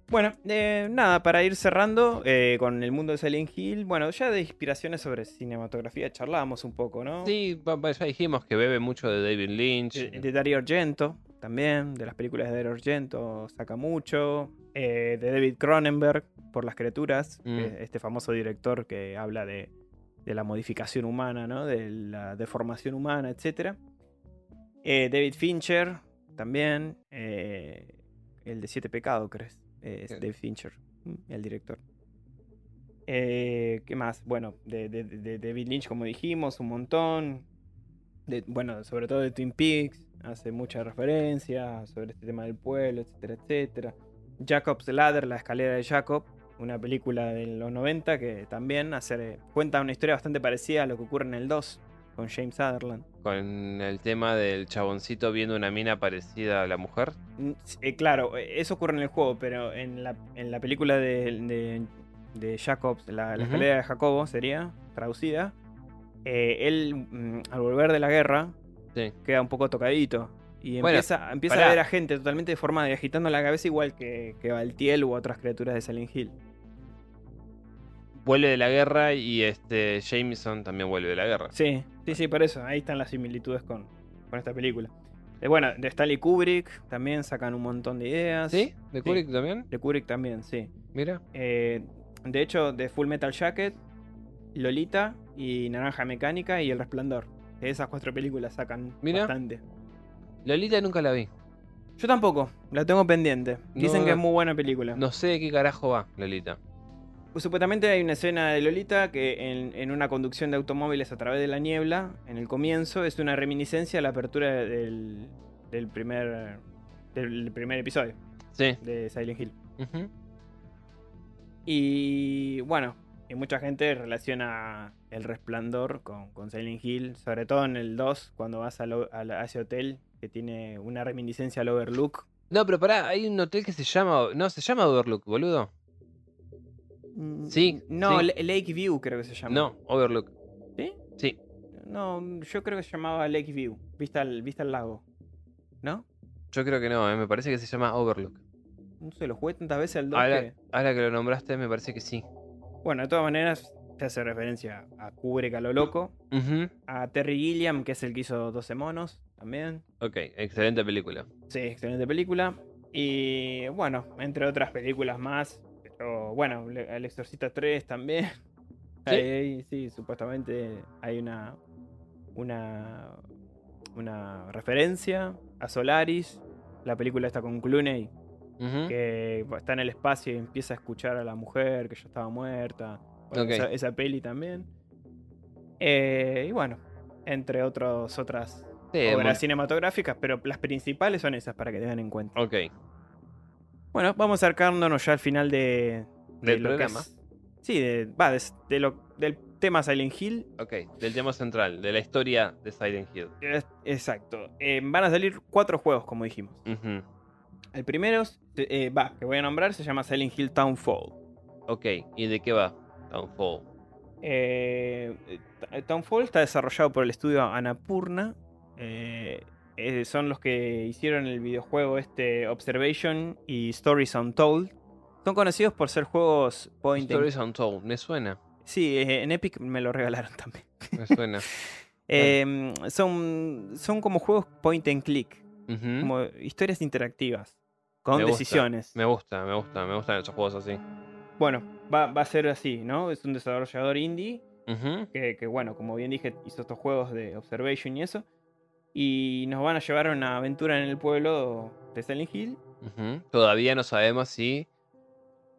Bueno, eh, nada, para ir cerrando eh, con el mundo de Silent Hill. Bueno, ya de inspiraciones sobre cinematografía charlábamos un poco, ¿no? Sí, ya dijimos que bebe mucho de David Lynch. De, de Dario Argento, también, de las películas de Dario Argento, saca mucho. Eh, de David Cronenberg, por las criaturas, Mm. este famoso director que habla de, de la modificación humana, ¿no? de la deformación humana, etc. David Fincher, también. el de Siete Pecados, ¿crees? Eh, es Bien. David Fincher, mm, el director. Eh, ¿Qué más? Bueno, de, de- de David Lynch, como dijimos, un montón. De- bueno, sobre todo de Twin Peaks, hace mucha referencia sobre este tema del pueblo, etcétera, etcétera. Jacob's Ladder, la escalera de Jacob, una película de los 90 que también hace, cuenta una historia bastante parecida a lo que ocurre en el 2 con James Sutherland. Con el tema del chaboncito viendo una mina parecida a la mujer. Mm, eh, claro, eh, eso ocurre en el juego, pero en la, en la película de, de, de Jacobs, la, la escalera de Jacobo sería traducida, eh, él mm, al volver de la guerra Sí. queda un poco tocadito. Y Bueno, empieza, a ver a gente totalmente deformada y agitando la cabeza igual que, que Baltiel u otras criaturas de Silent Hill. Vuelve de la guerra y este Jameson también vuelve de la guerra. Sí, sí, sí, por eso. Ahí están las similitudes con, con esta película. Eh, bueno, de Stanley Kubrick también sacan un montón de ideas. ¿Sí? ¿De Kubrick también? De Kubrick también, sí. Mira. Eh, de hecho, de Full Metal Jacket, Lolita y Naranja Mecánica y El Resplandor. De esas cuatro películas sacan Mira. bastante. Lolita nunca la vi. Yo tampoco, la tengo pendiente. Dicen No, que es muy buena película. No sé de qué carajo va Lolita. Supuestamente hay una escena de Lolita que en, en una conducción de automóviles a través de la niebla, en el comienzo, es una reminiscencia a la apertura del, del primer, del primer episodio Sí. de Silent Hill. Y bueno, y mucha gente relaciona el resplandor con, con Silent Hill, sobre todo en el 2, cuando vas a, la- a ese hotel que tiene una reminiscencia al Overlook. No, pero pará, hay un hotel que se llama. No, se llama Overlook, boludo. Sí, No, sí. La- Lakeview creo que se llama. No, Overlook. ¿Sí? Sí. No, yo creo que se llamaba Lakeview, vista al, vista al lago. ¿No? Yo creo que no, eh, me parece que se llama Overlook. No sé, lo jugué tantas veces al 2 Ahora, que... ahora que lo nombraste, me parece que sí. Bueno, de todas maneras, se hace referencia a Kubrick a lo loco. A Terry Gilliam, que es el que hizo 12 monos, también. Ok, excelente película. Sí, excelente película. Y bueno, entre otras películas más. Pero bueno, El Exorcista 3 también. ¿Sí? Ahí, ahí, sí, supuestamente hay una. Una. Una referencia a Solaris. La película está con Clooney, que está en el espacio y empieza a escuchar a la mujer que ya estaba muerta. Bueno, esa, esa peli también. Eh, y bueno, entre otros, otras Sí, obras cinematográficas, pero las principales son esas para que tengan en cuenta. Ok. Bueno, vamos acercándonos ya al final de, de Del programa. es- sí, de, va, de, de lo, del tema Silent Hill. Ok, del tema central, de la historia de Silent Hill. Es- Exacto. Eh, van a salir cuatro juegos, como dijimos. El primero, eh, va, que voy a nombrar, se llama Silent Hill Townfall. Ok, ¿y de qué va? Downfall. Eh, eh, Townfall está desarrollado por el estudio Annapurna. Eh, son los que hicieron el videojuego este Observation y Stories Untold. Son conocidos por ser juegos point and- Stories Untold, me suena. Sí, eh, en Epic me lo regalaron también. Me suena. Eh, son, son como juegos point and click, como historias interactivas, con Me gusta, decisiones. Me gusta, me gusta, me gustan esos juegos así. Bueno, va, va a ser así, ¿no? Es un desarrollador indie que, que, bueno, como bien dije, hizo estos juegos de Observation y eso. Y nos van a llevar a una aventura en el pueblo de Silent Hill. Todavía no sabemos si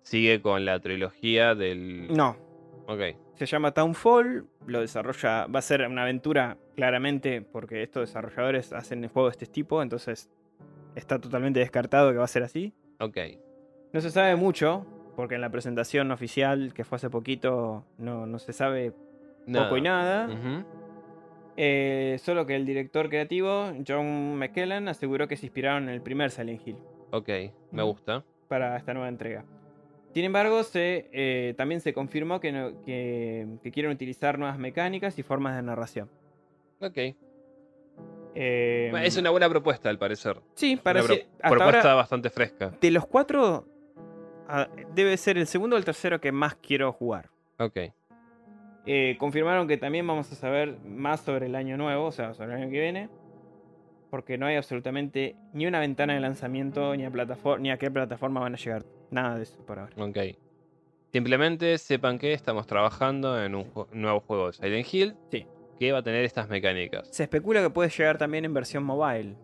sigue con la trilogía del. No, Ok. se llama Townfall, lo desarrolla, va a ser una aventura claramente porque estos desarrolladores hacen juegos de este tipo, entonces está totalmente descartado que va a ser así. Ok. No se sabe mucho, porque en la presentación oficial que fue hace poquito no, no se sabe poco y nada. Ujú. Eh, solo que el director creativo, John McKellen, aseguró que se inspiraron en el primer Silent Hill Ok, me gusta. para esta nueva entrega. Sin embargo, se, eh, también se confirmó que, no- que, que quieren utilizar nuevas mecánicas y formas de narración. Ok. Eh, Bueno, Es una buena propuesta, al parecer. Sí, Una parece. pro- hasta propuesta ahora, bastante fresca. de los cuatro, ah, debe ser el segundo o el tercero que más quiero jugar. Ok. Eh, confirmaron que también vamos a saber más sobre el año nuevo, o sea, sobre el año que viene. Porque no hay absolutamente ni una ventana de lanzamiento, ni a, ni a qué plataforma van a llegar. Nada de eso por ahora. Ok. Simplemente sepan que estamos trabajando en un ju- nuevo juego de Silent Hill. Sí. Que va a tener estas mecánicas. Se especula que puede llegar también en versión mobile.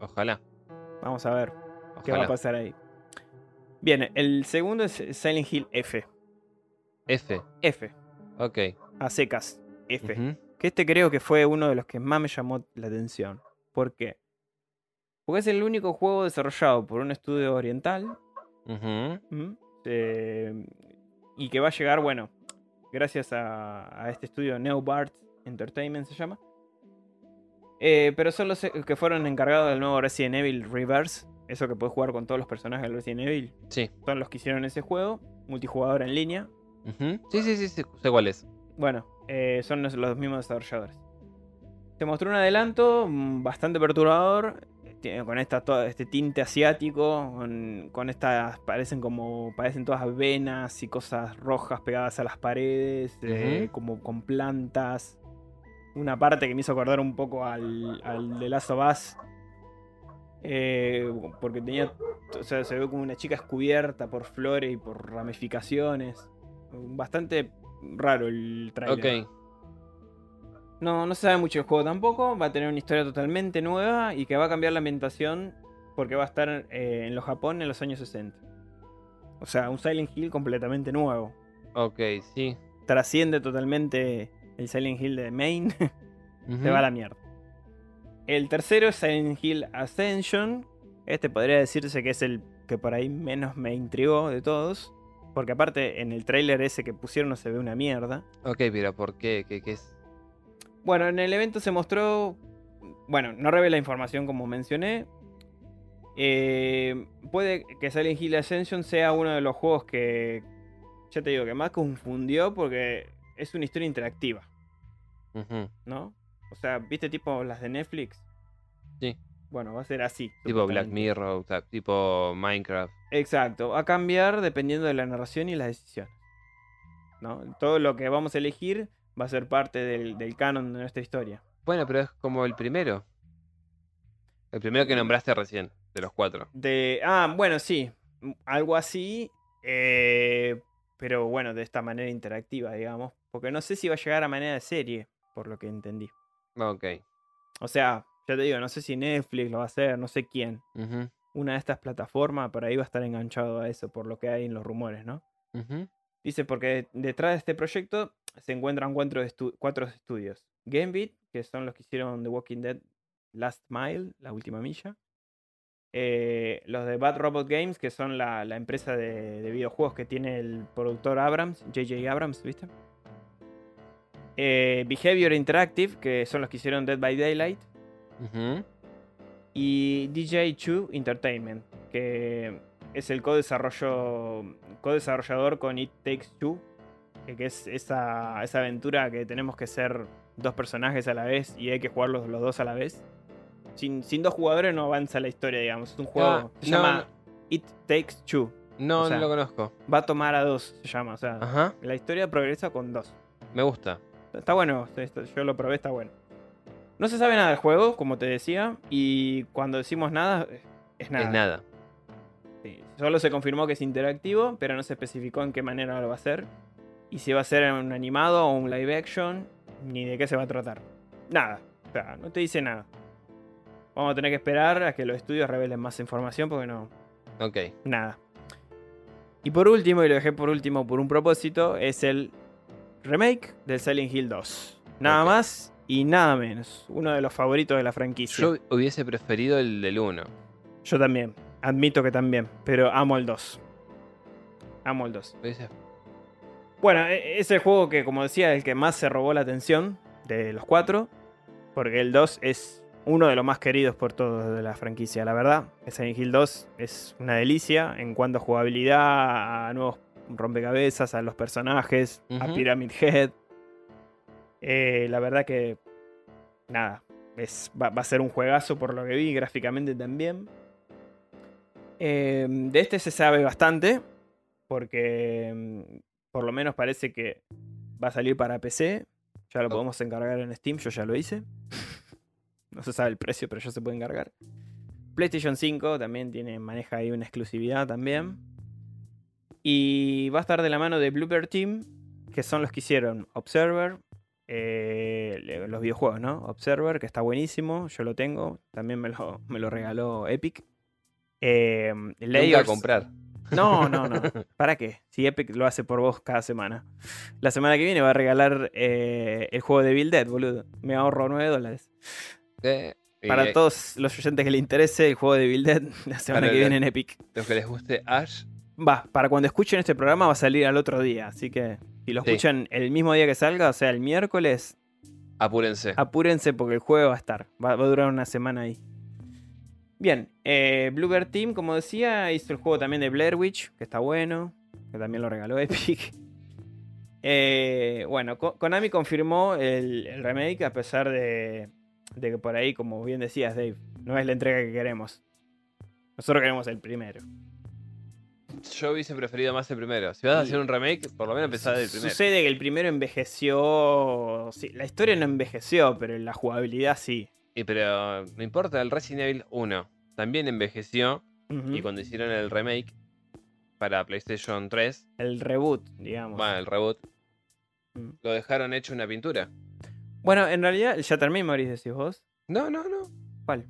Ojalá. Vamos a ver qué va a pasar ahí. Bien, el segundo es Silent Hill F. F. F. Ok. A secas. F. Que este creo que fue uno de los que más me llamó la atención. ¿Por qué? Porque es el único juego desarrollado por un estudio oriental. Eh, y que va a llegar, bueno, gracias a, a este estudio Neobart Entertainment se llama. Eh, pero son los que fueron encargados del nuevo Resident Evil Reverse. Eso que puedes jugar con todos los personajes del Resident Evil. Sí. Son los que hicieron ese juego. Multijugador en línea. Sí, sí, sí, sí. Sé cuál es. Bueno, eh, son los, los mismos desarrolladores. Se mostró un adelanto mm, bastante perturbador. eh, Con esta, todo este tinte asiático. Con, con estas. Parecen como. Parecen todas venas y cosas rojas pegadas a las paredes. eh, como con plantas. Una parte que me hizo acordar un poco al, al de Last of Us. Eh, porque tenía. O sea, se ve como una chica descubierta por flores y por ramificaciones. Bastante raro el trailer. Ok. No, no se sabe mucho del juego tampoco. Va a tener una historia totalmente nueva y que va a cambiar la ambientación porque va a estar eh, en los Japón en los años 60. O sea, un Silent Hill completamente nuevo. Ok, sí. trasciende totalmente el Silent Hill de Main, Ujú. te va a la mierda. El tercero es Silent Hill Ascension. Este podría decirse que es el que por ahí menos me intrigó de todos. Porque aparte en el tráiler ese que pusieron no se ve una mierda. Ok, pero ¿por qué? ¿Qué, qué es? Bueno, en el evento se mostró. Bueno, no revela información como mencioné. Eh, puede que Silent Hill Ascension sea uno de los juegos que. Ya te digo, que más confundió porque es una historia interactiva. ¿no? O sea, ¿viste tipo las de Netflix? Sí. Bueno, va a ser así. Tipo Black. Mirror, tipo Minecraft. Exacto, va a cambiar dependiendo de la narración y las decisiones. ¿no? Todo lo que vamos a elegir va a ser parte del, del canon de nuestra historia. Bueno, pero es como el primero. El primero que nombraste recién, de los cuatro. De. Ah, bueno, sí. m- Algo así. eh, pero bueno, de esta manera interactiva, digamos. Porque no sé si va a llegar a manera de serie, por lo que entendí. Ok. O sea, ya te digo, no sé si Netflix lo va a hacer, no sé quién. Una de estas plataformas por ahí va a estar enganchado a eso, por lo que hay en los rumores, ¿no? Dice, porque detrás de este proyecto se encuentran cuatro, estu- cuatro estudios. Gambit, que son los que hicieron The Walking Dead Last Mile, la última milla. Eh, los de Bad Robot Games, que son la, la empresa de, de videojuegos que tiene el productor Abrams, JJ Abrams, ¿viste? Eh, Behavior Interactive, que son los que hicieron Dead by Daylight. Y DJ 2 Entertainment, que es el co-desarrollador con It Takes Two, que es esa, esa aventura que tenemos que ser dos personajes a la vez y hay que jugar los, dos a la vez. Sin, sin dos jugadores no avanza la historia, digamos. Es un juego Ah, se no, llama It Takes Two. No, O sea- no lo conozco. Va a tomar a dos, se llama. O sea, Ajá. la historia progresa con dos. Me gusta. Está bueno, yo lo probé, está bueno. No se sabe nada del juego, como te decía, y cuando decimos nada, es nada. Es nada. Sí, Solo se confirmó que es interactivo, pero no se especificó en qué manera lo va a hacer. Y si va a ser un animado o un live action, ni de qué se va a tratar. Nada. O sea, no te dice nada. Vamos a tener que esperar a que los estudios revelen más información porque no. Ok. Nada. Y por último, y lo dejé por último por un propósito, es el remake del Silent Hill 2. Nada más y nada menos. Uno de los favoritos de la franquicia. Yo hubiese preferido el del 1. Yo también. Admito que también. Pero amo el 2. Amo el 2. Bueno, e- es el juego que, como decía, el que más se robó la atención de los cuatro. Porque el 2 es uno de los más queridos por todos de la franquicia, la verdad. Silent Hill 2 es una delicia en cuanto a jugabilidad, a nuevos rompecabezas, a los personajes, a. Pyramid Head. Eh, la verdad que, nada, es, va, va a ser un juegazo por lo que vi, gráficamente también. Eh, de este se sabe bastante, porque mm, por lo menos parece que va a salir para PC. Ya lo podemos encargar en Steam, yo ya lo hice. no se sabe el precio, pero ya se puede encargar. PlayStation 5 también tiene, maneja ahí una exclusividad también. Y va a estar de la mano de Blooper Team, que son los que hicieron Observer, eh, los videojuegos, ¿no? Observer, que está buenísimo, yo lo tengo, también me lo, me lo regaló Epic. Eh, Layers- comprar. no, no, no. ¿Para qué? Si Epic lo hace por vos cada semana. La semana que viene va a regalar eh, el juego de Bill Dead, boludo. Me ahorro 9 dólares. Eh, Para todos los oyentes que le interese el juego de Bill Dead, la semana que el- viene en Epic. Los que les guste Ash. Va, para cuando escuchen este programa va a salir al otro día. Así que si lo Sí. escuchan el mismo día que salga, o sea, el miércoles, Apúrense. apúrense porque el juego va a estar. Va, va a durar una semana ahí. Bien, eh, Bluebird Team, como decía, hizo el juego también de Blair Witch, que está bueno, que también lo regaló Epic. Eh, bueno, Ko- Konami confirmó el, el remake a pesar de, de que por ahí, como bien decías, Dave, no es la entrega que queremos. Nosotros queremos el primero. Yo hubiese preferido más el primero. Si vas a hacer un remake, por lo menos empezar del primero. Sucede que el primero envejeció. sí, la historia no envejeció, pero la jugabilidad sí. Y pero no importa, el Resident Evil 1 también envejeció. Y cuando hicieron el remake para PlayStation 3, El reboot, digamos. bueno, el reboot, Mm. lo dejaron hecho una pintura. Bueno, en realidad, el Shattered Memories decís vos. No, no, no. ¿Cuál?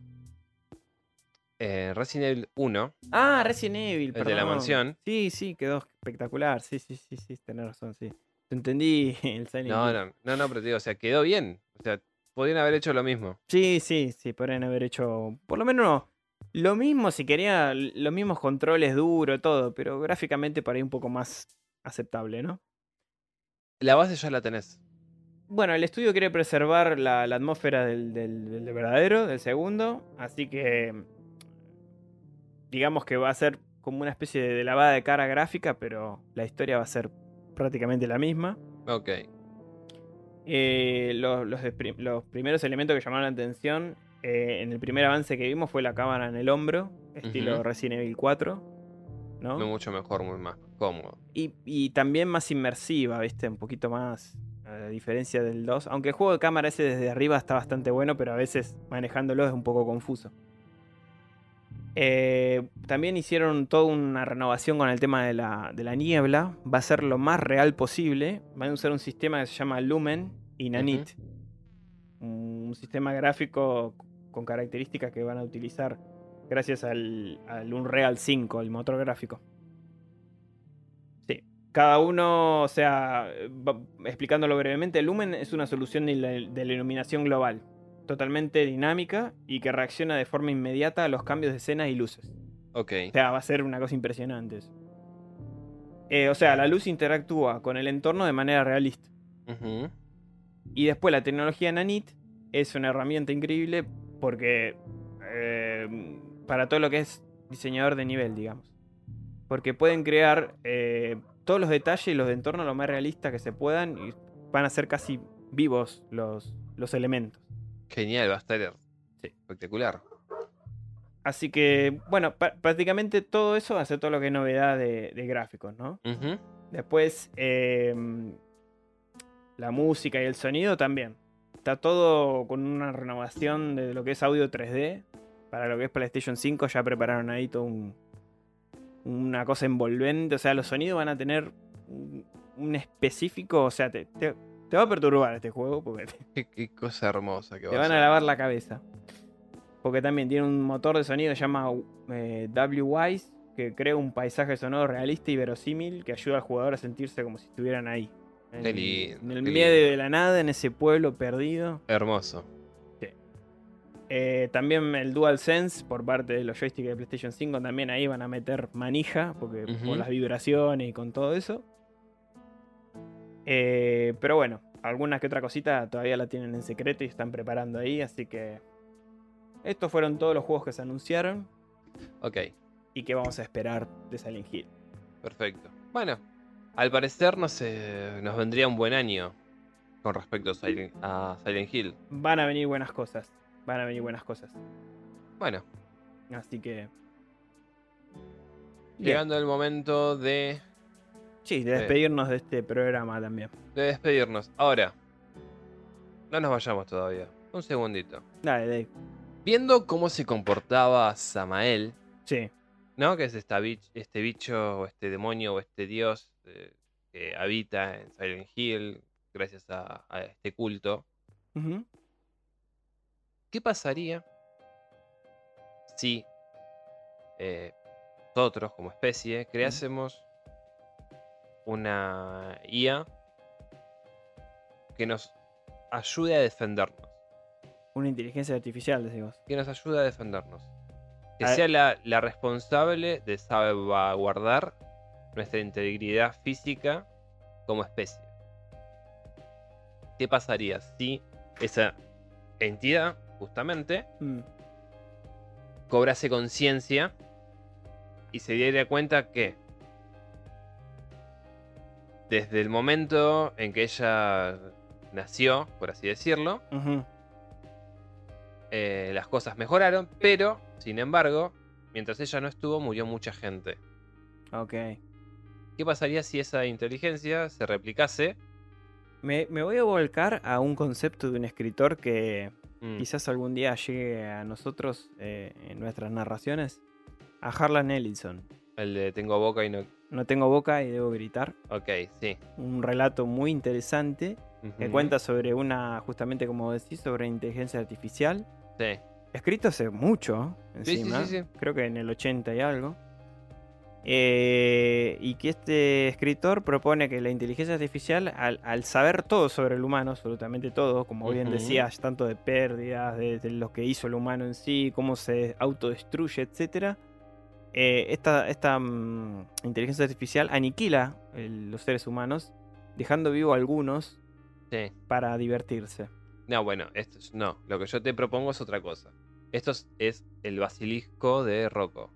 Eh, Resident Evil 1, Ah, Resident Evil, el de la mansión. Sí, sí, quedó espectacular. Sí, sí, sí, sí, tenés razón, sí. Te entendí el Silent No, no, no, no, pero te digo, o sea, quedó bien. O sea, podrían haber hecho lo mismo. Sí, sí, sí, podrían haber hecho por lo menos lo mismo si quería, los mismos controles duros, todo, pero gráficamente para ahí un poco más aceptable, ¿no? La base ya la tenés. Bueno, el estudio quiere preservar la, la atmósfera del, del- del verdadero, del segundo, así que digamos que va a ser como una especie de lavada de cara gráfica, pero la historia va a ser prácticamente la misma. Ok. Eh, los, los primeros elementos que llamaron la atención eh, en el primer avance que vimos fue la cámara en el hombro, estilo. Resident Evil 4, ¿no? Muy mucho mejor, muy más cómodo. Y, y también más inmersiva, ¿viste? Un poquito más, a diferencia del 2. Aunque el juego de cámara ese desde arriba está bastante bueno, pero a veces manejándolo es un poco confuso. Eh, también hicieron toda una renovación con el tema de la, de la niebla. Va a ser lo más real posible. Van a usar un sistema que se llama Lumen y Nanit. Un sistema gráfico con características que van a utilizar gracias al, al Unreal 5, el motor gráfico. Sí. Cada uno, o sea, va- explicándolo brevemente, Lumen es una solución de la, de la iluminación global, totalmente dinámica y que reacciona de forma inmediata a los cambios de escenas y luces. Ok. O sea, va a ser una cosa impresionante eso. Eh, o sea, la luz interactúa con el entorno de manera realista. Y después la tecnología Nanit es una herramienta increíble porque eh, para todo lo que es diseñador de nivel, digamos. Porque pueden crear eh, todos los detalles y los de entorno lo más realistas que se puedan y van a ser casi vivos los, los elementos. Genial, va a estar Sí. espectacular. Así que, bueno, prácticamente todo eso va a ser todo lo que es novedad de, de gráficos, ¿no? Después, eh, la música y el sonido también. Está todo con una renovación de lo que es audio 3D. Para lo que es PlayStation 5 ya prepararon ahí todo un- una cosa envolvente. O sea, los sonidos van a tener un, un específico. O sea, te, te- te va a perturbar este juego porque te, Qué, qué cosa hermosa que va te van a lavar la cabeza. Porque también tiene un motor de sonido que se llama eh, W-Wise, que crea un paisaje sonoro realista y verosímil que ayuda al jugador a sentirse como si estuvieran ahí. En, Qué lindo, en el qué medio lindo. de la nada, en ese pueblo perdido. Hermoso. Eh, también el DualSense por parte de los joysticks de PlayStation 5 también ahí van a meter manija, porque Ujú. por las vibraciones y con todo eso. Eh, pero bueno, algunas que otra cosita todavía la tienen en secreto y están preparando ahí, así que estos fueron todos los juegos que se anunciaron Ok, y que vamos a esperar de Silent Hill. perfecto. Bueno, al parecer nos, eh, nos vendría un buen año con respecto a Silent, a Silent Hill. Van a venir buenas cosas, van a venir buenas cosas. Bueno, Así que... Llegando el momento de, Sí, de despedirnos de este programa también. de despedirnos. Ahora, no nos vayamos todavía. Un segundito. Dale, Dave. Viendo cómo se comportaba Samael, Sí. ¿no? Que es esta bich- este bicho o este demonio o este dios eh, que habita en Silent Hill gracias a, a este culto. ¿Qué pasaría si eh, nosotros como especie creásemos una IA que nos ayude a defendernos? Una inteligencia artificial, decimos. Que nos ayude a defendernos. Que A- sea la, la responsable de salvaguardar nuestra integridad física como especie. ¿Qué pasaría si esa entidad, justamente, Mm. cobrase conciencia y se diera cuenta que desde el momento en que ella nació, por así decirlo, eh, las cosas mejoraron, pero, sin embargo, mientras ella no estuvo, murió mucha gente. Ok. ¿Qué pasaría si esa inteligencia se replicase? Me, me voy a volcar a un concepto de un escritor que Mm, quizás algún día llegue a nosotros eh, en nuestras narraciones. A Harlan Ellison. El de tengo boca y no... No tengo boca y debo gritar. Ok, sí. Un relato muy interesante que cuenta sobre una, justamente como decís, sobre inteligencia artificial Sí. escrito hace mucho, Sí, sí, encima. sí, sí. Creo que en el 80 y algo. Eh, y que este escritor propone que la inteligencia artificial, al, al saber todo sobre el humano, absolutamente todo, como bien decías, tanto de pérdidas, de, de lo que hizo el humano en sí, cómo se autodestruye, etc. esta esta mm, inteligencia artificial aniquila el- los seres humanos, dejando vivo a algunos Sí. para divertirse. No, bueno, esto es, no. Lo que yo te propongo es otra cosa. Esto es, es el basilisco de Rocco.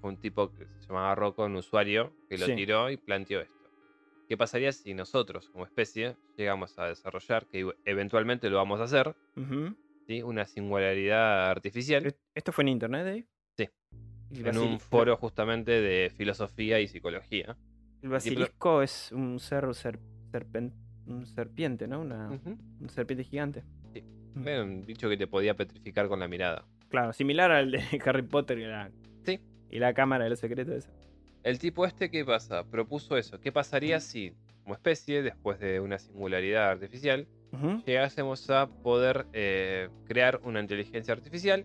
Fue un tipo que se llamaba Rocco, un usuario, que lo Sí. tiró y planteó esto. ¿Qué pasaría si nosotros, como especie, llegamos a desarrollar, que eventualmente lo vamos a hacer. ¿sí? una singularidad artificial ¿E- ¿Esto fue en internet, Dave? El en un foro justamente de filosofía y psicología? El basilisco es un ser, ser- serpen- un serpiente, ¿no? Una, un serpiente gigante. Sí. Mm. Un dicho que te podía petrificar con la mirada. Claro, similar al de Harry Potter y la, Sí. y la cámara de los secretos. esa. El tipo este, ¿qué pasa? Propuso eso. ¿Qué pasaría si, como especie, después de una singularidad artificial, llegásemos a poder eh, crear una inteligencia artificial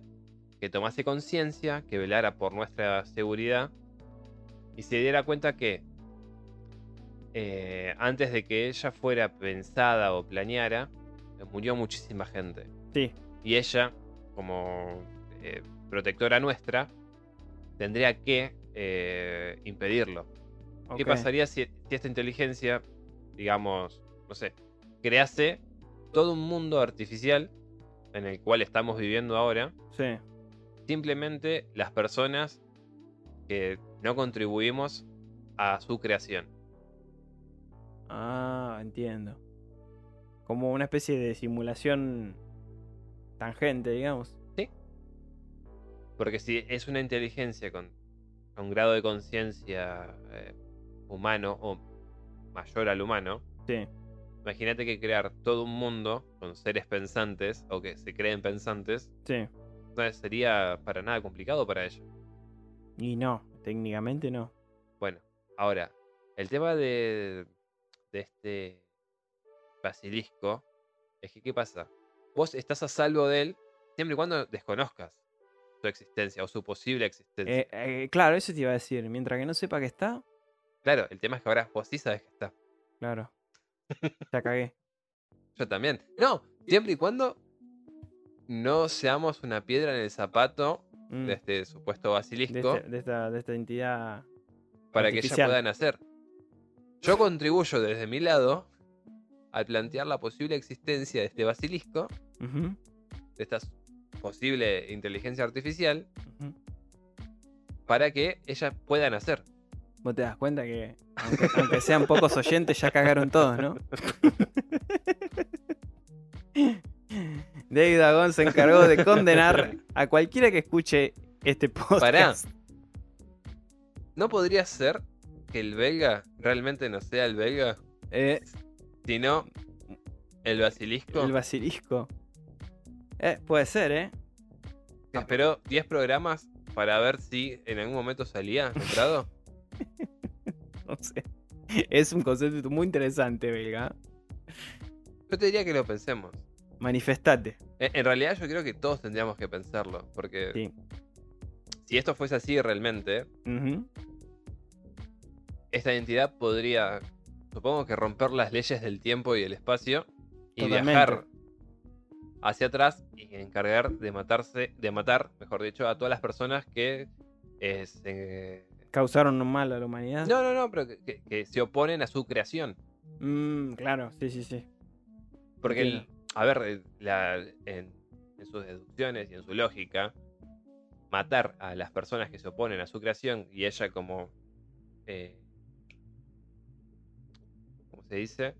que tomase conciencia, que velara por nuestra seguridad y se diera cuenta que eh, antes de que ella fuera pensada o planeara, murió muchísima gente. Sí. Y ella, como eh, protectora nuestra, tendría que eh, impedirlo. ¿Qué pasaría si, si esta inteligencia, digamos, no sé, crease todo un mundo artificial en el cual estamos viviendo ahora? Sí. Simplemente las personas que no contribuimos a su creación. Ah, entiendo. Como una especie de simulación tangente, digamos. Porque si es una inteligencia con, con grado de conciencia eh, humano o mayor al humano, Sí. imagínate que crear todo un mundo con seres pensantes o que se creen pensantes, Sí. No sería para nada complicado para ella. Y no, técnicamente no. Bueno, ahora, el tema de, de este basilisco es que, ¿qué pasa? Vos estás a salvo de él siempre y cuando desconozcas su existencia o su posible existencia. Eh, eh, claro, eso te iba a decir. Mientras que no sepa que está, Claro, el tema es que ahora vos sí sabes que está. claro. Ya cagué. Yo también. No, siempre y cuando no seamos una piedra en el zapato Mm, de este supuesto de, basilisco este- de esta, de esta entidad. para que ella pueda nacer. Yo contribuyo desde mi lado al plantear la posible existencia de este basilisco, de esta posible inteligencia artificial, para que ella pueda nacer. Vos te das cuenta que, aunque, aunque sean pocos oyentes, ya cagaron todos, ¿no? David Agón se encargó de condenar a cualquiera que escuche este podcast. ¿No podría ser que el belga realmente no sea el belga, Eh, sino el basilisco? el basilisco. Eh, puede ser, ¿eh? esperó 10 programas para ver si en algún momento salía entrado. No sé. Es un concepto muy interesante, belga. Yo te diría que lo pensemos. Manifestate. En, realidad yo creo que todos tendríamos que pensarlo, porque Sí. si esto fuese así realmente, esta entidad podría, supongo que romper las leyes del tiempo y el espacio y Totalmente. viajar hacia atrás y encargar de matarse, de matar, mejor dicho, a todas las personas que eh, se- Causaron un mal a la humanidad. no, no, no, pero que, que- que se oponen a su creación. Mm, claro, sí, sí, sí. Porque, el- Entiendo. A ver, la- en, en sus deducciones y en su lógica, matar a las personas que se oponen a su creación y ella como... Eh, ¿Cómo se dice?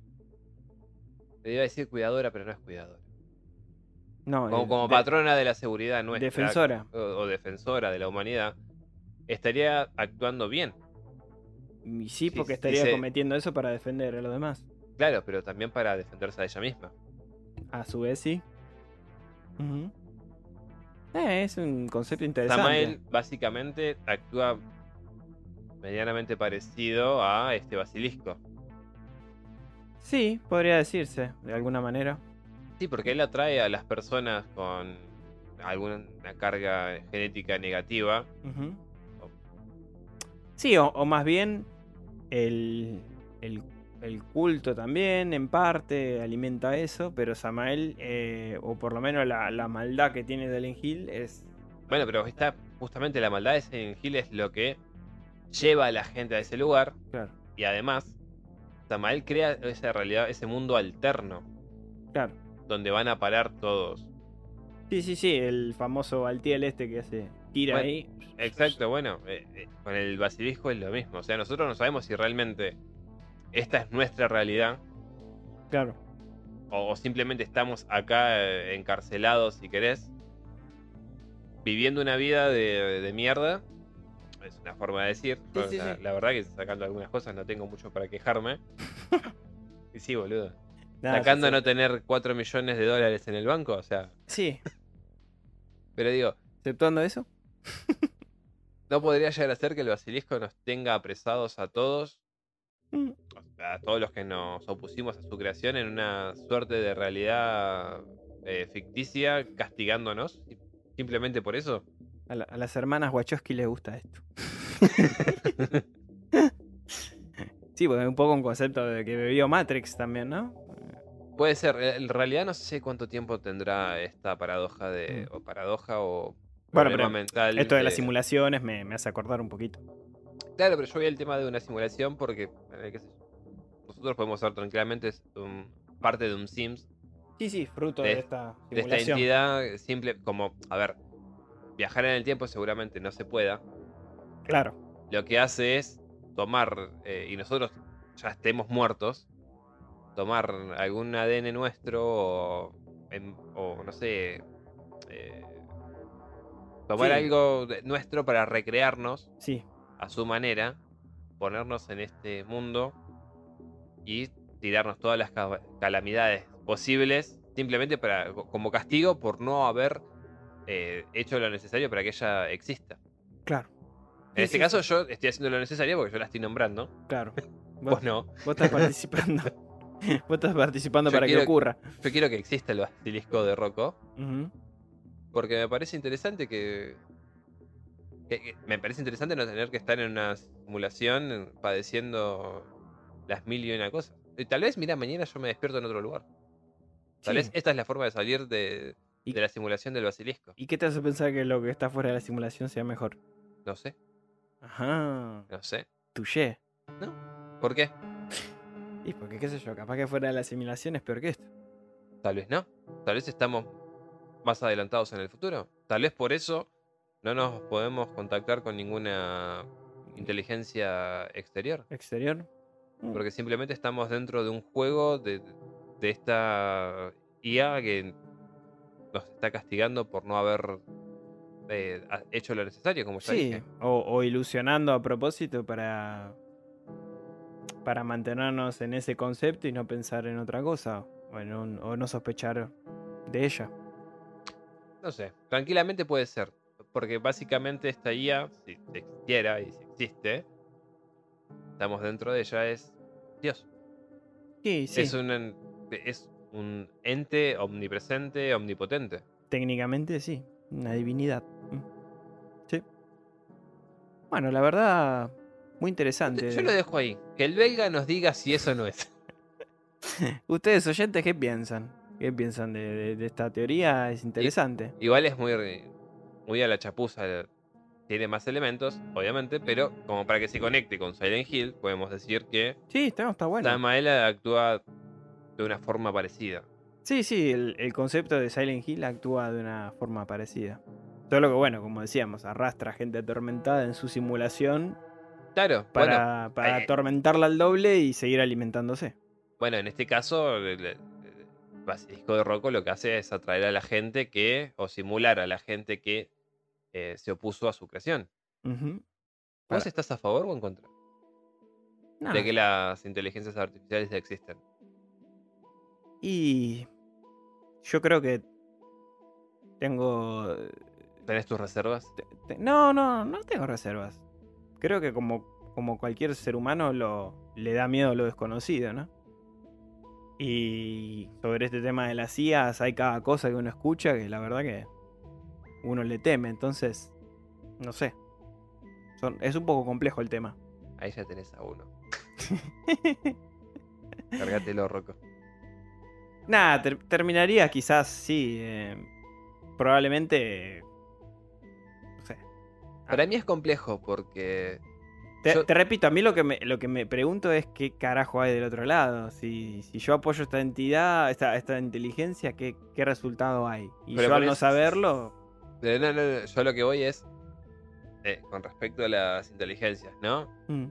Le iba a decir cuidadora, pero no es cuidadora. No, Como, eh, como de- patrona de la seguridad nuestra. Defensora. O, o defensora de la humanidad. Estaría actuando bien. Y sí, porque sí, estaría cometiendo eso para defender a los demás. Claro, pero también para defenderse a ella misma. A su vez, sí. Ujú. Eh, es un concepto interesante. Samael básicamente actúa medianamente parecido a este basilisco. Sí, podría decirse, de alguna manera. Sí, porque él atrae a las personas con alguna carga genética negativa. Sí, o, o más bien el, el- el culto también, en parte, alimenta eso, pero Samael, eh, o por lo menos la, la maldad que tiene Silent Hill es... Bueno, pero está justamente la maldad de Silent Hill es lo que lleva a la gente a ese lugar. Claro, Y además, Samael crea esa realidad, ese mundo alterno, claro. donde van a parar todos. Sí, sí, sí, el famoso Altiel este que hace tira Bueno, ahí. Exacto, bueno, eh, eh, con el basilisco es lo mismo. O sea, nosotros no sabemos si realmente esta es nuestra realidad Claro, o, o simplemente estamos acá eh, encarcelados, si querés, viviendo una vida de, de mierda. Es una forma de decir. Sí, sí, la, sí. la verdad que sacando algunas cosas no tengo mucho para quejarme. y sí, boludo. Nada, Sacando sí, no tener 4 millones de dólares en el banco, o sea. Sí, Pero digo, exceptuando eso. ¿no podría llegar a ser que el basilisco nos tenga apresados a todos a todos los que nos opusimos a su creación en una suerte de realidad eh, ficticia, castigándonos sim- simplemente por eso. A, la- a las hermanas Wachowski les gusta esto. sí, porque es un poco un concepto de que bebió Matrix también, ¿no? Puede ser, en realidad no sé cuánto tiempo tendrá esta paradoja de. Mm. o paradoja o. Bueno, problema pero mental. Esto de las simulaciones me, me hace acordar un poquito. Claro, pero yo vi el tema de una simulación porque, eh, qué sé yo, nosotros podemos ser tranquilamente un- parte de un Sims, Sí, sí, fruto De- de, esta de esta simulación. entidad simple, como, a ver, viajar en el tiempo seguramente no se pueda, Claro, lo que hace es tomar, eh, y nosotros ya estemos muertos, tomar algún ADN nuestro o, en- o no sé, eh, tomar Sí. algo de- nuestro para recrearnos sí. A su manera, ponernos en este mundo y tirarnos todas las ca- calamidades posibles, simplemente para como castigo por no haber eh, hecho lo necesario para que ella exista. Claro. En Sí, este sí, caso yo estoy haciendo lo necesario porque yo la estoy nombrando. Claro. Vos Vos, no. vos estás participando. vos estás participando Yo para que ocurra. Yo quiero que exista el basilisco de Rocco. Porque me parece interesante que, que- que- Me parece interesante no tener que estar en una simulación padeciendo las mil y una cosas. Y tal vez, mira, mañana yo me despierto en otro lugar. Tal Sí. vez esta es la forma de salir de, de la simulación del basilisco. ¿Y qué te hace pensar que lo que está fuera de la simulación sea mejor? No sé, Ajá. no sé. Touché. ¿Por qué? Y porque qué sé yo, capaz que fuera de la simulación es peor que esto. Tal vez no. Tal vez estamos más adelantados en el futuro. Tal vez por eso no nos podemos contactar con ninguna inteligencia exterior. Exterior. Mm. Porque simplemente estamos dentro de un juego de, de esta IA que nos está castigando por no haber eh, hecho lo necesario, como ya Sí, dije. o, o ilusionando a propósito para, para mantenernos en ese concepto y no pensar en otra cosa. O, en un- o no sospechar de ella. No sé, tranquilamente puede ser. Porque básicamente esta IA, si existiera y si existe, estamos dentro de ella, es Dios. Sí, sí. Es, un, es un ente omnipresente, omnipotente. Técnicamente sí. Una divinidad. Mm. Sí. Bueno, la verdad, muy interesante. Yo lo dejo ahí. Que el belga nos diga si eso no es. Ustedes oyentes, ¿qué piensan? ¿Qué piensan de, de- de esta teoría? Es interesante. Igual es muy, muy a la chapuza. Tiene más elementos, obviamente, pero como para que se conecte con Silent Hill, podemos decir que Sí, está, está bueno. Actúa de una forma parecida. Sí, sí, el, el concepto de Silent Hill actúa de una forma parecida. Solo que, bueno, como decíamos, arrastra a gente atormentada en su simulación Claro, bueno, para, para eh, atormentarla al doble y seguir alimentándose. bueno, en este caso, el- el Basilisco de Rocco lo que hace es atraer a la gente que, o simular a la gente que eh, se opuso a su creación. Ujú. ¿Vos estás a favor o en contra? No, De que las inteligencias artificiales ya existen. Y yo creo que tengo... ¿Tenés tus reservas? No, no, no tengo reservas. Creo que como, como cualquier ser humano lo, le da miedo lo desconocido, ¿no? Y sobre este tema de las IAS hay cada cosa que uno escucha que la verdad que uno le teme. Entonces, no sé. Son, es un poco complejo el tema. Ahí ya tenés a uno. Cargátelo, Rocco. Nada, ter- terminaría quizás, sí. eh, probablemente. No sé. Para mí es complejo porque. Te, Yo- te repito, a mí lo que, me, lo que me pregunto es qué carajo hay del otro lado. Si, si yo apoyo esta entidad, esta, esta inteligencia, ¿qué, qué resultado hay? Y Pero yo al no saberlo. No, no, no, yo lo que voy es. eh, con respecto a las inteligencias, ¿no? mm,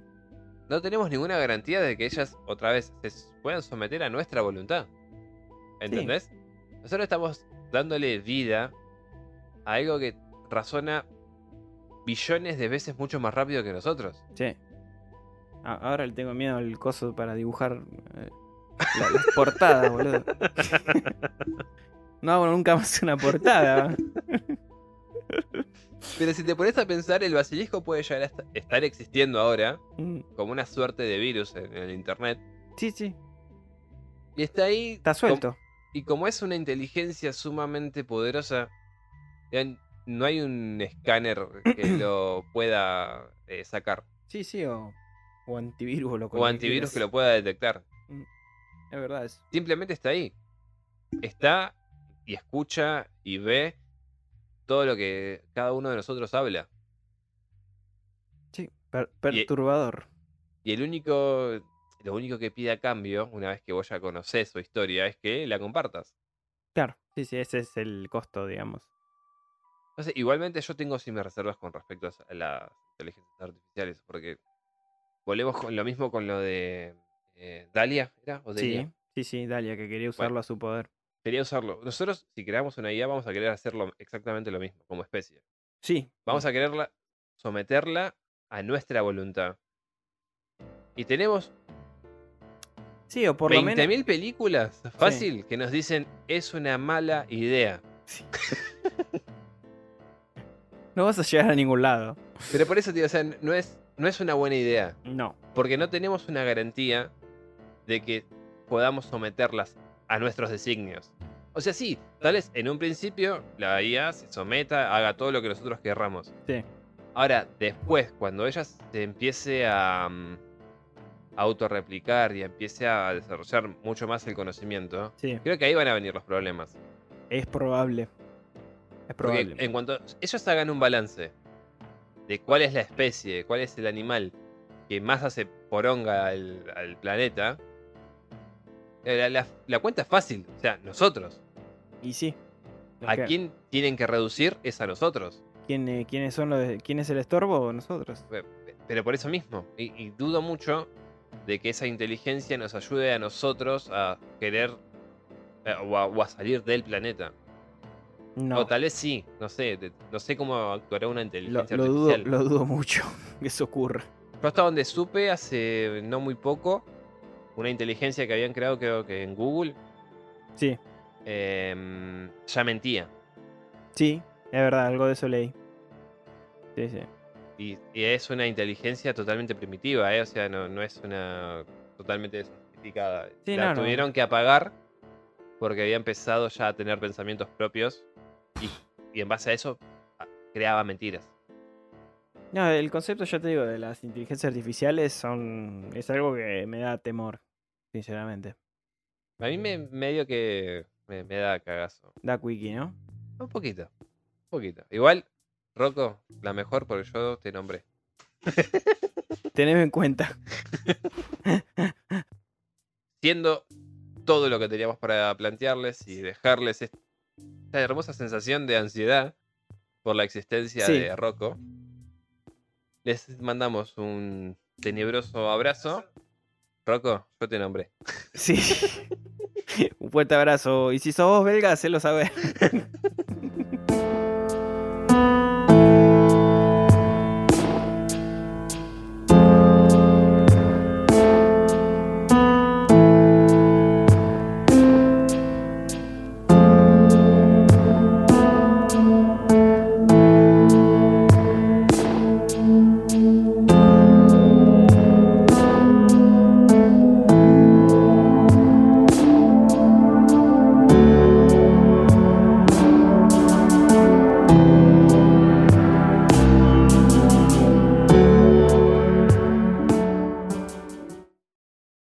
No tenemos ninguna garantía de que ellas otra vez se puedan someter a nuestra voluntad. ¿Entendés? Nosotros estamos dándole vida a algo que razona billones de veces mucho más rápido que nosotros. Sí. Ahora le tengo miedo al coso para dibujar eh, la- las portadas, boludo. no hago nunca más una portada. Pero si te pones a pensar, el basilisco puede llegar a esta- estar existiendo ahora Mm, como una suerte de virus en el internet. Sí, sí, Y está ahí. está com- suelto. Y como es una inteligencia sumamente poderosa, no hay un escáner que lo pueda eh, sacar. Sí, sí, o, o antivirus o lo O antivirus que lo pueda detectar. Es verdad eso. Simplemente está ahí. Está y escucha y ve todo lo que cada uno de nosotros habla. Sí, per- perturbador. Y el único, lo único que pide a cambio, una vez que vos ya conocés su historia, es que la compartas. Claro, sí, sí, ese es el costo, digamos. Entonces, igualmente yo tengo sí mis reservas con respecto a las inteligencias artificiales, porque volvemos con lo mismo con lo de eh, Dalia, ¿era? ¿O Delia? Sí, sí, sí, Dalia, que quería usarlo a su poder. Quería usarlo. Nosotros, si creamos una IA, vamos a querer hacerlo exactamente lo mismo, como especie. Sí. Vamos a quererla, someterla a nuestra voluntad. Y tenemos Sí, o por lo menos. 20.000 películas, fácil, que nos dicen es una mala idea. Sí. no vas a llegar a ningún lado. Pero por eso, tío, o sea, no es, no es una buena idea. No. Porque no tenemos una garantía de que podamos someterlas a nuestros designios. O sea, sí, tal vez en un principio la IA se someta, haga todo lo que nosotros querramos. Sí. Ahora, después, cuando ella se empiece a, a autorreplicar y empiece a desarrollar mucho más el conocimiento, Sí. creo que ahí van a venir los problemas. Es probable. Es Porque probable. en cuanto ellos hagan un balance de cuál es la especie, cuál es el animal que más hace poronga al, al planeta, la, la- la cuenta es fácil. O sea, nosotros. Y sí. ¿A quién tienen que reducir? Es a nosotros. ¿Quién, eh, ¿Quiénes son los de- ¿Quién es el estorbo? Nosotros. Pe- Pero por eso mismo. Y, y dudo mucho de que esa inteligencia nos ayude a nosotros a querer eh, o, a, o a salir del planeta. No. O tal vez sí, no sé. de- no sé cómo actuará una inteligencia lo dudo, artificial. lo dudo mucho que eso ocurra. Yo hasta donde supe hace no muy poco, una inteligencia que habían creado creo que en Google, Sí, em, ya mentía. sí, es verdad, algo de eso leí. Sí, sí. Y, y es una inteligencia totalmente primitiva, ¿eh? o sea, no, no es una totalmente sofisticada. Sí, La no, no. tuvieron que apagar porque había empezado ya a tener pensamientos propios y, y en base a eso a- creaba mentiras. No, el concepto, ya te digo, de las inteligencias artificiales son es algo que me da temor, sinceramente. A mí me medio que me, me da cagazo. Da wiki, ¿no? Un poquito. Un poquito. Igual, Rocco, la mejor porque yo te nombré. Teneme en cuenta. Siendo todo lo que teníamos para plantearles y dejarles esta hermosa sensación de ansiedad por la existencia Sí. de Rocco, les mandamos un tenebroso abrazo. Rocco, yo te nombré. Sí. Un fuerte abrazo. Y si sos vos belga, hacelo saber.